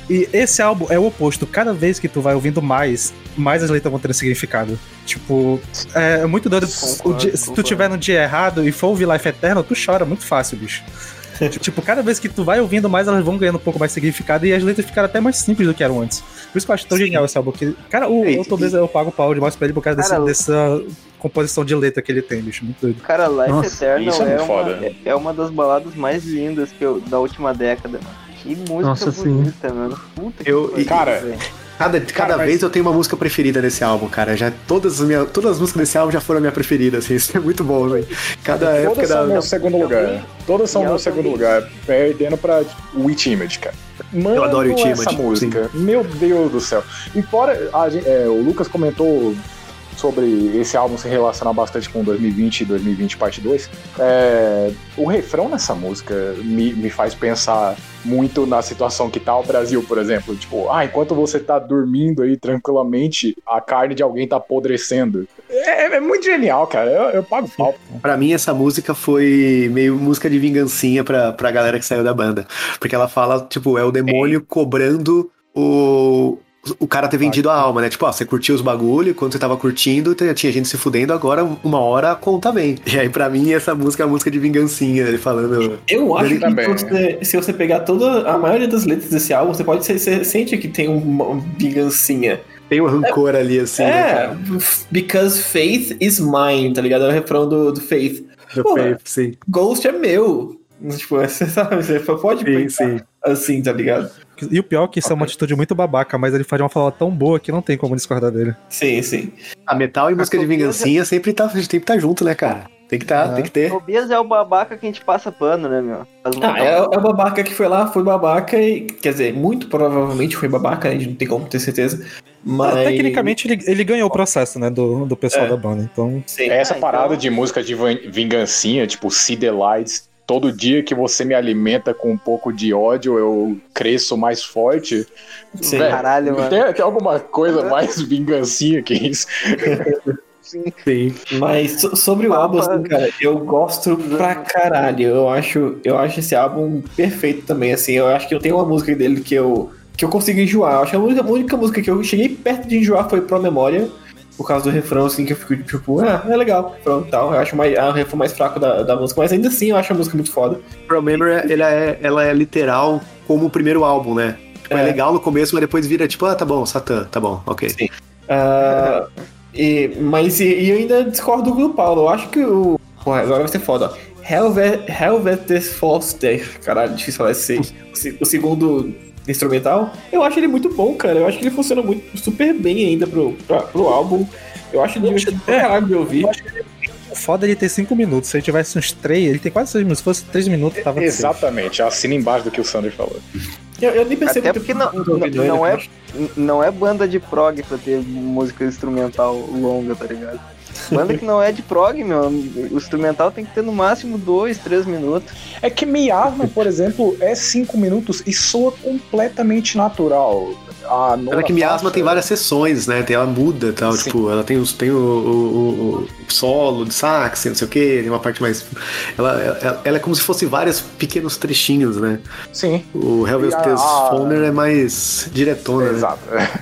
E esse álbum é o oposto. Cada vez que tu vai ouvindo mais, mais as letras vão ter significado. Tipo, é, muito doido. Concordo, O dia- se tu tiver no dia errado e for ouvir Life Eternal, tu chora muito fácil, bicho. tipo, cada vez que tu vai ouvindo mais, elas vão ganhando um pouco mais significado e as letras ficaram até mais simples do que eram antes. Por isso que eu acho tão genial esse álbum. Que, cara, o, É, o Tobias, eu pago o pau demais pra ele por causa desse- Cara, dessa composição de letra que ele tem, bicho. Muito doido. Cara, Life Nossa, Eternal isso é é, uma, foda. é, é uma das baladas mais lindas que eu, da última década, mano. Que música Nossa, sim. bonita, mano. Puta Eu- que cara, velho. Cada, cada mas- vez eu tenho uma música preferida nesse álbum, cara. Já, todas, as minhas, todas as músicas desse álbum já foram a minha preferida, assim. Isso é muito bom, velho. Cada época Todas da. são meu segundo lugar. Todas são meu ela segundo também. lugar. Perdendo pra Witch Image, cara. Mano, Eu adoro Witch essa Image, música. Meu Deus do céu. E fora, a é, o Lucas comentou sobre esse álbum se relacionar bastante com 2020 e 2020 parte 2. É, o refrão nessa música me, me faz pensar muito na situação que tá o Brasil, por exemplo. Tipo, ah, enquanto você tá dormindo aí tranquilamente, a carne de alguém tá apodrecendo. É, é muito genial, cara. Eu, eu pago pau. Pra mim, essa música foi meio música de vingancinha pra, pra galera que saiu da banda. Porque ela fala, tipo, é o demônio cobrando o. O cara ter vendido a alma, né? Tipo, ó, você curtiu os bagulho, quando você tava curtindo, tinha gente se fudendo, agora uma hora a conta vem. E aí, pra mim, essa música é uma música de vingancinha, ele falando. Eu acho que também. você- se você pegar toda a maioria das letras desse álbum, você pode ser, você sente que tem uma vingancinha. Tem um rancor ali, assim, né, é, cara? because faith is mine, tá ligado? É o refrão do, do Faith. Do Pô, Faith, sim. Ghost é meu. Tipo, você sabe, você pode Sim, pensar sim. assim, tá ligado? E o pior é que isso é uma atitude muito babaca, mas ele faz de uma fala tão boa que não tem como discordar dele. Sim, sim. A metal e música de vingancinha sempre tá, sempre tá junto, né, cara? Tem que tá, Ah. tem que ter. Tobias é o babaca que a gente passa pano, né, meu? Ah, é, é o babaca que foi lá, foi babaca e. Quer dizer, muito provavelmente foi babaca, né? A gente não tem como ter certeza. Mas. Ah, Tecnicamente, ele, ele ganhou o processo, né, do, do pessoal É. da banda. Então, Sim. Essa Ah, parada então- de música de vingancinha, tipo See the Lights, todo dia que você me alimenta com um pouco de ódio, eu cresço mais forte. Sim. Caralho, mano. Tem, tem alguma coisa mais vingancinha que isso? Sim. Mas so- sobre o álbum, assim, cara, eu gosto pra caralho. Eu acho, eu acho esse álbum perfeito também, assim. Eu acho que eu tenho uma música dele que eu, que eu consigo enjoar. Eu acho que a única, a única música que eu cheguei perto de enjoar foi Pro Memória. Por causa do refrão, assim, que eu fico tipo, ah, é legal, e tal. Eu acho mais, é o refrão mais fraco da, da música, mas ainda assim eu acho a música muito foda. Memory, ela é, ela é literal como o primeiro álbum, né? Tipo, é. É. legal no começo, mas depois vira tipo, ah, tá bom, Satã, tá bom, ok. Sim. Ah, e, mas e, e eu ainda discordo do Paulo. Eu acho que o. Porra, agora vai ser foda, ó. Helvet, Helvetes Foster. Caralho, difícil falar esse. o O segundo instrumental. Eu acho ele muito bom, cara. Eu acho que ele funciona muito super bem ainda pro, pra- pro álbum. Eu acho ele divertido pra caralho de ouvir. o foda é ele ter 5 minutos. Se ele tivesse uns 3, ele tem quase 6 minutos. Se fosse 3 minutos, tava safe. Exatamente, assina embaixo do que o Sander falou. Eu, eu nem percebo Até que porque não, não, não é, eu acho. não é banda de prog pra ter música instrumental longa, tá ligado? Banda que não é de prog, meu, o instrumental tem que ter no máximo dois, três minutos. É que Miasma, por exemplo, é cinco minutos e soa completamente natural. A que Miasma faixa- tem várias sessões, né? Tem, ela muda e tal, Sim. tipo, ela tem, os, tem o, o- o- solo de sax, não sei o que, tem uma parte mais. Ela, ela, ela é como se fosse vários pequenos trechinhos, né? Sim, O Helvet's E a- é mais diretona, né?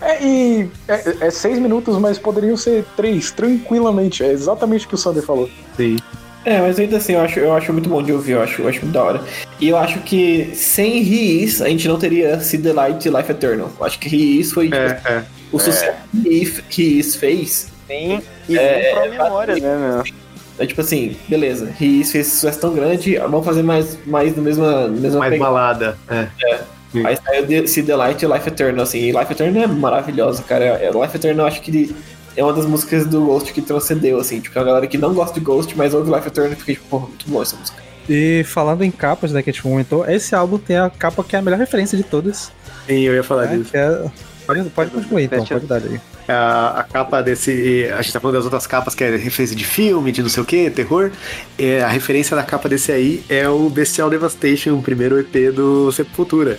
É, e é, é seis minutos, mas poderiam ser três, tranquilamente. É exatamente o que o Sander falou. Sim. É, mas ainda assim, eu acho, eu acho muito bom de ouvir, eu acho, eu acho muito da hora. E eu acho que sem Is, a gente não teria Se The Light e Life Eternal. Eu acho que Is foi tipo, É, é. o sucesso que Is fez. Tem e É, pro memória, né, meu? É tipo assim, beleza, Is fez esse sucesso tão grande, vamos fazer mais, mais no mesma, mesma Mais pegada. balada. É. Aí saiu Se The Light e Life Eternal, assim, e Life Eternal é maravilhosa, cara. É- Life Eternal eu acho que é uma das músicas do Ghost que transcendeu, assim, tipo, a galera que não gosta de Ghost, mas ouve Life Eternal e fica tipo, porra, muito boa essa música. E falando em capas, né, que a gente comentou, esse álbum tem a capa que é a melhor referência de todas. Sim, eu ia falar né, disso. que é... Pode, pode concluir então, pode dar aí. A, a capa desse. A gente tá falando das outras capas que é referência de filme, de não sei o que, terror. É, a referência da capa desse aí é o Bestial Devastation, o primeiro EP do Sepultura.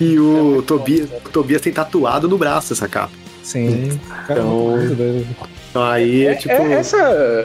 E o Tobias, o Tobias tem tatuado no braço essa capa. Sim. Então-. Então aí é, É, tipo. é- essa,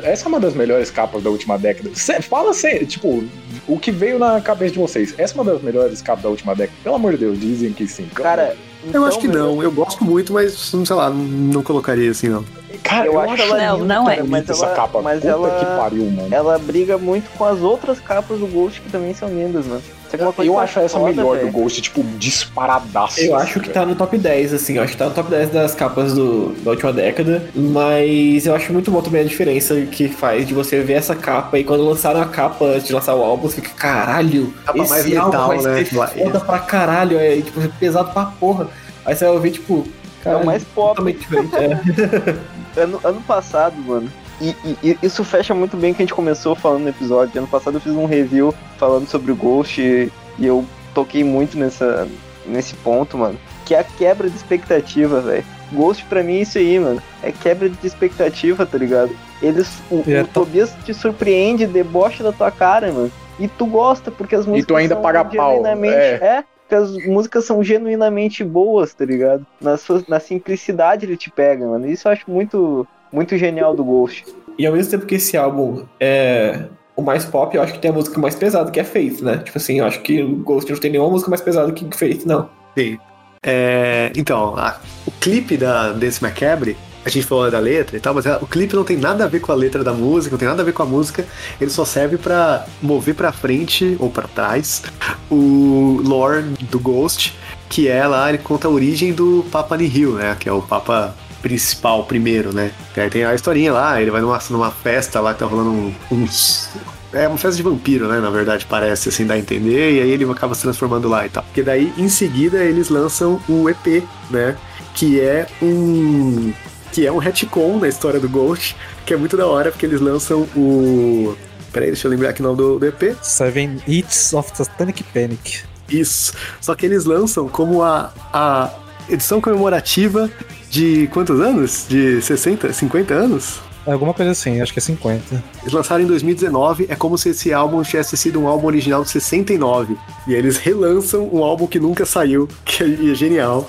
essa é uma das melhores capas da última década. Cê- fala assim, tipo, o que veio na cabeça de vocês. Essa é uma das melhores capas da última década. Pelo amor de Deus, dizem que sim. Cara, Deus. Eu acho que meu, não, eu gosto muito, mas sei lá, não colocaria assim, não. Cara, Eu eu, acho ela não, não é. Mas essa ela- capa. mas Puta ela- que pariu, mano. Ela briga muito com as outras capas do Ghost que também são lindas, mano. É coisa Eu acho essa foda, melhor velho. do Ghost, tipo, disparadaço. Eu assim, acho que tá no top 10, assim, eu acho que tá no top 10 das capas do, da última década, mas eu acho muito bom também a diferença que faz de você ver essa capa e quando lançaram a capa antes de lançar o álbum, você fica, caralho, Capa esse mais álbum metal, vai né? ser foda pra caralho, é tipo, pesado pra porra. Aí você vai ouvir, tipo, É caralho, o mais pop. totalmente diferente. É. Ano, ano passado, mano. E, e- e isso fecha muito bem o que a gente começou falando no episódio. Ano passado eu fiz um review falando sobre o Ghost e, e eu toquei muito nessa, nesse ponto, mano. Que é a quebra de expectativa, velho. Ghost pra mim é isso aí, mano. É quebra de expectativa, tá ligado? Eles. O, E é o to- Tobias te surpreende, debocha da tua cara, mano. E tu gosta, porque as músicas. tu ainda são paga pau, genuinamente- é. é, porque as músicas são genuinamente boas, tá ligado? Na, sua, na simplicidade ele te pega, mano. Isso eu acho muito, muito genial do Ghost. E ao mesmo tempo que esse álbum é o mais pop, eu acho que tem a música mais pesada, que é Faith, né? Tipo assim, eu acho que o Ghost não tem nenhuma música mais pesada que Faith, não. Sim. É, então, a- o clipe da Dance Macabre, a gente falou da letra e tal, mas a- o clipe não tem nada a ver com a letra da música, não tem nada a ver com a música, ele só serve pra mover pra frente ou pra trás o lore do Ghost, que é lá, ele conta a origem do Papa Nihil, né, que é o Papa principal, primeiro, né. E aí tem a historinha lá, ele vai numa, numa festa lá que tá rolando um- uns é uma festa de vampiro, né? Na verdade, parece assim, dá a entender, e aí ele acaba se transformando lá e tal. Porque daí, em seguida, eles lançam o EP, né? Que é um. Que é um retcon na história do Ghost, que é muito da hora, porque eles lançam o. Peraí, deixa eu lembrar aqui o nome do, do EP. Seven Hits of Satanic Panic. Isso. Só que eles lançam como a, a edição comemorativa de quantos anos? De 60, 50 anos? Alguma coisa assim, acho que é 50. Eles lançaram em 2019, é como se esse álbum tivesse sido um álbum original de 69. E eles relançam um álbum que nunca saiu, que é genial.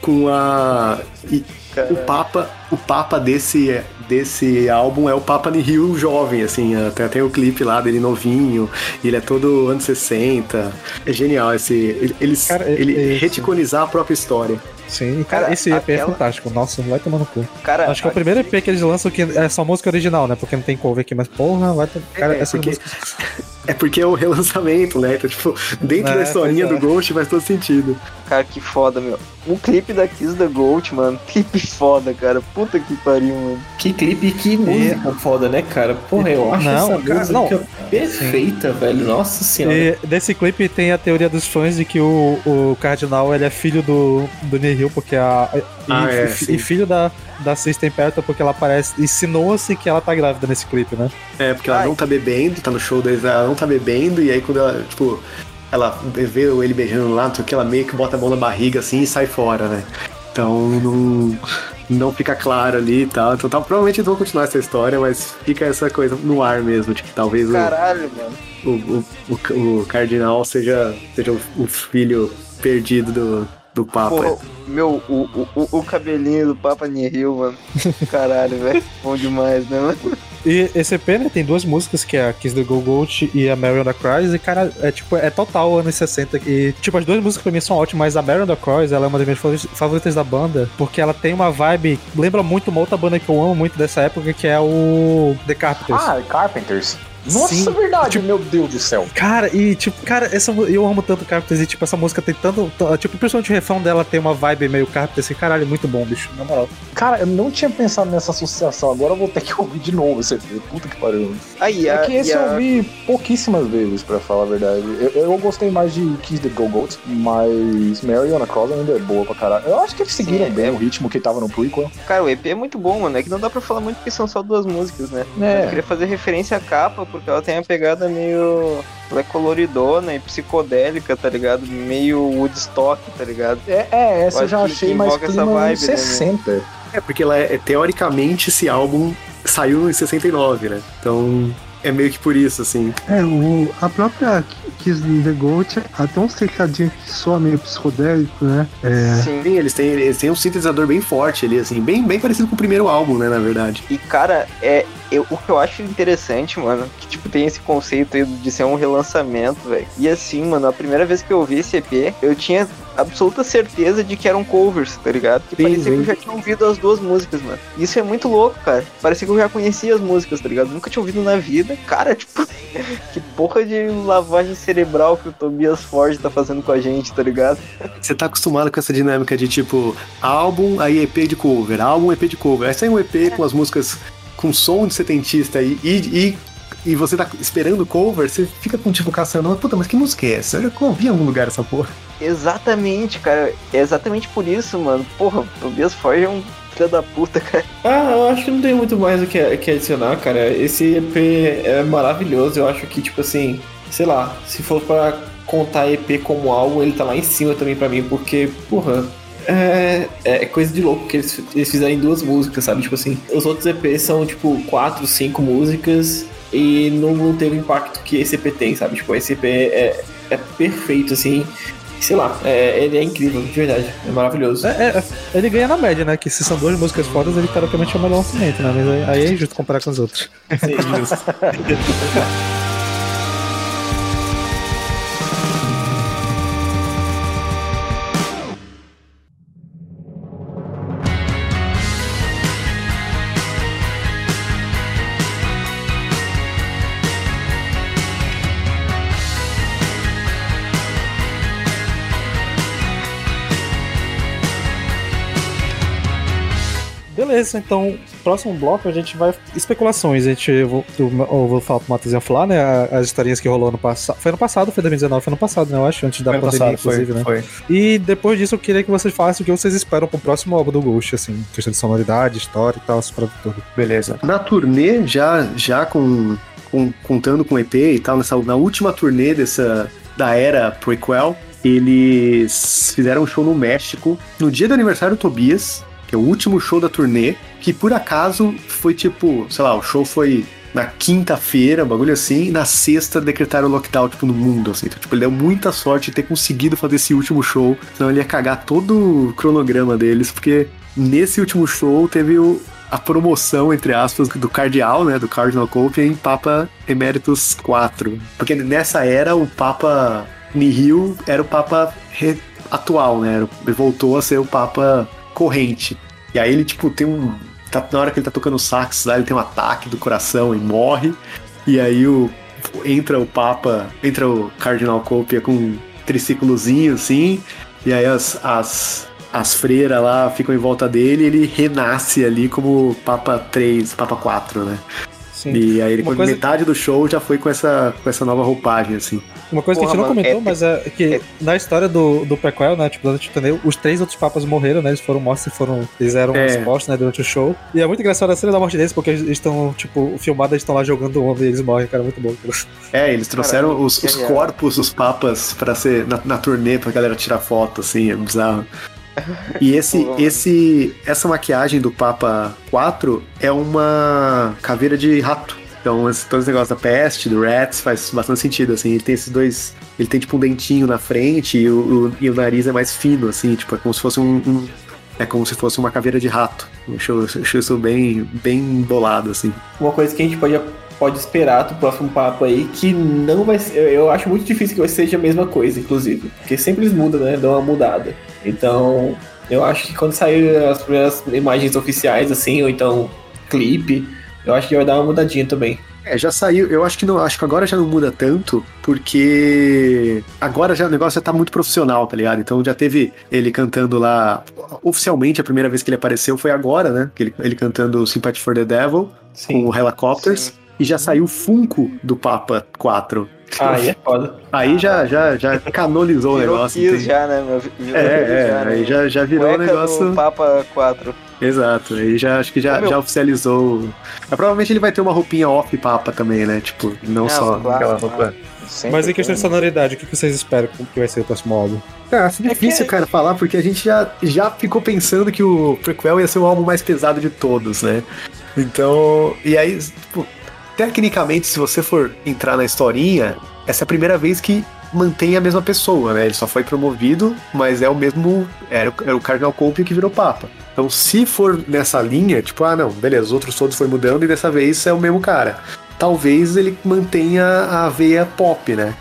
Com a. e o Papa, o Papa desse, desse álbum é o Papa Nihil jovem, assim, até tem o clipe lá dele novinho, e ele é todo anos 60. É genial esse. ele- Eles, Cara, é- ele é reticonizar a própria história. Sim, e cara, Cara, esse EP é aquela- fantástico. Nossa, vai tomar no cu. Cara, Acho que é o primeiro EP que eles lançam que é só música original, né? Porque não tem cover aqui, mas porra, vai ter. Cara, É, essa porque- música. É porque é o relançamento, né? Então, tipo, dentro É, da historinha é. do Ghost faz todo sentido. Cara, que foda, meu. O clipe da Kiss da Gold, mano. Clipe foda, cara. Puta que pariu, mano. Que clipe e que música foda, né, cara? Porra, eu acho Não, essa cara, música não. perfeita, velho. Nossa senhora. E desse clipe tem a teoria dos fãs de que o, o Cardinal ele é filho do, do Nihil, porque a. E, Ah, é, e- sim. e filho da, da System Perto, porque ela aparece. Insinua-se que ela tá grávida nesse clipe, né? É, porque ela Ai. não tá bebendo, tá no show deles, ela não tá bebendo, e aí quando ela, tipo, ela vê ele beijando lá, não sei o que, ela meio que bota a mão na barriga assim e sai fora, né? Então não, não fica claro ali e tal. Então tá, provavelmente eles vão continuar essa história, mas fica essa coisa no ar mesmo, de que talvez o, Caralho, mano. o, o, o, o cardinal seja, seja o, o filho perdido do, do Papa. Porra, meu, o, o, o- o cabelinho do Papa Nihil, mano. Caralho, velho. Bom demais, né, mano? E esse EP, né, tem duas músicas, que é a Kiss the Go Goat e a Mary on the Cross, e cara, é tipo, é total anos 60. E, tipo, as duas músicas pra mim são ótimas, mas a Mary on the Cross, ela é uma das minhas favori- favoritas da banda, porque ela tem uma vibe, lembra muito uma outra banda que eu amo muito dessa época, que é o The Carpenters. Ah, Carpenters. Nossa, Sim. verdade, meu Deus do céu. Cara, e tipo, cara, essa, eu amo tanto Carpenters e tipo, essa música tem tanto. Tipo, principalmente o refrão dela tem uma vibe meio Carpenters, assim, caralho, muito bom, bicho, na moral. Cara, eu não tinha pensado nessa associação. Agora eu vou ter que ouvir de novo esse EP. Puta que pariu. Aí, É a, que esse e a- eu ouvi pouquíssimas vezes, pra falar a verdade. Eu, eu gostei mais de Kiss the Go Goat, mas Mary on a Cross ainda é boa pra caralho. Eu acho que eles seguiram Sim, bem é. o ritmo que tava no prequel. Cara, o EP é muito bom, mano. É que não dá pra falar muito porque são só duas músicas, né? É. Eu queria fazer referência à capa, porque ela tem a pegada meio. Ela é coloridona e psicodélica, tá ligado? Meio Woodstock, tá ligado? É, é essa eu, Eu já achei que mais clima vibe, anos né, 60. É, porque ela é, teoricamente esse álbum saiu em 69, né? Então é meio que por isso, assim. É, o, a própria Kiss the Goat, até um secadinho que soa meio psicodélico, né? É, Sim. Sim, eles têm, eles têm um sintetizador bem forte ali, assim, bem, bem parecido com o primeiro álbum, né, na verdade. E, cara, é, eu, o que eu acho interessante, mano, que tipo tem esse conceito aí de ser um relançamento, velho. E assim, mano, a primeira vez que eu vi esse EP, eu tinha absoluta certeza de que eram covers, tá ligado? Que Sim, parecia sim. que eu já tinha ouvido as duas músicas, mano. Isso é muito louco, cara. Parecia que eu já conhecia as músicas, tá ligado? Nunca tinha ouvido na vida. Cara, tipo, que porra de lavagem cerebral que o Tobias Ford tá fazendo com a gente, tá ligado? Você tá acostumado com essa dinâmica de tipo álbum, aí EP de cover, álbum, EP de cover. Aí sai um EP com as músicas com som de setentista e, e, e, e você tá esperando cover, você fica com tipo caçando, mas puta, mas que música é essa? Eu já ouvi em algum lugar essa porra. Exatamente, cara. É exatamente por isso, mano. Porra, o Tobias Ford é um filho da puta, cara. Ah, eu acho que não tem muito mais o que, que adicionar, cara. Esse EP é maravilhoso. Eu acho que, tipo assim, sei lá, se for pra contar EP como álbum, ele tá lá em cima também pra mim, porque, porra. É, é coisa de louco que eles, eles fizeram em duas músicas, sabe? Tipo assim, os outros EPs são tipo quatro, cinco músicas e não, não teve o impacto que esse EP tem, sabe? Tipo, esse EP é, é perfeito, assim. Sei lá, é, ele é incrível, de verdade. É maravilhoso. É, é, ele ganha na média, né? Que se são duas músicas fodas, ele teoricamente é o melhor lançamento, né? Mas aí, aí é injusto comparar com os outros. Sim, justo. Beleza, então, próximo bloco a gente vai. Especulações. A gente. Eu vou, eu vou falar pro Matheus falar, né? As historinhas que rolou ano passado. Foi ano passado, foi 2019, foi ano passado, né? Eu acho, antes da Foi pandemia, passado, foi, inclusive, né? foi. E depois disso eu queria que vocês falassem o que vocês esperam pro próximo álbum do Ghost, assim, questão de sonoridade, história e tal, paradas tudo. Beleza. Na turnê, já, já com, com- contando com EP e tal, nessa, na última turnê dessa, da era prequel, eles fizeram um show no México, no dia do aniversário do Tobias, que é o último show da turnê, que por acaso foi tipo, sei lá, o show foi na quinta-feira, um bagulho assim, e na sexta decretaram o lockdown, tipo, no mundo, assim. Então, tipo, ele deu muita sorte de ter conseguido fazer esse último show, senão ele ia cagar todo o cronograma deles, porque nesse último show teve o, a promoção, entre aspas, do Cardeal, né, do Cardinal Cope em Papa Emeritus IV. Porque nessa era o Papa Nihil era o Papa atual, né, ele voltou a ser o Papa corrente. E aí ele, tipo, tem um... tá- na hora que ele tá tocando sax lá, ele tem um ataque do coração e morre. E aí o entra o Papa, entra o Cardinal Copia com um triciclozinho assim, e aí as, as, as freiras lá ficam em volta dele e ele renasce ali como Papa 3, Papa 4, né? Sim. E aí ele, coisa- metade do show já foi com essa, com essa nova roupagem, assim. Uma coisa que a gente Porra, não mano, comentou, é- mas é que na história do, do prequel, né, tipo, durante o torneio, os três outros papas morreram, né, eles foram mortos e foram, eles eram É. expostos, né, durante o show. E é muito engraçado a cena da morte deles, porque eles estão, tipo, filmados, eles estão lá jogando onda e eles morrem, cara, muito bom. É, eles trouxeram Caralho, os, os corpos dos papas para ser na, na turnê pra galera tirar foto, assim, é bizarro. E esse, esse, essa maquiagem do Papa 4 é uma caveira de rato. Então, esse, todo esse negócio da peste, do Rats, faz bastante sentido, assim. Ele tem esses dois. Ele tem tipo um dentinho na frente e o, o- e o nariz é mais fino, assim, tipo, é como se fosse um. um- é como se fosse uma caveira de rato. Eu acho, isso bem, bem bolado, assim. Uma coisa que a gente pode, pode esperar do próximo papo aí, que não vai ser. Eu, eu acho muito difícil que seja a mesma coisa, inclusive. Porque sempre eles mudam, né? Dão uma mudada. Então, eu acho que quando sair as primeiras imagens oficiais, assim, ou então clipe, eu acho que vai dar uma mudadinha também. É, já saiu. Eu acho que não, acho que agora já não muda tanto, porque agora já o negócio já tá muito profissional, tá ligado? Então já teve ele cantando lá oficialmente a primeira vez que ele apareceu foi agora, né? Ele, ele cantando Sympathy for the Devil com o Helicopters e já saiu o Funko do Papa 4. Aí é foda. Aí já já já canonizou o Virou negócio. Kiss já, né, meu? Virou É, é, já, né? aí já, já virou o do negócio. Papa 4. Exato, aí já acho que já, meu. já oficializou. Mas provavelmente ele vai ter uma roupinha off Papa também, né? Tipo, não, Não, só claro, aquela roupa. Sempre Mas em questão de sonoridade, o que que vocês esperam que vai ser o próximo álbum? Cara, acho difícil, cara, falar, porque a gente já, já ficou pensando que o Prequel ia ser o álbum mais pesado de todos, né? Então, e aí, tipo, tecnicamente, se você for entrar na historinha, essa é a primeira vez que mantém a mesma pessoa, né? Ele só foi promovido, mas é o mesmo. Era, o- era o Cardinal Cope que virou Papa. Então, se for nessa linha, tipo, ah, não, beleza, os outros todos foi mudando e dessa vez é o mesmo cara. Talvez ele mantenha a veia pop, né?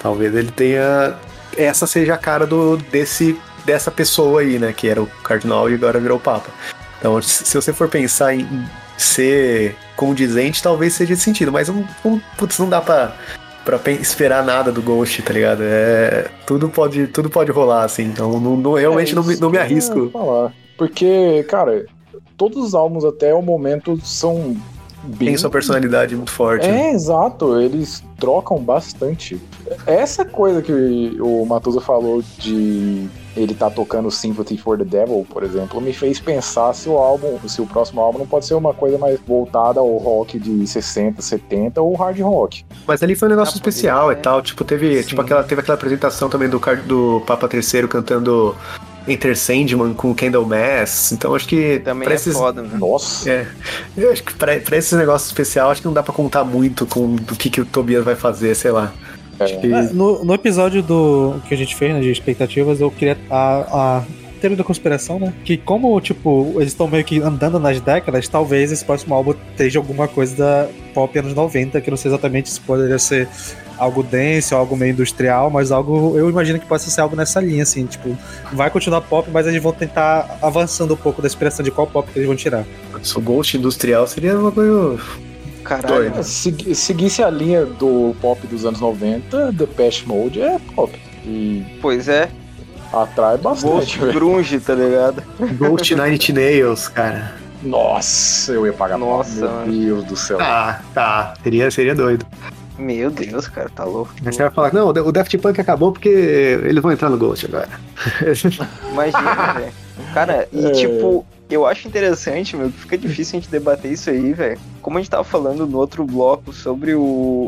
Talvez ele tenha. Essa seja a cara do, desse, dessa pessoa aí, né? Que era o Cardinal e agora virou Papa. Então, se você for pensar em ser condizente, talvez seja esse sentido, mas não, não, putz, não dá pra, pra esperar nada do Ghost, tá ligado? É, tudo, pode, tudo pode rolar, assim, então não, não- realmente É não, me, não me arrisco. falar. Porque, cara, todos os álbuns até o momento são bem. Tem sua personalidade muito forte. né? É, exato, eles trocam bastante. Essa coisa que o Matusa falou de ele tá tocando Sympathy for the Devil, por exemplo, me fez pensar se o álbum, se o próximo álbum não pode ser uma coisa mais voltada ao rock de 60, 70 ou hard rock. Mas ali foi um negócio Ah, especial e ser. tal. Tipo, teve, Sim. tipo aquela, teve aquela apresentação também do, do Papa III cantando Enter Sandman com Candlemass. Então acho que Também pra é esses, foda, né? Nossa. É, eu acho que pra, pra esses negócios especiais, acho que não dá pra contar muito com do que, que o Tobias vai fazer, sei lá. No, no episódio do que a gente fez, né, de expectativas, eu queria a, a teoria da conspiração, né? Que como, tipo, eles estão meio que andando nas décadas, talvez esse próximo álbum esteja alguma coisa da pop anos 90, que eu não sei exatamente se poderia ser algo dance ou algo meio industrial, mas algo, eu imagino que possa ser algo nessa linha, assim, tipo, vai continuar pop, mas eles vão tentar avançando um pouco da inspiração de qual pop que eles vão tirar. Se o Ghost industrial seria uma coisa. Caralho. É, se seguisse a linha do pop dos anos 90, The Pest Mode é pop. E Pois é, atrai bastante, Ghost grunge, tá ligado? Ghost Nine Nails, cara. Nossa, eu ia pagar pau. Nossa, Meu mano. Deus do céu. Tá, tá. Seria, seria doido. Meu Deus, cara, tá louco. Aí você vai falar, não, o Daft Punk acabou porque eles vão entrar no Ghost agora. Imagina, velho. Cara, e É. tipo, eu acho interessante, meu, que fica difícil a gente debater isso aí, velho. Como a gente tava falando no outro bloco sobre o,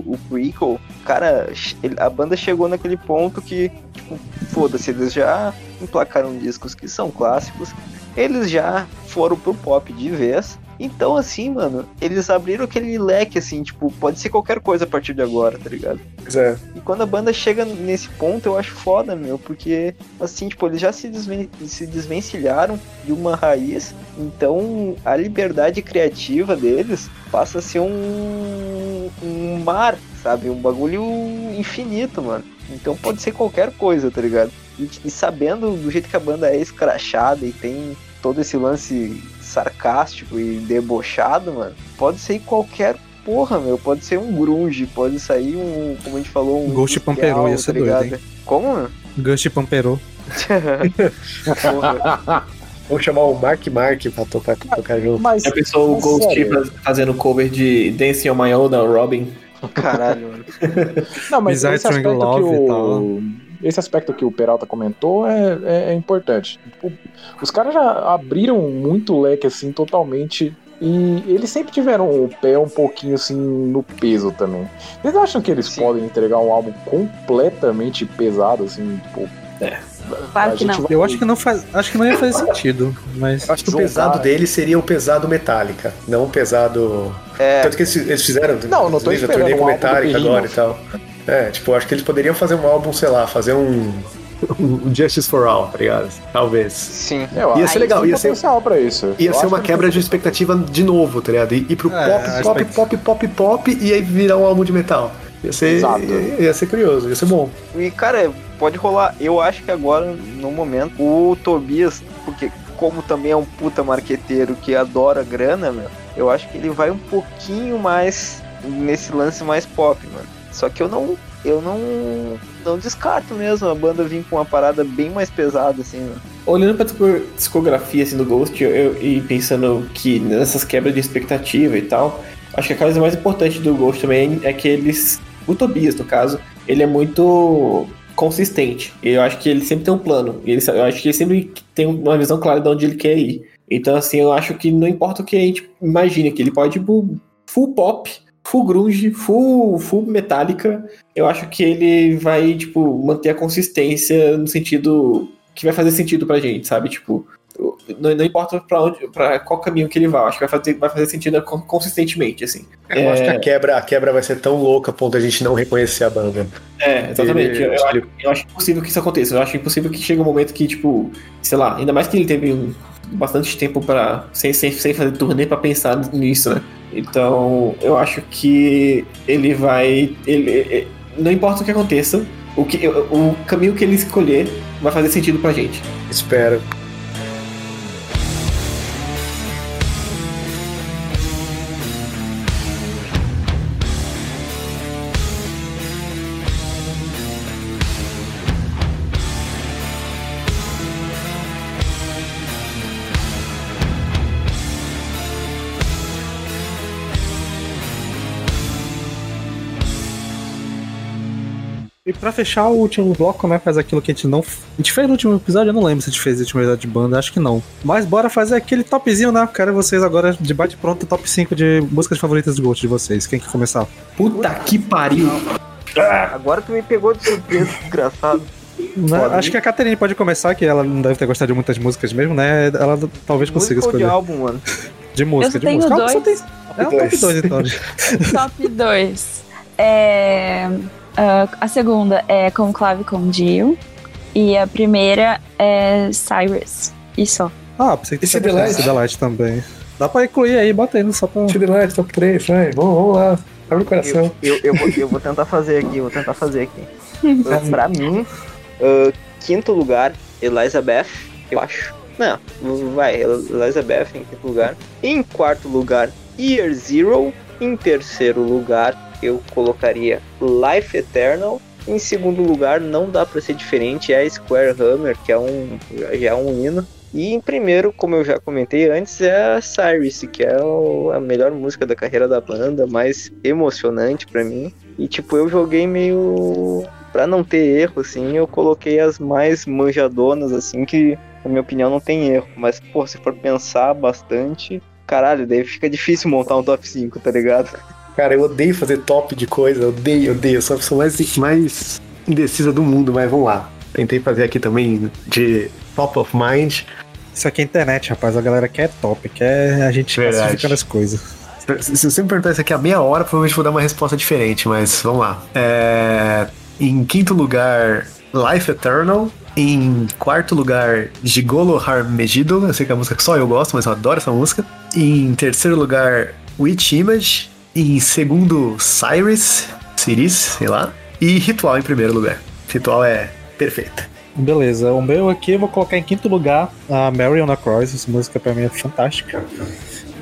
o prequel, cara, ele- a banda chegou naquele ponto que, tipo, foda-se, eles já emplacaram discos que são clássicos, eles já foram pro pop de vez. Então, assim, mano, eles abriram aquele leque, assim, tipo, pode ser qualquer coisa a partir de agora, tá ligado? É. E quando a banda chega nesse ponto, eu acho foda, meu, porque, assim, tipo, eles já se, desven se desvencilharam de uma raiz, então a liberdade criativa deles passa a ser um, um mar, sabe? Um bagulho infinito, mano. Então pode ser qualquer coisa, tá ligado? E, e sabendo do jeito que a banda é escrachada e tem todo esse lance sarcástico e debochado, mano, pode ser qualquer porra, meu. Pode ser um grunge, pode sair um, como a gente falou, um. Ghost Pamperou, ia ser doido, ligado? hein? Como, mano? Ghost Pamperou. Vamos chamar o Mark Mark pra tocar, pra tocar junto. Mas, Já pensou o mas Ghost sério, faz- fazendo cover de Dancing on My Own da Robin? Caralho, mano. Não, mas Bizarre esse aspecto, que e o, esse aspecto que o Peralta comentou é, é, é importante. Tipo, os caras já abriram muito leque, assim, totalmente. E eles sempre tiveram o pé um pouquinho, assim, no peso também. Vocês acham que eles Sim. podem entregar um álbum completamente pesado, assim, tipo... Claro a que não. vai- Eu acho que não faz, acho que não ia fazer sentido, mas Eu acho que o pesado dele seria o pesado Metallica, não o pesado. É, Tanto que eles, eles fizeram. Não, não tô esperando turnê um Metallica do agora e tal. É, tipo, eu acho que eles poderiam fazer um álbum, sei lá, fazer um. um Justice for All, tá ligado? Talvez. sim. Eu Ia acho ser legal, que tem ia ser- potencial pra isso. Ia Eu ser uma que quebra de expectativa de novo, tá ligado? Ir pro É, pop, pop, expect- pop, pop, pop, e aí virar um álbum de metal. Ia ser, Exato. ia, ia ser curioso, ia ser bom. E, cara, pode rolar. Eu acho que agora, no momento, o Tobias, porque como também é um puta marqueteiro que adora grana, meu, eu acho que ele vai um pouquinho mais nesse lance mais pop, mano. Só que eu não. Eu não. Não descarto mesmo a banda vir com uma parada bem mais pesada, assim, mano. Olhando disco- discografia assim, do Ghost eu- eu- e pensando que nessas quebras de expectativa e tal, acho que a coisa mais importante do Ghost também é que eles. O Tobias, no caso, ele é muito consistente. Eu acho que ele sempre tem um plano. Ele, eu acho que ele sempre tem uma visão clara de onde ele quer ir. Então, assim, eu acho que não importa o que a gente imagine, que ele pode ir pro full pop, full grunge, full, full metálica. Eu acho que ele vai, tipo, manter a consistência no sentido que vai fazer sentido pra gente, sabe? Tipo, não, não importa pra, onde, pra qual caminho que ele vá, acho que vai fazer, vai fazer sentido con- consistentemente, assim. Eu acho que É. a quebra, a quebra vai ser tão louca a ponto de a gente não reconhecer a banda. É, exatamente. Ele- Eu, acho eu acho impossível que isso aconteça. Eu acho impossível que chegue um momento que, tipo, sei lá, ainda mais que ele teve um- bastante tempo para sem, sem, sem fazer turnê pra pensar nisso, né? Então, eu acho que ele vai. Ele, não importa o que aconteça, o, que, o caminho que ele escolher vai fazer sentido pra gente. Espero. Pra fechar o último bloco, né? Faz aquilo que a gente não. A gente fez no último episódio, eu não lembro se a gente fez no último episódio de banda, acho que não. Mas bora fazer aquele topzinho, né? Quero vocês agora de bate pronto, top 5 de músicas favoritas do Ghost de vocês. Quem quer começar? Puta que pariu! Agora tu me pegou de surpresa, desgraçado. Né? Acho que a Caterine pode começar, que ela não deve ter gostado de muitas músicas mesmo, né? Ela talvez consiga Música ou de escolher. álbum, mano? De música, Eu de música. Ah, dois. você tem- É um top 2, então. Top 2. É, ah, a segunda é Conclave com Dio. E a primeira é Cyrus. E só. Ah, pensei que tinha CD Light? CD Light também. Dá pra incluir aí, bota aí no só pra. CD Light, top 3, vai. Vamos, vamos lá. Abre o coração. Eu, eu, vou, eu vou tentar fazer aqui, vou tentar fazer aqui. Uh, pra mim, uh, quinto lugar, Elizabeth, eu acho. Não, vai, Elizabeth em quinto lugar. Em quarto lugar, Year Zero. Em terceiro lugar, eu colocaria Life Eternal. Em segundo lugar, não dá pra ser diferente, é a Square Hammer, que é um, já é um hino. E em primeiro, como eu já comentei antes, é a Cyrus, que é a melhor música da carreira da banda, mais emocionante pra mim. E tipo, eu joguei meio. Pra não ter erro, assim, eu coloquei as mais manjadonas, assim, que na minha opinião não tem erro. Mas, pô, se for pensar bastante, caralho, daí fica difícil montar um top 5, tá ligado? Cara, eu odeio fazer top de coisa, odeio, odeio. Eu sou a pessoa mais, mais indecisa do mundo, mas vamos lá. Tentei fazer aqui também de top of mind. Isso aqui é internet, rapaz. A galera quer top, quer a gente Verdade. classificando as coisas. Se se você me perguntar isso aqui a meia hora, provavelmente vou dar uma resposta diferente, mas vamos lá. É, Em quinto lugar, Life Eternal. Em quarto lugar, Gigolo Harmegido. Eu sei que é uma música que só eu gosto, mas eu adoro essa música. Em terceiro lugar, Witch Image. Em segundo, Cyrus. Ciris, sei lá. E Ritual em primeiro lugar. Ritual é perfeita. Beleza, o meu aqui eu vou colocar em quinto lugar a Marion na Cross. Essa música pra mim é fantástica.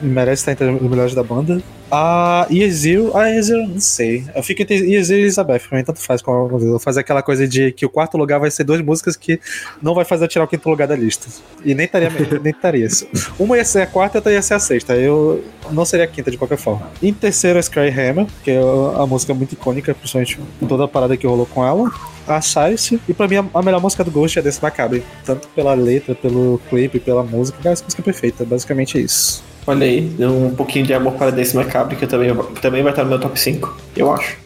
Merece estar entre os melhores da banda. A Yezil, a Yezil, não sei. Eu fico entre Yezil e Elizabeth, pra mim tanto faz com a Eu vou fazer aquela coisa de que o quarto lugar vai ser duas músicas que não vai fazer eu tirar o quinto lugar da lista. E nem estaria, nem estaria. Uma ia ser a quarta e outra ia ser a sexta. Eu não seria a quinta de qualquer forma. Em terceiro, a Sky Hammer, que é a música muito icônica, principalmente toda a parada que rolou com ela a Cyrus. E pra mim, a- a melhor música do Ghost é desse Macabre. Tanto pela letra, pelo clipe, pela música. Cara, essa música é perfeita. Basicamente é isso. Olha aí, deu um pouquinho de amor para Desse Macabre, que também, também vai estar no meu top 5, eu acho.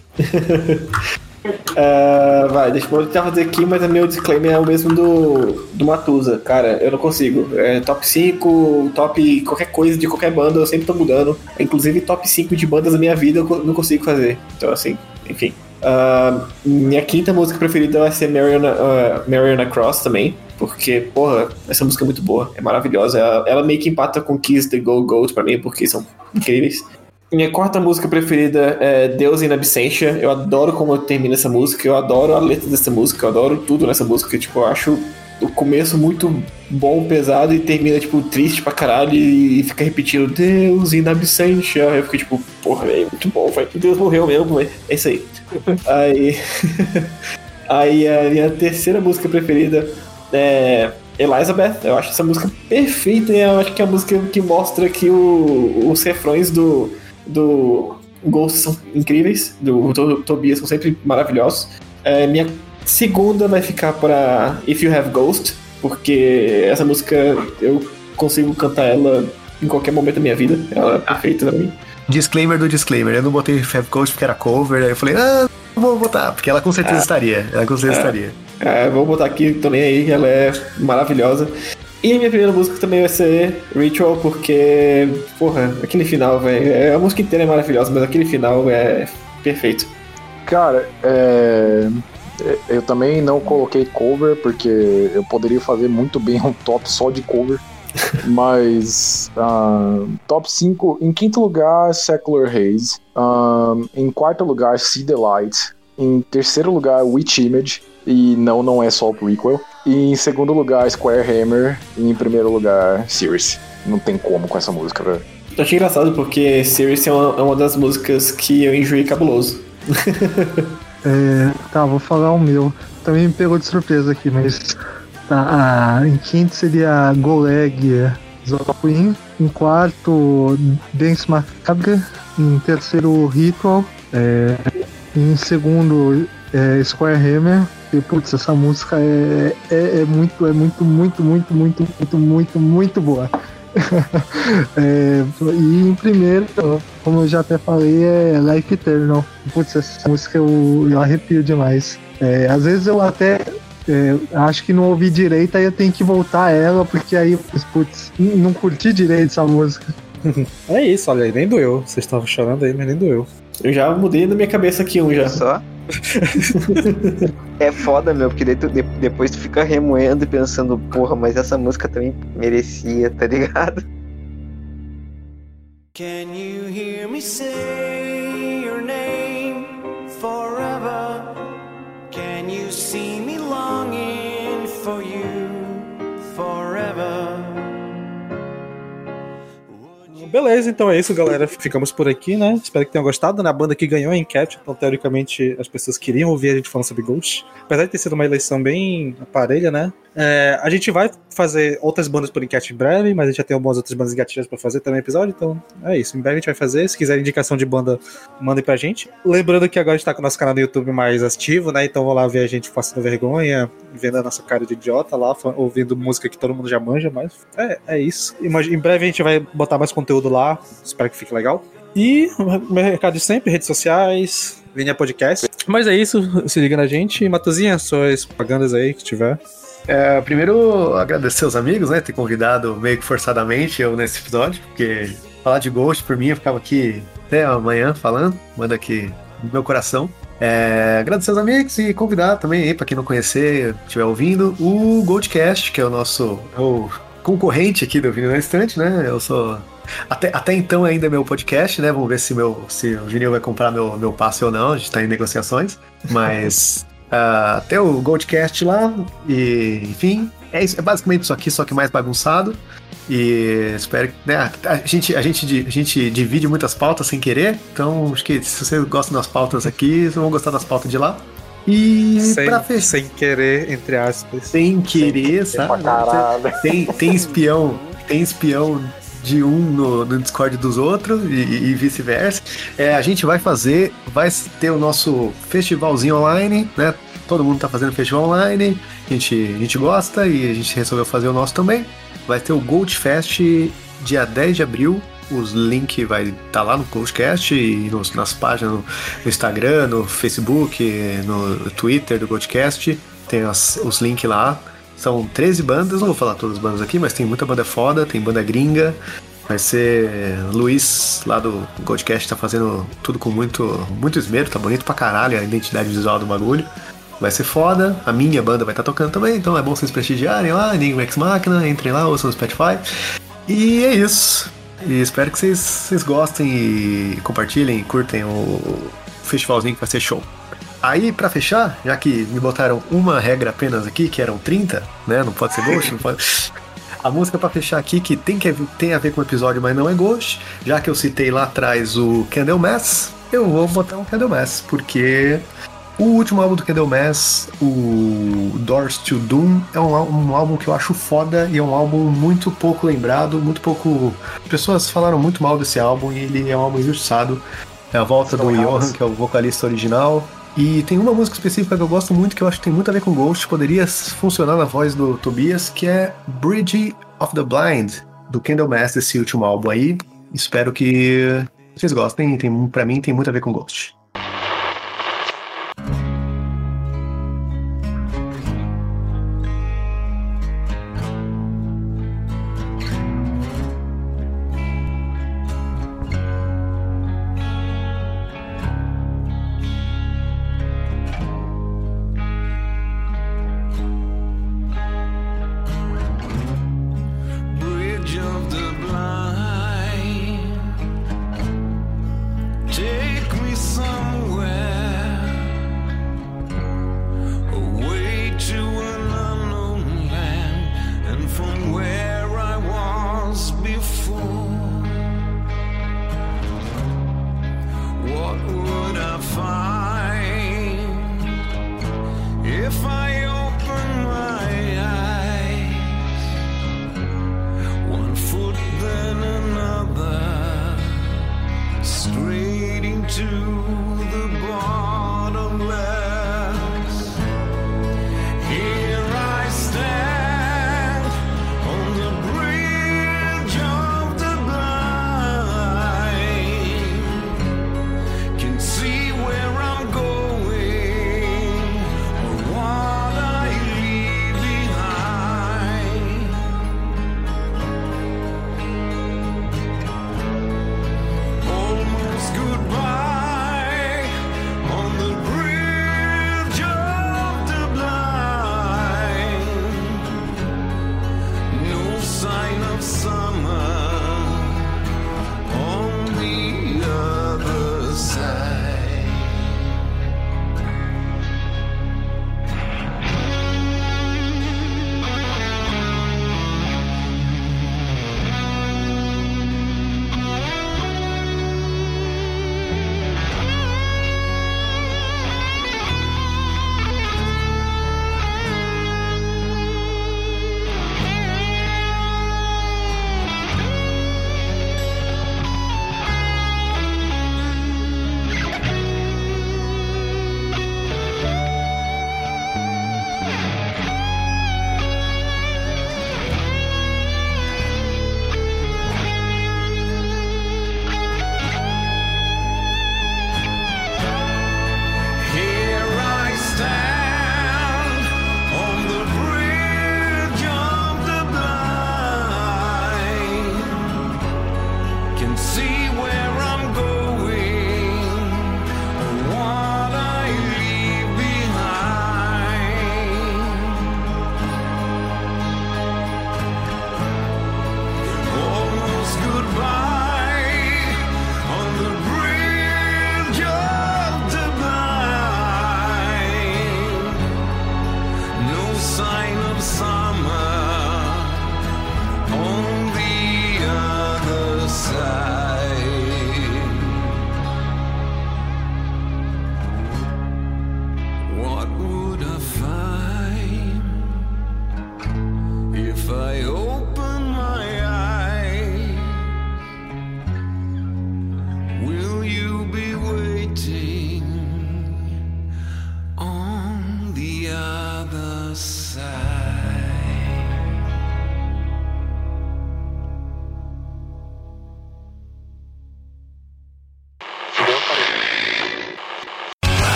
Ah, vai, deixa eu tentar fazer aqui, mas o meu disclaimer é o mesmo do, do Matusa. Cara, eu não consigo. É, top 5, top qualquer coisa de qualquer banda, eu sempre tô mudando. Inclusive top 5 de bandas da minha vida eu não consigo fazer. Então, assim, enfim. Ah, minha quinta música preferida vai ser Mariana, ah, Mariana Cross também. Porque, porra, essa música é muito boa, é maravilhosa. Ela, ela meio que empata com Kiss the Go Gold pra mim, porque são incríveis. Minha quarta música preferida é Deus in Absentia. Eu adoro como termina essa música, eu adoro a letra dessa música, eu adoro tudo nessa música. Tipo, eu acho o começo muito bom, pesado, e termina, tipo, triste pra caralho e, fica repetindo Deus in Absentia. Eu fico tipo, porra, velho, muito bom, velho. Deus morreu mesmo, velho. É isso aí. aí. aí a minha terceira música preferida é Elizabeth. Eu acho essa música perfeita e eu acho que é a música que mostra que o, os refrões do, do Ghost são incríveis, do, do Tobias são sempre maravilhosos. É, minha segunda vai ficar para If You Have Ghost, porque essa música eu consigo cantar ela em qualquer momento da minha vida. Ela é perfeita pra mim. Disclaimer do disclaimer. Eu não botei Fab Coach porque era cover, aí eu falei, ah, não vou botar, porque ela com certeza Ah. estaria. Ela com certeza Ah. estaria. É, vou botar aqui também aí, ela é maravilhosa. E a minha primeira música também vai ser Ritual, porque, porra, aquele final, velho. A música inteira é maravilhosa, mas aquele final é perfeito. Cara, é, eu também não coloquei cover, porque eu poderia fazer muito bem um top só de cover. Mas ah, top 5, em quinto lugar, Secular Haze. Ah, em quarto lugar, See the Light. Em terceiro lugar, Witch Image. E não, não é só o prequel. E em segundo lugar, Square Hammer. E em primeiro lugar, Sirius. Não tem como com essa música, velho. Eu achei engraçado porque Sirius é uma, é uma das músicas que eu enjoei cabuloso. É, tá, vou falar o meu. Também me pegou de surpresa aqui, mas. Tá, em quinto seria Goleg Zopwin. Em quarto, Dance Macabre. Em terceiro, Ritual. É, em segundo, é, Square Hammer. E, putz, essa música é, é, é muito, é muito, muito, muito, muito, muito, muito, muito boa. É, e em primeiro, como eu já até falei, é Life Eternal. Putz, essa música eu, eu arrepio demais. É, às vezes eu até é, acho que não ouvi direito, aí eu tenho que voltar ela, porque aí, putz, não curti direito essa música. É isso, olha aí, nem doeu. Vocês estavam chorando aí, mas nem doeu. Eu já mudei na minha cabeça aqui um já. Só? é foda, meu, porque daí tu, de- depois tu fica remoendo e pensando, porra, mas essa música também merecia, tá ligado? Can you hear me say Beleza, então é isso, galera. Ficamos por aqui, né? Espero que tenham gostado. Na banda que ganhou a enquete, então teoricamente as pessoas queriam ouvir a gente falando sobre Ghost. Apesar de ter sido uma eleição bem parelha, né? É, a gente vai fazer outras bandas por enquete em breve, mas a gente já tem algumas outras bandas gatilhas pra fazer também episódio, então é isso. Em breve a gente vai fazer. Se quiser indicação de banda, mandem pra gente. Lembrando que agora a gente tá com o nosso canal no YouTube mais ativo, né? Então vão lá ver a gente passando vergonha, vendo a nossa cara de idiota lá, ouvindo música que todo mundo já manja, mas é, é isso. Em breve a gente vai botar mais conteúdo lá. Espero que fique legal. E meu recado de sempre, redes sociais, Linha Podcast. Mas é isso, se liga na gente. Matuzinha, suas propagandas aí que tiver. É, primeiro, agradecer aos amigos, né? Ter convidado meio que forçadamente eu nesse episódio, porque falar de Ghost por mim, eu ficava aqui até amanhã falando, manda aqui no meu coração. É, agradecer aos amigos e convidar também aí, pra quem não conhecer, estiver ouvindo, o Goldcast, que é o nosso é o concorrente aqui do Vinil na Estante, né? Eu sou. Até, até então ainda é meu podcast, né? Vamos ver se, meu, se o Vinil vai comprar meu, meu passe ou não, a gente tá em negociações. Mas ah, tem o Goldcast lá, e enfim, é, isso, é basicamente isso aqui, só que mais bagunçado. E espero que. Né, a, gente, a, gente, a gente divide muitas pautas sem querer, então acho que se vocês gostam das pautas aqui, vocês vão gostar das pautas de lá. E Sem, pra fechar. sem querer, entre aspas. Sem querer, sabe? Tem, tem espião, tem espião de um no, no Discord dos outros e, e vice-versa. É, a gente vai fazer, vai ter o nosso festivalzinho online, né? Todo mundo tá fazendo festival online, a gente, a gente gosta e a gente resolveu fazer o nosso também. Vai ter o Gold Fest dia 10 de abril. Os links vai estar tá lá no Goldcast e nos, nas páginas no, no Instagram, no Facebook, no Twitter do Goldcast. Tem as- os links lá. São 13 bandas, não vou falar todas as bandas aqui, mas tem muita banda foda, tem banda gringa. Vai ser Luiz, lá do Goldcast, tá fazendo tudo com muito, muito esmero, tá bonito pra caralho a identidade visual do bagulho. Vai ser foda, a minha banda vai estar tocando também, então é bom vocês prestigiarem lá, Enigma X Machina, entrem lá, ouçam no Spotify. E é isso. E espero que vocês, vocês gostem e compartilhem, curtem o festivalzinho que vai ser show. Aí, pra fechar, já que me botaram uma regra apenas aqui, que eram 30, né? Não pode ser Ghost, não pode. A música pra fechar aqui, que tem, que tem a ver com o episódio, mas não é Ghost, já que eu citei lá atrás o Candlemass, eu vou botar um Candlemass, porque o último álbum do Candlemass, o Doors to Doom, é um, um álbum que eu acho foda e é um álbum muito pouco lembrado, muito pouco. Pessoas falaram muito mal desse álbum e ele é um álbum injustiçado. É a volta do Johan, que é o vocalista original. E tem uma música específica que eu gosto muito, que eu acho que tem muito a ver com Ghost, poderia funcionar na voz do Tobias, que é Bridge of the Blind, do Candlemass, desse último álbum aí. Espero que vocês gostem, tem, pra mim tem muito a ver com Ghost.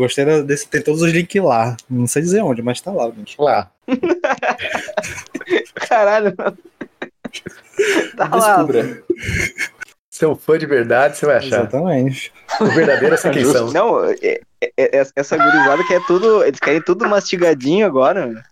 Gostei desse. Tem todos os links lá. Não sei dizer onde, mas tá lá, gente. Lá. Caralho, mano. Tá lá. Descubra. Se é um fã de verdade, você vai achar. Exatamente. O verdadeiro é só quem são. Não, é- é- é- essa gurizada quer tudo. Eles querem tudo mastigadinho agora. mano.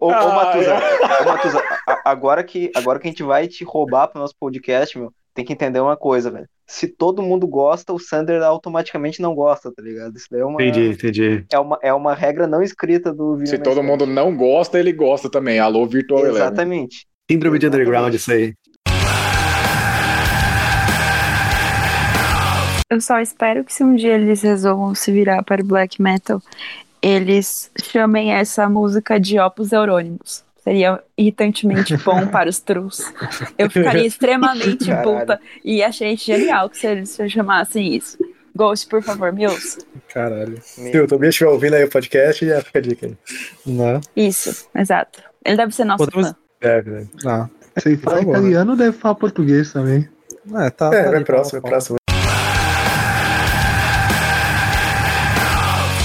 Ô, ô Ah, Matuza, ô, Matuza, agora que, agora que a gente vai te roubar pro nosso podcast, meu, tem que entender uma coisa, velho. Se todo mundo gosta, o Sander automaticamente não gosta, tá ligado? Isso daí é uma, Entendi, entendi. é uma, é uma regra não escrita do. Se todo mundo não gosta, ele gosta também. Alô, Virtual Eleven. Exatamente. Síndrome de underground, isso aí. Eu só espero que se um dia eles resolvam se virar para o black metal, eles chamem essa música de Opus Eurônimos. Seria irritantemente bom para os trus. Eu ficaria extremamente Caralho. puta e achei genial que se eles chamassem isso. Ghost, por favor, me ouça. Caralho. Se o Tobias estiver ouvindo aí o podcast, já fica a dica aí. Né? Isso, exato. Ele deve ser nosso Podemos- fã. Deve, deve. Ah. Se ele fala favor. italiano, deve falar português também. É, tá. É, tá ali, próximo, vai próximo.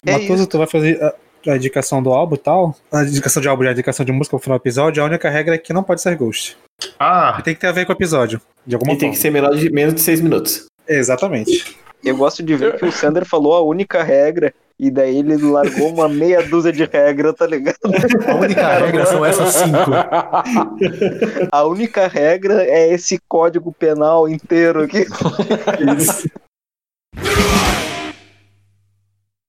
É Matoso, isso. tu vai fazer a, a indicação do álbum e tal? A indicação de álbum e a indicação de música no final do episódio. A única regra é que não pode ser Ghost. Ah, Tem que ter a ver com o episódio. De alguma E tem forma. que ser menor de menos de 6 minutos. Exatamente. Eu gosto de ver que o Sander falou a única regra e daí ele largou uma meia dúzia de regra, tá ligado? a única regra são essas cinco. A única regra é esse código penal inteiro aqui.